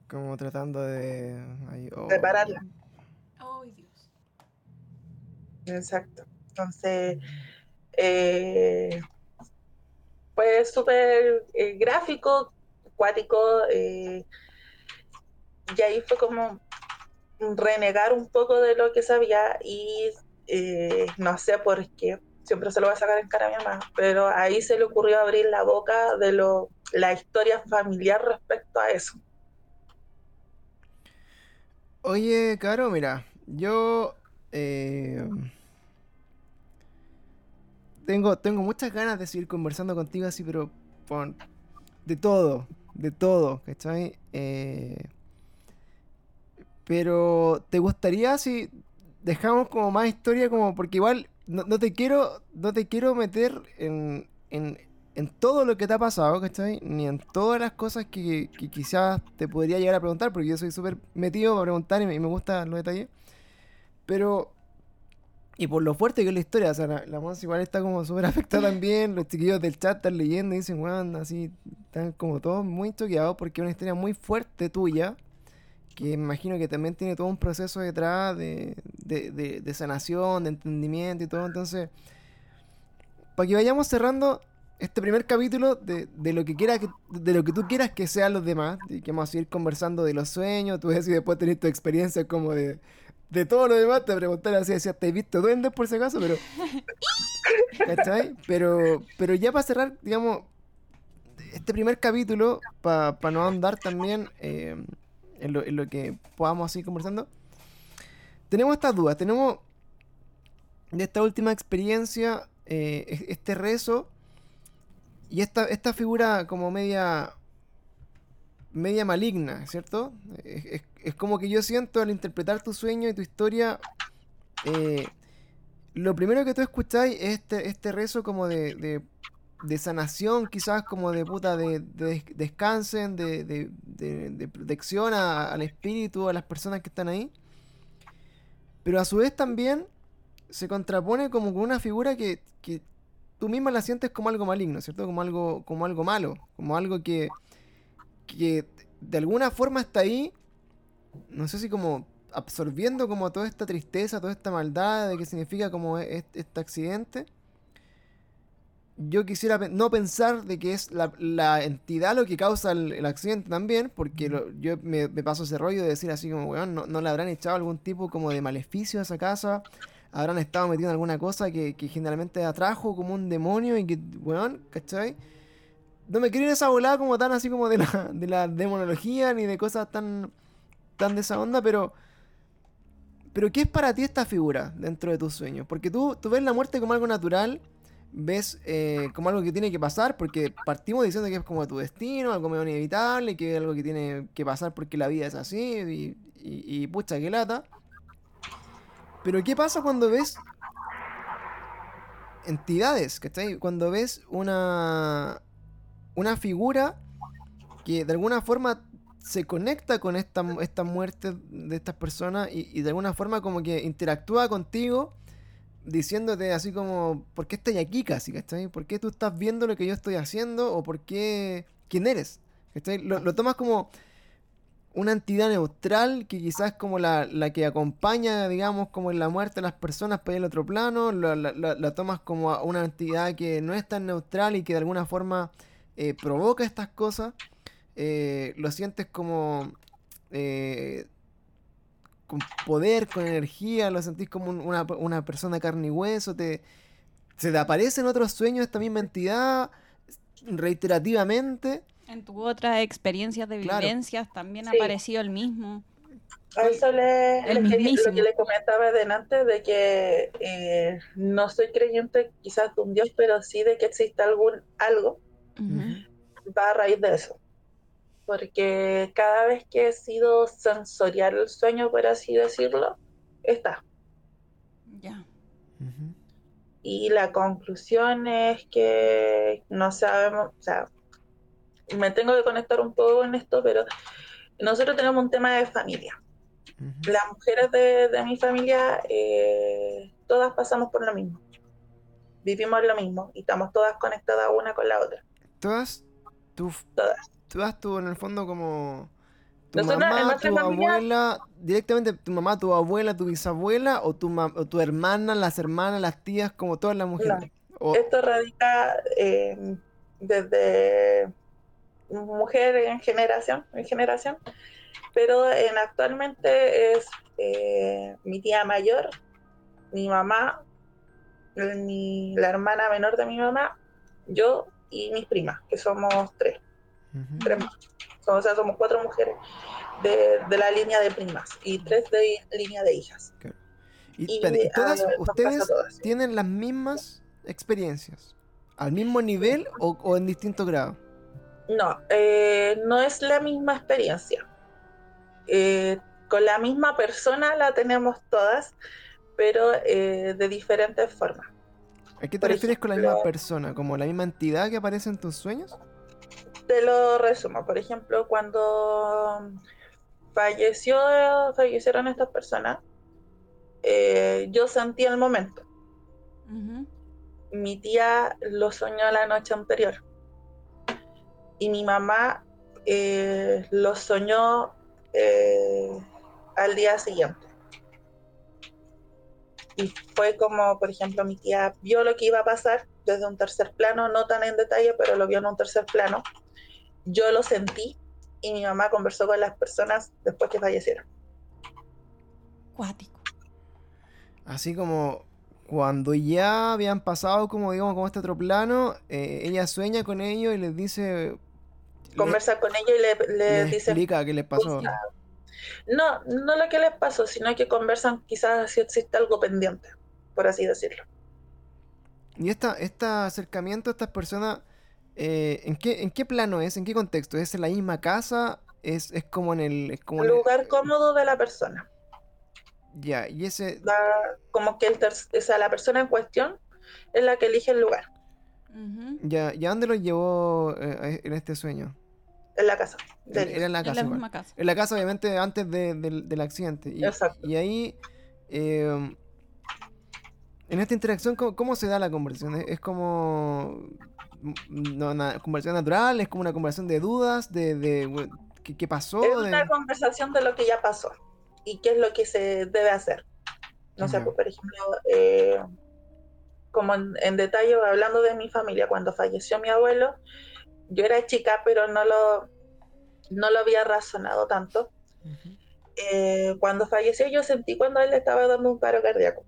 Como tratando de. ay, oh. Repararla. Ay, Dios. Exacto. Entonces, eh, pues súper eh, gráfico, acuático, eh, y ahí fue como renegar un poco de lo que sabía y eh, no sé por qué, siempre se lo voy a sacar en cara a mi mamá, pero ahí se le ocurrió abrir la boca de lo la historia familiar respecto a eso. Oye, Caro, mira, yo eh, tengo, tengo muchas ganas de seguir conversando contigo así, pero con, de todo, de todo, ¿cachai? Eh, pero, ¿te gustaría si dejamos como más historia como porque igual no, no te quiero no te quiero meter en, en, en todo lo que te ha pasado, ¿cachai? Ni en todas las cosas que, que quizás te podría llegar a preguntar, porque yo soy súper metido para preguntar y me, y me gustan los detalles. Pero, y por lo fuerte que es la historia, o sea, la, la igual está como súper afectada también, los chiquillos del chat están leyendo y dicen, weón, así, están como todos muy choqueados porque es una historia muy fuerte tuya, que imagino que también tiene todo un proceso detrás de, de, de, de sanación, de entendimiento y todo, entonces, para que vayamos cerrando este primer capítulo de, de lo que quiera que, de lo que tú quieras que sean los demás, y que vamos a seguir conversando de los sueños, tú ves y después tenés tu experiencia como de, de todo lo demás, te preguntar así, decía, ¿te has visto duendes por si acaso? Pero, ¿cachai? Pero, pero ya para cerrar, digamos, este primer capítulo, para no andar también eh, en, lo, que podamos seguir conversando, tenemos estas dudas, tenemos de esta última experiencia, eh, es- este rezo y esta, esta figura como media media maligna, ¿cierto? Es, es- es como que yo siento al interpretar tu sueño y tu historia, eh, lo primero que tú escucháis es este, este rezo como de, de sanación, quizás como de puta, de, de des- descansen, de, de, protección a- al espíritu, a las personas que están ahí. Pero a su vez también se contrapone como con una figura que, que tú misma la sientes como algo maligno, ¿cierto? Como algo, como algo malo, como algo que, que de alguna forma está ahí, no sé si como absorbiendo como toda esta tristeza, toda esta maldad de que significa como e- este, accidente. Yo quisiera no pensar de que es la, la entidad lo que causa el, el accidente también, porque lo- yo me, me paso ese rollo de decir así como, weón, no, no le habrán echado algún tipo como de maleficio a esa casa, habrán estado metidos en alguna cosa que, que generalmente atrajo como un demonio y que, weón, ¿cachai? No me quiero ir a esa volada como tan así como de la, de la demonología ni de cosas tan, tan de esa onda, pero... Pero ¿qué es para ti esta figura dentro de tus sueños? Porque tú, tú ves la muerte como algo natural, ves eh, como algo que tiene que pasar, porque partimos diciendo que es como tu destino, algo medio inevitable, que es algo que tiene que pasar porque la vida es así, y, y, y pucha, que lata. Pero ¿qué pasa cuando ves entidades, ¿cachai? Cuando ves una, una figura que de alguna forma se conecta con esta, esta muerte de estas personas y, y de alguna forma como que interactúa contigo diciéndote así como, ¿por qué estoy aquí casi? ¿Cachai? ¿Por qué tú estás viendo lo que yo estoy haciendo? ¿O por qué... ¿Quién eres? ¿Cachai? Lo, lo tomas como una entidad neutral que quizás como la, la que acompaña, digamos, como en la muerte de las personas para al otro plano, la, la- la- tomas como a una entidad que no es tan neutral y que de alguna forma eh, provoca estas cosas, eh, lo sientes como eh, con poder, con energía, lo sentís como un- una, una persona carne y hueso, te, se te aparece en otros sueños esta misma entidad reiterativamente. En tu otras experiencias de Claro. vivencias también ha Sí. aparecido el mismo. A eso le, El le quería- lo que le comentaba delante de que eh, no soy creyente quizás de un Dios, pero sí de que existe algún algo, Ujú. va a raíz de eso. Porque cada vez que he sido sensorial el sueño, por así decirlo, está. Ya. Y la conclusión es que no sabemos, o sea, me tengo que conectar un poco en esto, pero nosotros tenemos un tema de familia. Las mujeres de, de mi familia, eh, todas pasamos por lo mismo. Vivimos lo mismo y estamos todas conectadas una con la otra. Todas, tú, Todas. Todas tú en el fondo como tu Nosotros, mamá, tu familia- abuela, directamente tu mamá, tu abuela, tu bisabuela o tu, ma- o tu hermana, las hermanas, las tías, como todas las mujeres. O- Esto radica eh, desde mujer en generación, en generación, pero en, actualmente es eh, mi tía mayor, mi mamá, mi- la hermana menor de mi mamá, yo y mis primas, que somos tres. Tres más. O sea, somos cuatro mujeres de, de la línea de primas y tres de línea de hijas. Y, Y, espérate, ¿y todas ah, pasa ustedes todas. tienen las mismas experiencias? ¿Al mismo nivel o, o en distintos grados? No, eh, no es la misma experiencia. Eh, con la misma persona la tenemos todas, pero eh, de diferentes formas. ¿A qué te Por refieres con la misma persona? ¿Como la misma entidad que aparece en tus sueños? Te lo resumo. Por ejemplo, cuando falleció, fallecieron estas personas, eh, yo sentí el momento. Mi tía lo soñó la noche anterior y mi mamá eh, lo soñó eh, al día siguiente. Y fue como, por ejemplo, mi tía vio lo que iba a pasar desde un tercer plano, no tan en detalle, pero lo vio en un tercer plano. Yo lo sentí y mi mamá conversó con las personas después que fallecieron. Cuático. Así como cuando ya habían pasado como digamos como este otro plano, eh, ella sueña con ellos y les dice... le- Conversa con ella y le, le les dice, explica qué les pasó. no, no lo que les pasó, sino que conversan quizás si existe algo pendiente, por así decirlo. Y esta, este acercamiento a estas personas, eh, ¿en qué, ¿en qué plano es? ¿En qué contexto? ¿Es en la misma casa? ¿Es, es como en el... Es como en el- lugar cómodo de la persona. Ya, y ese... Da- como que el ter- o sea, la persona en cuestión es la que elige el lugar Ujú. Ya, ¿y a dónde lo llevó eh, en este sueño? en la casa. de Era en la En casa la igual. misma casa. En la casa, obviamente, antes de- del, del accidente. Y, Exacto. y ahí, eh, en esta interacción, ¿cómo, cómo se da la conversación? ¿Es, es como no, una conversación natural? ¿Es como una conversación de dudas? ¿De, ¿qué, qué pasó? Es De- una conversación de lo que ya pasó y qué es lo que se debe hacer. No sé, pues, por ejemplo, eh, como en, en detalle, hablando de mi familia, cuando falleció mi abuelo, yo era chica, pero no lo, no lo había razonado tanto. Eh, cuando falleció, yo sentí cuando él le estaba dando un paro cardíaco.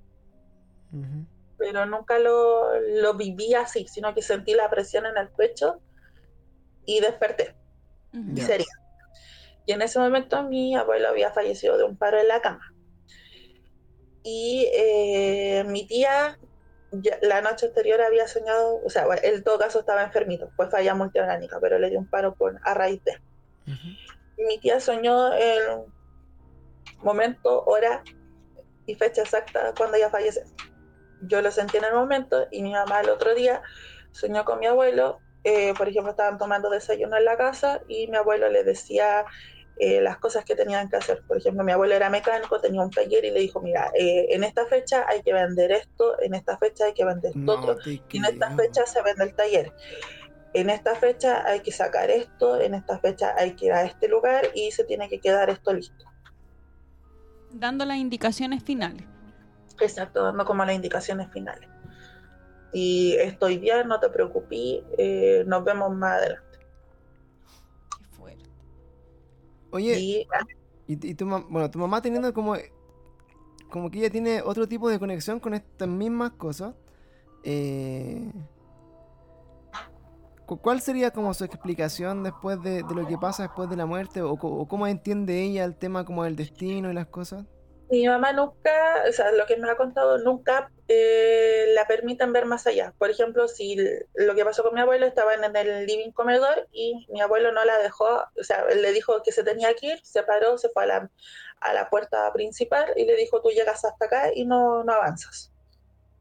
Pero nunca lo, lo viví así, sino que sentí la presión en el pecho y desperté, y sería. Y en ese momento mi abuelo había fallecido de un paro en la cama. Y eh, mi tía ya- la noche anterior había soñado, o sea, en todo caso estaba enfermito, fue falla multiorgánica, pero le dio un paro por, a raíz de. Mi tía soñó el momento, hora y fecha exacta cuando ella fallece. Yo lo sentí en el momento y mi mamá el otro día soñó con mi abuelo. eh, por ejemplo, estaban tomando desayuno en la casa y mi abuelo le decía eh, las cosas que tenían que hacer. Por ejemplo, mi abuelo era mecánico, tenía un taller y le dijo, mira, eh, en esta fecha hay que vender esto, en esta fecha hay que vender esto No otro, te y en esta fecha se vende el taller. En esta fecha hay que sacar esto, en esta fecha hay que ir a este lugar y se tiene que quedar esto listo. Dando las indicaciones finales. Exacto, dando como las indicaciones finales. Y estoy bien, no te preocupes, eh, nos vemos más adelante. Qué fuerte. Oye, Y y, y tu, bueno, tu mamá teniendo como, como que ella tiene otro tipo de conexión con estas mismas cosas. eh, cu- ¿Cuál sería como su explicación después de, de lo que pasa después de la muerte? O, o cómo entiende ella el tema como del destino y las cosas? Mi mamá nunca, o sea, lo que me ha contado, nunca eh, la permiten ver más allá. Por ejemplo, si lo que pasó con mi abuelo, estaban en el living comedor y mi abuelo no la dejó, o sea, él le dijo que se tenía que ir, se paró, se fue a la, a la puerta principal y le dijo, tú llegas hasta acá y no, no avanzas.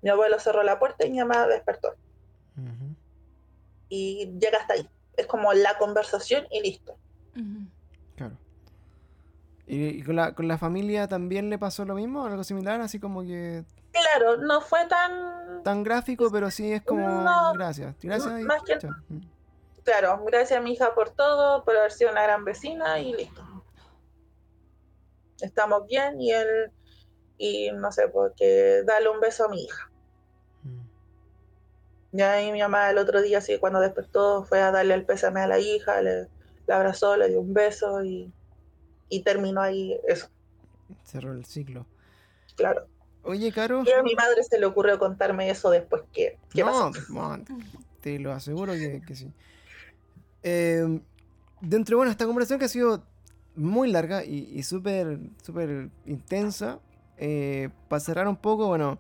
Mi abuelo cerró la puerta y mi mamá despertó. y llega hasta ahí. Es como la conversación y listo. ¿Y, y con, la, con la familia también le pasó lo mismo? ¿Algo similar? Así como que Claro, no fue tan... tan gráfico, pero sí es como No, gracias. Gracias y más que-. Mm. Claro, gracias a mi hija por todo, por haber sido una gran vecina y listo. Estamos bien y él, y no sé, porque darle un beso a mi hija. Mm. Ya ahí mi mamá el otro día, así cuando despertó, fue a darle el pésame a la hija, le, la abrazó, le dio un beso y, y terminó ahí eso, Cerró el ciclo. claro. Oye, Caro. Y a mi madre se le ocurrió contarme eso después que, ¿qué no, te lo aseguro que, que sí. Eh, dentro, bueno, esta conversación que ha sido muy larga y, y súper, súper intensa, eh, para cerrar un poco, bueno,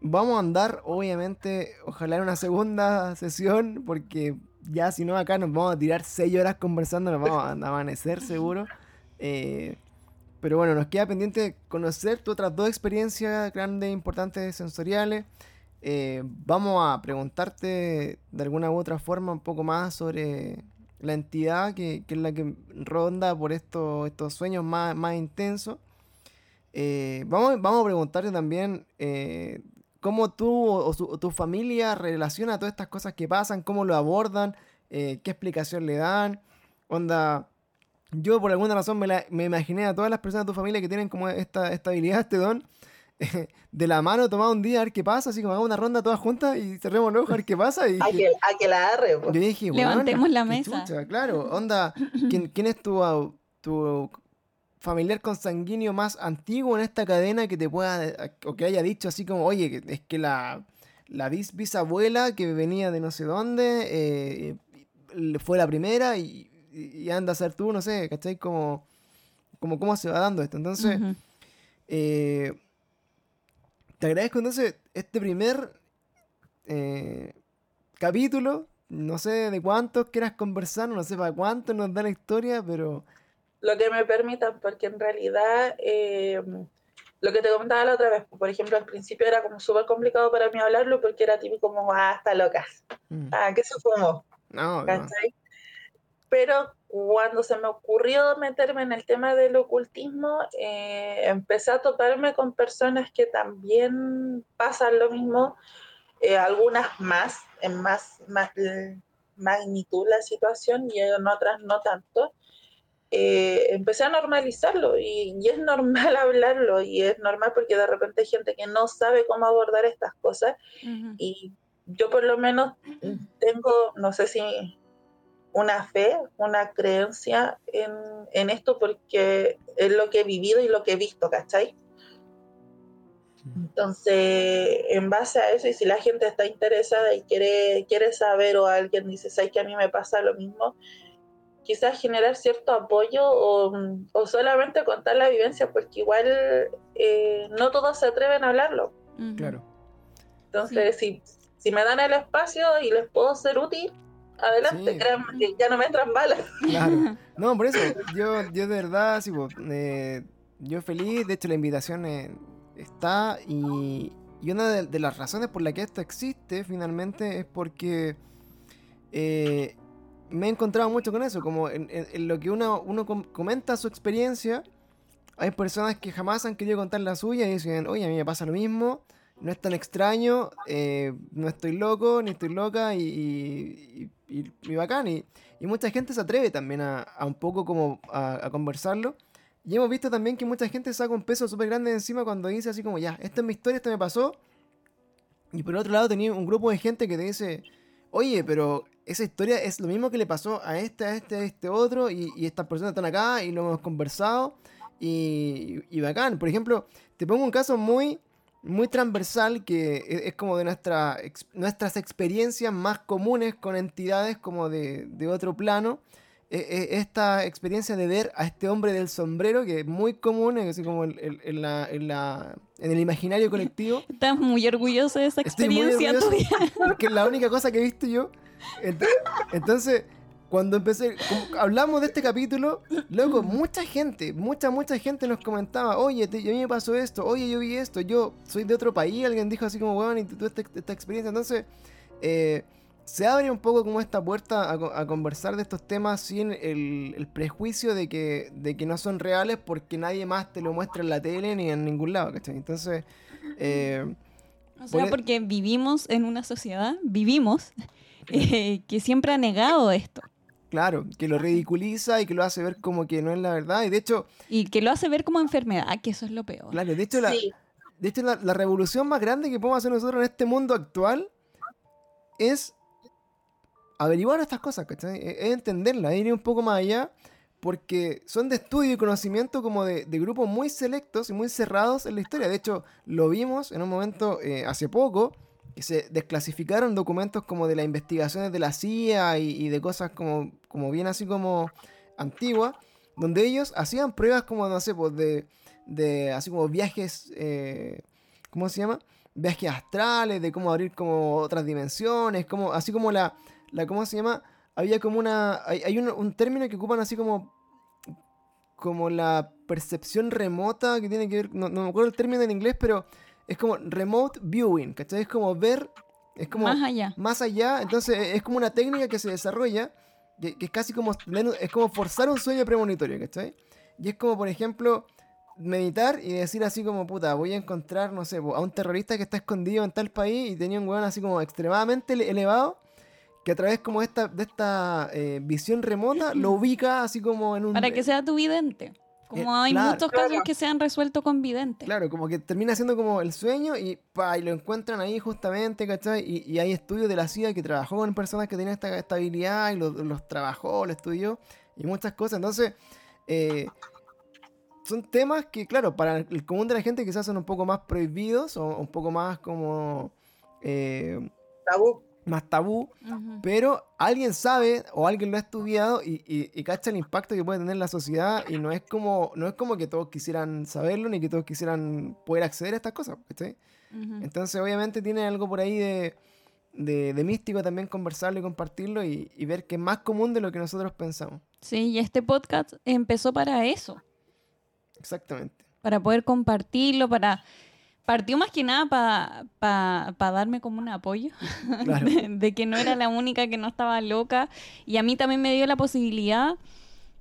vamos a andar, obviamente, ojalá en una segunda sesión, porque ya si no acá nos vamos a tirar seis horas conversando, nos vamos a amanecer seguro. Eh, pero bueno, nos queda pendiente conocer tus otras dos experiencias grandes, importantes, sensoriales. Eh, vamos a preguntarte de alguna u otra forma un poco más sobre la entidad que, que es la que ronda por estos, estos sueños más, más intensos. Eh, vamos, vamos a preguntarte también cómo tú o, su- o tu familia relaciona todas estas cosas que pasan, cómo lo abordan, eh, qué explicación le dan. Onda, yo por alguna razón me, la- me imaginé a todas las personas de tu familia que tienen como esta, esta habilidad, este don, de la mano tomar un día a ver qué pasa, así como hagamos una ronda todas juntas y cerremos los ojos a ver qué pasa. Y A que, a que la agarre, po. yo dije, Levantemos "Weona, la mesa". chucha", claro, onda, ¿quién, quién es tu, tu familiar consanguíneo más antiguo en esta cadena que te pueda, o que haya dicho así como, oye, es que la, la bis- bisabuela que venía de no sé dónde, eh, fue la primera y, y- anda a ser tú, no sé, ¿cachai? Como, como cómo se va dando esto. Entonces, eh, te agradezco entonces este primer eh, capítulo. No sé de cuántos quieras conversar, no sé para cuánto nos da la historia, pero Lo que me permitan, porque en realidad, eh, lo que te comentaba la otra vez, por ejemplo, al principio era como súper complicado para mí hablarlo porque era típico como, ah, está loca, mm, ah, ¿qué se fumó? no, no. Pero cuando se me ocurrió meterme en el tema del ocultismo, eh, empecé a toparme con personas que también pasan lo mismo, eh, algunas más, en más, más magnitud la situación y en otras no tanto. Eh, empecé a normalizarlo y, y es normal hablarlo y es normal porque de repente hay gente que no sabe cómo abordar estas cosas Ujú. y yo por lo menos tengo, no sé si una fe, una creencia en, en esto porque es lo que he vivido y lo que he visto, ¿cachai? Entonces, en base a eso, y si la gente está interesada y quiere, quiere saber o alguien dice, ¿sabes que a mí me pasa lo mismo? Quizás generar cierto apoyo o, o solamente contar la vivencia, porque igual eh, no todos se atreven a hablarlo. Claro. Entonces, si, si me dan el espacio y les puedo ser útil, adelante, Sí. créanme que ya no me entran balas. Claro. No, por eso, yo, yo de verdad, sí, po, eh, yo feliz, de hecho la invitación eh, está y, y una de, de las razones por la que esto existe finalmente es porque eh, me he encontrado mucho con eso, como en, lo que uno, uno com- comenta su experiencia, hay personas que jamás han querido contar la suya y dicen, oye, a mí me pasa lo mismo, no es tan extraño, eh, no estoy loco, ni estoy loca y, y, y- bacán. Y, mucha gente se atreve también a, un poco como a, conversarlo. Y hemos visto también que mucha gente saca un peso súper grande de encima cuando dice así como, ya, esta es mi historia, esto me pasó. Y por otro lado tenía un grupo de gente que te dice, oye, pero esa historia es lo mismo que le pasó a este, a este, a este otro, y, y estas personas están acá y lo hemos conversado. Y, y bacán. Por ejemplo, te pongo un caso muy, muy transversal que es, es como de nuestra, ex- nuestras experiencias más comunes con entidades como de, de otro plano. Eh, eh, esta experiencia de ver a este hombre del sombrero, que es muy común, es así como en, en- en la, la- en el imaginario colectivo. Estás muy orgulloso de esa experiencia tuya. porque es la única cosa que he visto yo. Ent- Entonces, cuando empecé, hablamos de este capítulo, loco, mucha gente, mucha, mucha gente nos comentaba, oye, te- a mí me pasó esto, oye, yo vi esto, yo soy de otro país, alguien dijo así como, weón, y tú esta, esta experiencia. Entonces, eh, se abre un poco como esta puerta a, co- a conversar de estos temas sin el, el prejuicio de que, de que no son reales porque nadie más te lo muestra en la tele ni en ningún lado, ¿cachai? Entonces, eh, O sea, porque vivimos en una sociedad, vivimos, eh, que siempre ha negado esto. Claro, que lo ridiculiza y que lo hace ver como que no es la verdad. Y de hecho, Y que lo hace ver como enfermedad, que eso es lo peor. claro, de hecho, la, Sí, de hecho la, la revolución más grande que podemos hacer nosotros en este mundo actual es averiguar estas cosas, ¿cachai? Es es entenderlas, es ir un poco más allá, porque son de estudio y conocimiento como de, de grupos muy selectos y muy cerrados en la historia. De hecho, lo vimos en un momento eh, hace poco, se desclasificaron documentos como de las investigaciones de la CIA y, de cosas como, como bien así como antiguas, donde ellos hacían pruebas como, no sé, pues de, de así como viajes, eh, ¿cómo se llama? Viajes astrales, de cómo abrir como otras dimensiones, como, así como la, la ¿cómo se llama? Había como una, hay, un término que ocupan así como, como la percepción remota, que tiene que ver, no, no me acuerdo el término en inglés, pero es como remote viewing, ¿cachai? Es como ver, es como Más allá. más allá, entonces e, es como una técnica que se desarrolla, que, que es casi como, es como forzar un sueño premonitorio, ¿cachai? Y es como, por ejemplo, meditar y decir así como, puta, voy a encontrar, no sé, a un terrorista que está escondido en tal país y tenía un weón así como extremadamente ele- elevado, que a través como esta, de esta eh, visión remota lo ubica así como en un... Para que sea tu vidente. Como hay claro. muchos Claro. casos que se han resuelto con vidente. Claro, como que termina siendo como el sueño y, pa, y lo encuentran ahí justamente, ¿cachai? Y, y hay estudios de la CIA que trabajó con personas que tenían esta estabilidad y los, los trabajó, los estudió y muchas cosas. Entonces, eh, son temas que, claro, para el común de la gente quizás son un poco más prohibidos o un poco más como... eh, Tabú. Más tabú, pero alguien sabe o alguien lo ha estudiado y, y, y cacha el impacto que puede tener la sociedad y no es como no es como que todos quisieran saberlo ni que todos quisieran poder acceder a estas cosas. Ujú. Entonces obviamente tiene algo por ahí de, de, de místico también conversarlo y compartirlo y, y ver que es más común de lo que nosotros pensamos. Sí, y este podcast empezó para eso. Exactamente. para poder compartirlo, para... Partió más que nada para darme como un apoyo, Claro. de, de que no era la única que no estaba loca. Y a mí también me dio la posibilidad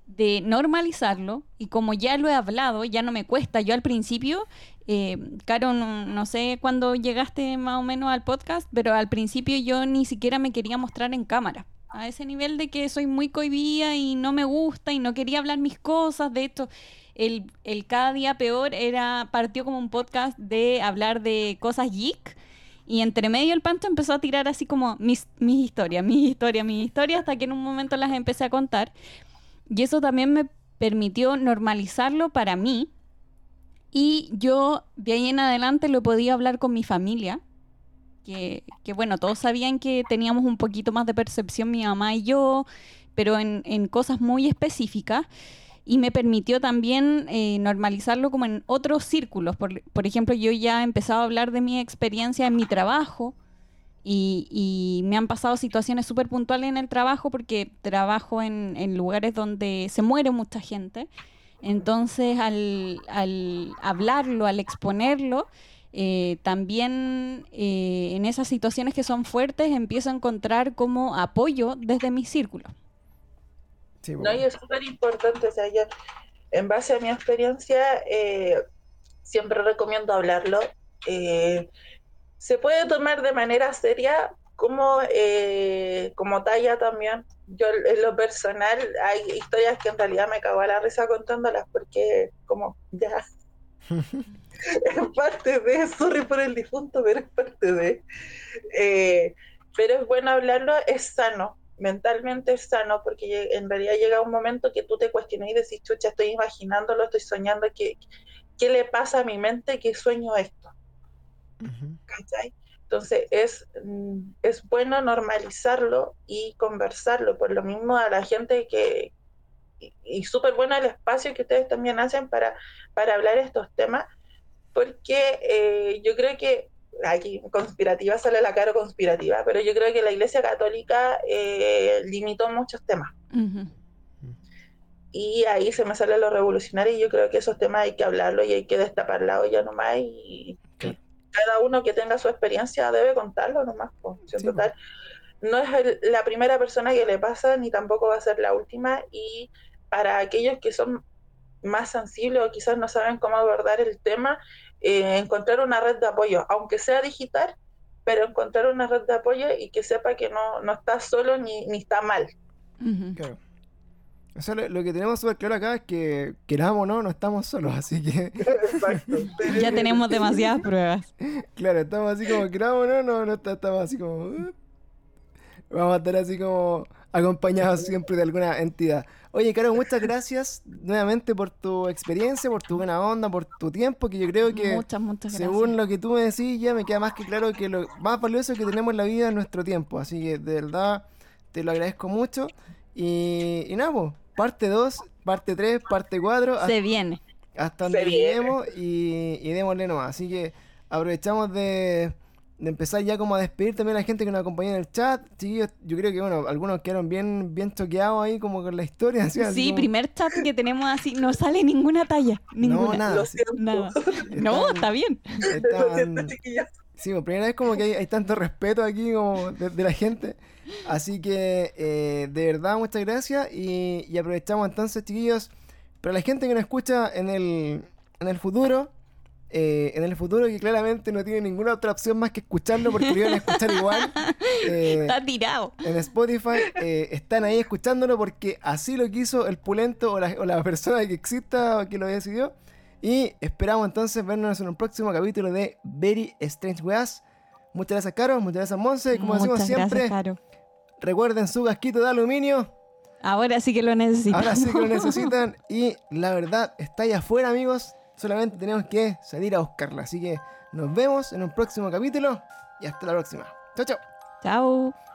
de normalizarlo. Y como ya lo he hablado, ya no me cuesta. Yo al principio, eh, Caro, no, no sé cuándo llegaste más o menos al podcast, pero al principio yo ni siquiera me quería mostrar en cámara. A ese nivel de que soy muy cohibida y no me gusta y no quería hablar mis cosas. De esto, el, cada día peor era partió como un podcast de hablar de cosas geek. Y entre medio el panto empezó a tirar así como mis, mis historias, mis historias, mis historias, hasta que en un momento las empecé a contar. Y eso también me permitió normalizarlo para mí. Y yo de ahí en adelante lo podía hablar con mi familia. Que, que bueno, todos sabían que teníamos un poquito más de percepción mi mamá y yo, pero en, en cosas muy específicas. Y me permitió también eh, normalizarlo como en otros círculos. Por, por ejemplo, yo ya he empezado a hablar de mi experiencia en mi trabajo. Y, me han pasado situaciones súper puntuales en el trabajo porque trabajo en, en lugares donde se muere mucha gente. Entonces, al, al hablarlo, al exponerlo, eh, también eh, en esas situaciones que son fuertes empiezo a encontrar como apoyo desde mi círculo. Sí, No, y es súper importante, o sea, yo, en base a mi experiencia, eh, siempre recomiendo hablarlo. Eh, se puede tomar de manera seria como, eh, como talla también. Yo en lo personal hay historias que en realidad me cago a la risa contándolas porque como ya es parte de, sorry por el difunto, pero es parte de. Eh, pero es bueno hablarlo, es sano, mentalmente sano, porque en realidad llega un momento que tú te cuestionas y decís, chucha, estoy imaginándolo, estoy soñando, ¿qué, qué le pasa a mi mente que sueño esto? ¿cachai? Entonces es, mm, es bueno normalizarlo y conversarlo, por lo mismo a la gente que, y, y súper bueno el espacio que ustedes también hacen para, para hablar estos temas, porque eh, yo creo que, aquí conspirativa sale la cara conspirativa, pero yo creo que la Iglesia Católica eh, limitó muchos temas. Ujú. Y ahí se me sale lo revolucionario y yo creo que esos temas hay que hablarlo y hay que destapar la olla nomás y cada uno que tenga su experiencia debe contarlo nomás. en Sí, po. total, no es el- la primera persona que le pasa ni tampoco va a ser la última y para aquellos que son más sensibles o quizás no saben cómo abordar el tema, eh, encontrar una red de apoyo, aunque sea digital, pero encontrar una red de apoyo y que sepa que no, no está solo ni, ni está mal. Claro. O sea, lo, lo que tenemos súper claro acá es que queramos o no, no estamos solos, así que, Exacto. Ya tenemos demasiadas pruebas. claro, estamos así como queramos o no, no, no está- estamos así como... uh, Vamos a estar así como acompañados siempre de alguna entidad. Oye, Caro, muchas gracias nuevamente por tu experiencia, por tu buena onda, por tu tiempo, que yo creo que muchas, muchas gracias. según lo que tú me decís, ya me queda más que claro que lo más valioso que tenemos en la vida es nuestro tiempo. Así que de verdad te lo agradezco mucho. Y, y nada, pues, parte 2, parte 3, parte 4, Se viene. hasta donde lleguemos y, y démosle nomás. Así que aprovechamos de, de empezar ya como a despedir también a la gente que nos acompañó en el chat. Chiquillos, yo creo que bueno, algunos quedaron bien, bien choqueados ahí como con la historia. así, así Sí, como- primer chat que tenemos así, no sale ninguna talla. Ninguna. No, nada. Lo sí. siento. Nada. No, está bien. Lo Estaban- siento, chiquillos. Sí, por primera vez como que hay, hay tanto respeto aquí como de, de la gente. Así que eh, de verdad muchas gracias y, y aprovechamos entonces, chiquillos, para la gente que nos escucha en el, en el futuro, eh, en el futuro que claramente no tiene ninguna otra opción más que escucharlo porque lo iban a escuchar igual. eh, Está tirado. en Spotify eh, están ahí escuchándolo porque así lo quiso el pulento o la, o la persona que exista o que lo decidió. Y esperamos entonces vernos en un próximo capítulo de Very Strange Weas. Muchas gracias, Caro. Muchas gracias, Monse. Y como decimos Muchas siempre, gracias, Caro. recuerden su casquito de aluminio. Ahora sí que lo necesito. Ahora sí que lo necesitan. Y la verdad está ahí afuera, amigos. Solamente tenemos que salir a buscarla. Así que nos vemos en un próximo capítulo. Y hasta la próxima. Chao, chao. Chao.